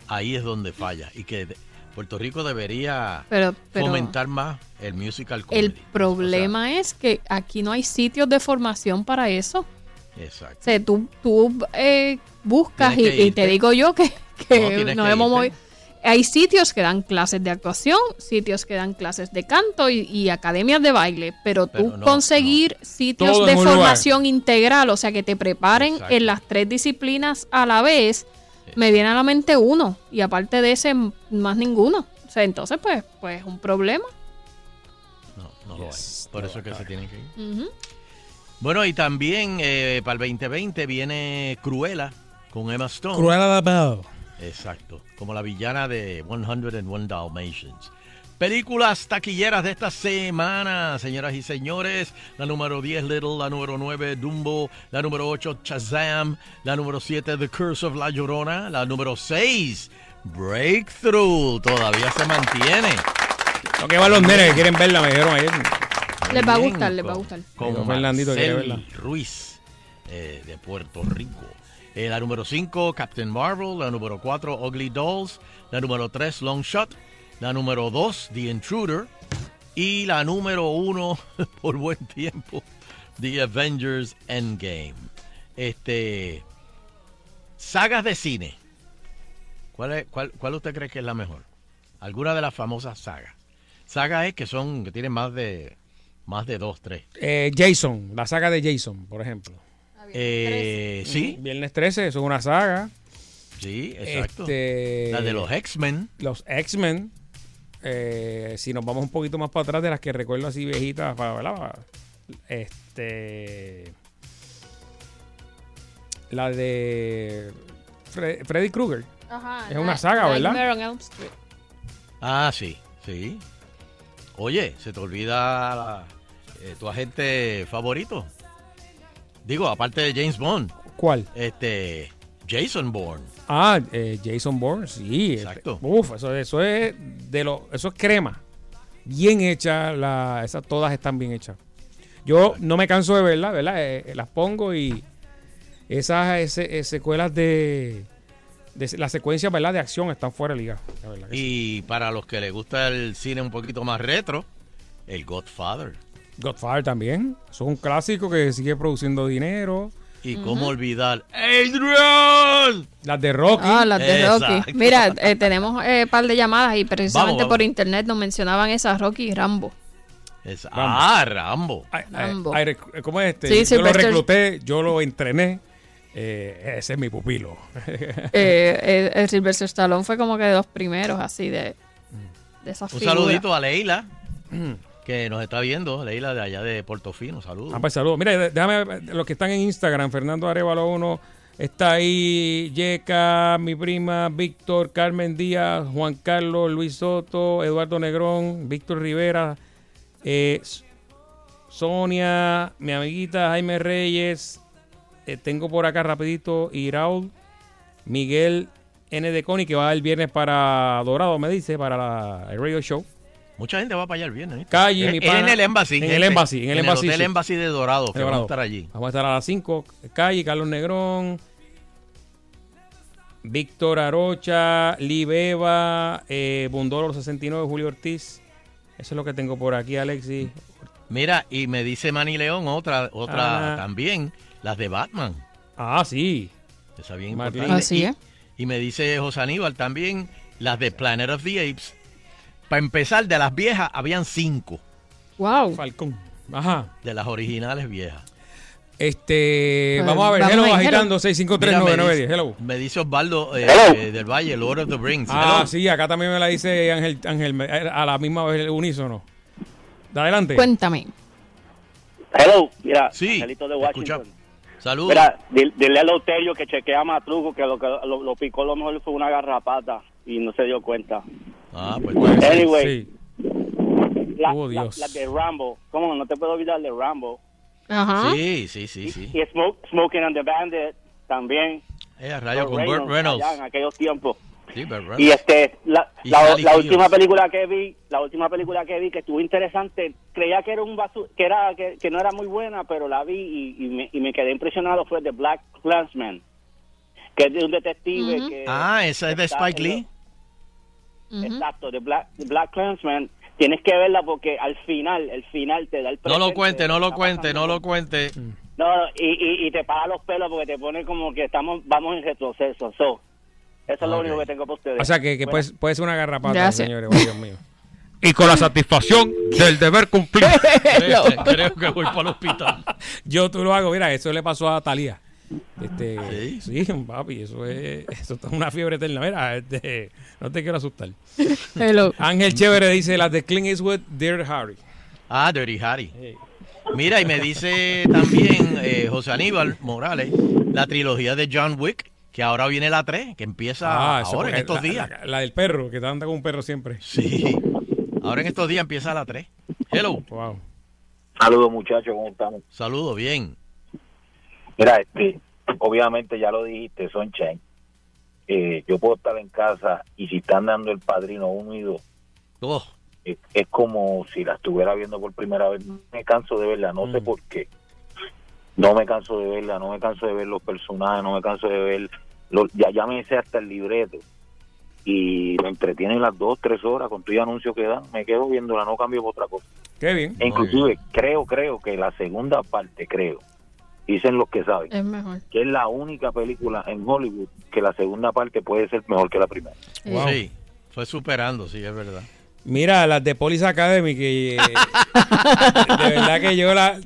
ahí es donde falla. Y que Puerto Rico debería Pero- pero- fomentar más el musical comedy. El problema es que aquí no hay sitios de formación para eso. Exacto. O sea, tú, tú eh, buscas y, te digo yo que, que No, nos que hemos movido. Hay sitios que dan clases de actuación, sitios que dan clases de canto y, y academias de baile, pero tú Pero no, conseguir sitios Todo de lugar. formación integral, o sea, que te preparen Exacto. en las tres disciplinas a la vez, me viene a la mente uno y aparte de ese, más ninguno. O sea, entonces, pues, pues un problema. No, no lo hay. Por eso es que se tienen que ir. Bueno, y también eh, para el 2020 viene Cruella con Emma Stone. Cruella de Bell. Exacto, como la villana de 101 Dalmatians. Películas taquilleras de esta semana, señoras y señores. La número 10, Little. La número 9, Dumbo. La número 8, Shazam. La número 7, The Curse of La Llorona. La número 6, Breakthrough. Todavía se mantiene. Lo que van los nenes que quieren verla, me dijeron ayer. Les va a gustar, les va a gustar. Digo, Fernandito quiere verla. Ruiz, eh, de Puerto Rico. Eh, la número 5, Captain Marvel. La número 4, Ugly Dolls. La número 3, Long Shot. La número 2, The Intruder. Y la número 1, por buen tiempo, The Avengers Endgame. Este. Sagas de cine. ¿Cuál, es- cuál, cuál usted cree que es la mejor? Alguna de las famosas sagas. Sagas es que son, que tienen más de, más de dos, tres. Eh, Jason, la saga de Jason, por ejemplo. Eh, sí, Viernes 13, eso es una saga. sí, exacto. Este, La de los X-Men. Los X-Men. Eh, si nos vamos un poquito más para atrás de las que recuerdo así viejitas, para, ¿verdad? Este. La de Fre- Freddy Krueger. Ajá, Es una saga, ¿verdad? Nightmare on Elm Street. Ah, sí, sí. Oye, se te olvida la- eh, tu agente favorito. Digo, aparte de James Bond. ¿Cuál? Este, Jason Bourne. Ah, eh, Jason Bourne, sí. Exacto. Este, Uf, eso, eso es de lo, eso es crema. Bien hecha, la, esas todas están bien hechas. Yo no me canso de verlas, ¿verdad? Eh, las pongo y esas ese- eh, secuelas de, de las secuencias, ¿verdad? De acción están fuera de liga. la sí. Y para los que les gusta el cine un poquito más retro, el Godfather. Godfather también. Eso es un clásico que sigue produciendo dinero. Y cómo olvidar Adrian. Las de Rocky. Ah, las de Rocky. Exacto. Mira, eh, tenemos un par de llamadas y precisamente Vamos, vamos. por internet nos mencionaban esas Rocky y Rambo. Es- ah, Rambo. Rambo. Ay, ¿Cómo es este? Sí, yo lo recluté, yo lo entrené. Eh, ese es mi pupilo. Eh, eh, el Sylvester Stallone fue como que de los primeros así de, de esas Un figuras. saludito a Leila, que nos está viendo. Leila de allá de Portofino, saludos. Ah, pues saludos. Mira, déjame los que están en Instagram, Fernando Arevalo 1, está ahí Yeca, mi prima, Víctor, Carmen Díaz, Juan Carlos, Luis Soto, Eduardo Negrón, Víctor Rivera, eh, Sonia, mi amiguita Jaime Reyes, eh, tengo por acá rapidito Iraul, Miguel N. de Coni, que va el viernes para Dorado, me dice, para la- el radio show. Mucha gente va para allá el viernes. ¿viste? Calle, Eh, mi eh, pana. En el Embassy. En el. Embassy, en el Embassy, Hotel sí. Embassy de Dorado, que De vamos a Dorado. estar allí. Vamos a estar a las 5. Calle, Carlos Negrón, Víctor Arocha, Libeva, eh, Bundolo 69, Julio Ortiz. Eso es lo que tengo por aquí, Alexis. Mira, y me dice Manny León, otra, otra Ah. también, las de Batman. Ah, sí. Esa bien importante. Así y, es. y me dice José Aníbal también, las de Planet of the Apes. Para empezar, de las viejas, habían cinco. Wow. Falcón. Ajá. De las originales viejas. Este, Pues, vamos a ver, vamos hello, hello. agitando Mira, me 6539910. dice- Hello. Me dice Osvaldo eh, eh, del Valle, Lord of the Rings. Ah, Hello. sí, acá también me la dice Ángel, Ángel eh, a la misma vez el unísono. De adelante. Cuéntame. Hello, mira, Sí, Angelito de Washington. Saludos. Mira, dile, a Loterio que chequea más truco, que lo que lo, lo picó lo mejor fue una garrapata y no se dio cuenta. Ah, pues Anyway, Sí. la, Oh, la- Dios. la de Rambo, ¿cómo no te puedo olvidar de Rambo? Ajá. Sí, sí, sí, sí. Y Smoke, Smoking and the Bandit también. Eh, a rayo con Burt Reynolds. allá en aquellos tiempos. Sí, Burt Reynolds. Y este, la, Y la, la última película que vi, la última película que vi que estuvo interesante, creía que era un basu que era que, que no era muy buena, pero la vi y, y me, y me quedé impresionado fue The Black Clansman, que es de un detective Ujú. que Ah, esa es de Spike en Exacto, The Black, Black Clansman. Tienes que verla porque al final, el final te da el No lo cuente, de no lo cuente, pasando no lo cuente. No, y, y, y te para los pelos porque te pone como que estamos vamos en retroceso. So, eso es lo Ok. único que tengo para ustedes. O sea que, que Bueno, puede, puede ser una garrapata, Gracias. señores. Oh, Dios mío. Y con la satisfacción del deber cumplido. Hello. Creo que voy para el hospital. Yo tú lo hago, mira, eso le pasó a Talía. Este, ¿Sí? sí, papi, eso es, eso es una fiebre eterna. Mira, este, no te quiero asustar. Hello. Ángel Chévere dice las de Clint Eastwood, Dear Harry. Ah, Dirty Harry. Mira, y me dice también eh, José Aníbal Morales la trilogía de John Wick, que ahora viene la 3, que empieza Ah, ahora en estos la, días. La, la del perro, que anda con un perro siempre. Sí. Ahora en estos días empieza la 3. Hello. Wow. Saludos muchachos, ¿cómo estamos? Saludos, bien. Mira, este, obviamente ya lo dijiste, son Chen. Eh, yo puedo estar en casa y si están dando el padrino uno y dos, Oh, es, es como si la estuviera viendo por primera vez. No me canso de verla, no sé Mm. por qué. No me canso de verla, no me canso de ver los personajes, no me canso de ver. Los, ya, ya me sé hasta el libreto. Y me entretienen las dos, tres horas con todo el anuncio que dan. Me quedo viéndola, no cambio por otra cosa. Qué bien. E inclusive, creo, creo que la segunda parte, creo, dicen los que saben, Es mejor. que es la única película en Hollywood que la segunda parte puede ser mejor que la primera. Wow. Sí, fue superando, sí, es verdad. Mira, las de Police Academy, que eh, de verdad que yo la,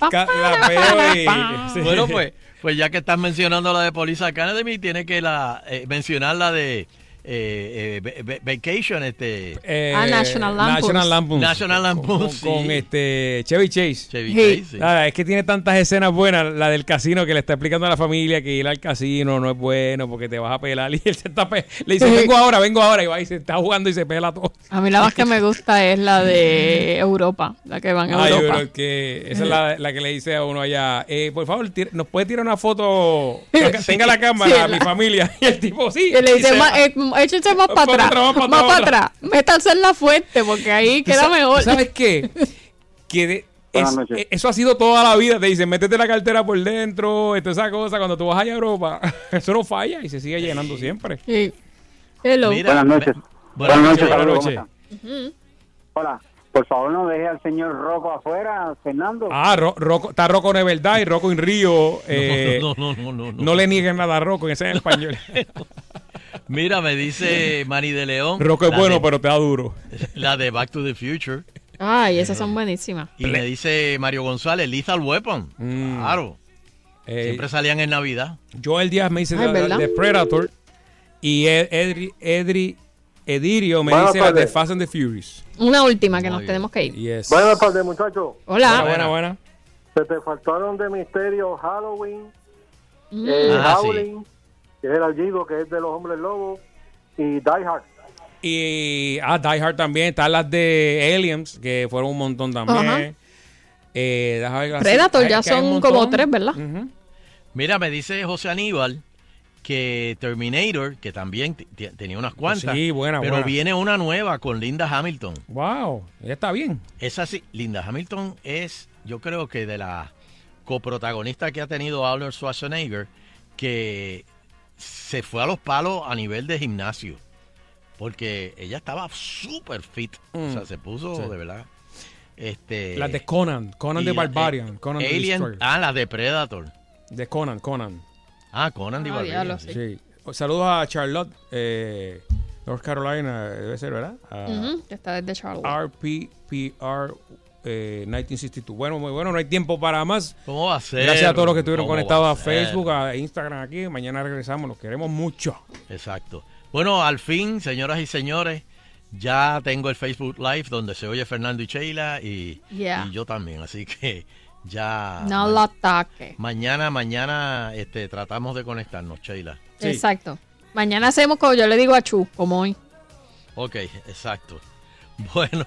veo y... sí. Bueno, pues, pues ya que estás mencionando la de Police Academy, tiene que la, eh, mencionar la de eh, eh, va- va- Vacation, este... Eh, Ah, National Lampoons. National Lampoons, Con, sí. con, este Chevy Chase. Chevy. Chase, sí. Es que tiene tantas escenas buenas. La del casino que le está explicando a la familia que ir al casino no es bueno porque te vas a pelar. Y él se está pe- le dice, vengo ahora, vengo ahora. Y va y se está jugando y se pela todo. A mí la más que me gusta es la de Europa, la que van a Ay, Europa. pero que esa es la, la que le dice a uno allá, eh, por favor, tira- ¿nos puede tirar una foto? Tenga, la cámara, Sí, la- mi familia. Y el tipo, sí. Y le dice, se "Ma- va. eh, échense más para atrás, atrás, para más atrás, para atrás, métanse en la fuente porque ahí ¿Tú queda mejor. ¿Sabes qué? Que de- es- eh, eso ha sido toda la vida. Te dicen, métete la cartera por dentro, toda esa cosa. Cuando tú vas allá a Europa, eso no falla y se sigue llenando siempre. Sí. Hello. Mira, Buenas noches. Buenas noches, buenas noches. Hola, por favor no deje al señor Rocco afuera, Fernando. Ah, Ro- Rocco- está Rocco de verdad y Rocco en Río. eh, no, no, no, no, no. no le nieguen nada a Rocco, ese es en español. Mira, me dice Manny de León. Rocco es bueno, de- pero te da duro. La de Back to the Future. Ay, esas son buenísimas. Y me dice Mario González, Lethal Weapon. Mm. Claro. Eh, Siempre salían en Navidad. Joel Díaz me dice Ay, de Predator y Ed- Edri, Edri- Edirio me Buenas dice la de. Fast and the Furious. Una última que Muy nos bien. tenemos que ir. Yes. Buenas tardes, muchachos. Hola. buena, buena. Se te faltaron de misterio Halloween, Mm. eh, Ah, sí. Que es el allido, que es de los hombres lobos, y Die Hard. Y ah, Die Hard también. Están las de Aliens, que fueron un montón también. Ajá. Eh, las- Predator hay- ya son como tres, ¿verdad? Mira, me dice José Aníbal que Terminator, que también tenía unas cuantas, Sí, buena, pero buena. viene una nueva con Linda Hamilton. Wow, ella está bien. Esa sí, Linda Hamilton es, yo creo que de la coprotagonista que ha tenido Arnold Schwarzenegger, que se fue a los palos a nivel de gimnasio. Porque ella estaba súper fit. O sea, Mm. se puso Sí. de verdad. Este, Las de Conan, Conan la- Barbarian, eh, Conan Alien, ah, la de Predator. De Conan, Conan. Ah, Conan the Ah, Barbarian. diablo, sí. Sí. Saludos a Charlotte, eh, North Carolina, debe ser, ¿verdad? Está desde Charlotte. RPPR eh, 1962. Bueno, muy bueno, no hay tiempo para más. ¿Cómo va a ser? Gracias a todos los que estuvieron ¿Cómo va conectados a? Facebook, a Instagram aquí. Mañana regresamos, los queremos mucho. Exacto. Bueno, al fin, señoras y señores, ya tengo el Facebook Live donde se oye Fernando y Sheila y, Yeah. y yo también. Así que ya. No lo ataque. Mañana, mañana este, tratamos de conectarnos, Sheila. Sí. Exacto. Mañana hacemos como yo le digo a Chu, como hoy. Ok, exacto. Bueno,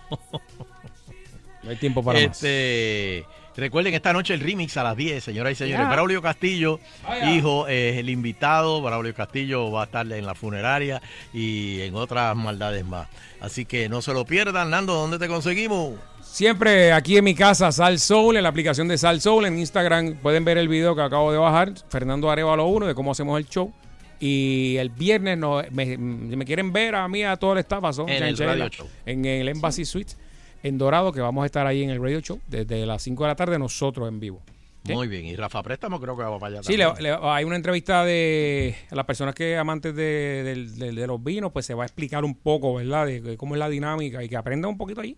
No hay tiempo para este, recuerden esta noche el remix a las 10, señoras y señores. Ya. Braulio Castillo, Vaya. hijo, es el invitado. Braulio Castillo va a estar en la funeraria y en otras maldades más. Así que no se lo pierdan. Nando, ¿dónde te conseguimos? más. Siempre aquí en mi casa, Sal Soul, en la aplicación de Sal Soul, en Instagram pueden ver el video que acabo de bajar, Fernando Arevalo 1, de cómo hacemos el show. Y el viernes no, me, me quieren ver a mí, a todo el staff, Son, En el Chanchela, radio show. en el Embassy Suites, en Dorado, que vamos a estar ahí en el radio show desde las 5 de la tarde nosotros en vivo. ¿Sí? Muy bien. Y Rafa Préstamo creo que va para allá. Sí, le- le- hay una entrevista de las personas que amantes de, del- del- de los vinos, pues se va a explicar un poco, ¿verdad? De, de cómo es la dinámica y que aprendan un poquito ahí.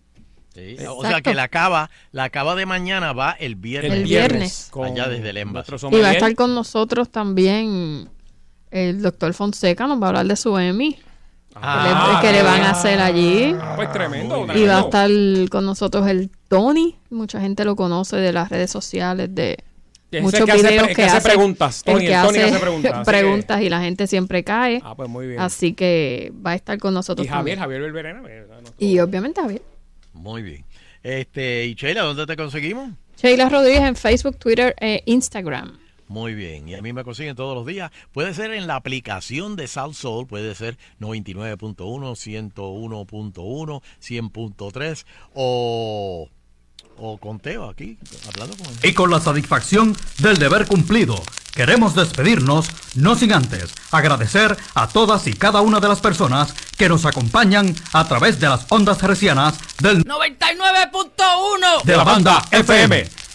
Sí. O sea que la cava, la cava de mañana va el viernes. El viernes. con Allá desde el Y va a estar con nosotros también el doctor Fonseca, nos va a hablar de su EMI. Ah, que, le, que le van a hacer allí. Pues tremendo. Y va a estar con nosotros el Tony. Mucha gente lo conoce de las redes sociales, de muchos que videos que, que hace preguntas, Tony, el que el Tony que hace hace preguntas, así que- preguntas y la gente siempre cae. Ah, pues muy bien. Así que va a estar con nosotros y Javier, también. Javier Belverena. no, no, Y obviamente Javier. Muy bien. Este, y Sheila, ¿dónde te conseguimos? Sheila Rodríguez en Facebook, Twitter e Instagram. Muy bien. Y a mí me consiguen todos los días. Puede ser en la aplicación de Sal Soul, puede ser 99.1, 101.1, 100.3 o, o con Teo aquí, hablando con él. Y con la satisfacción del deber cumplido, queremos despedirnos, no sin antes agradecer a todas y cada una de las personas que nos acompañan a través de las ondas hercianas del 99.1 de la banda FM.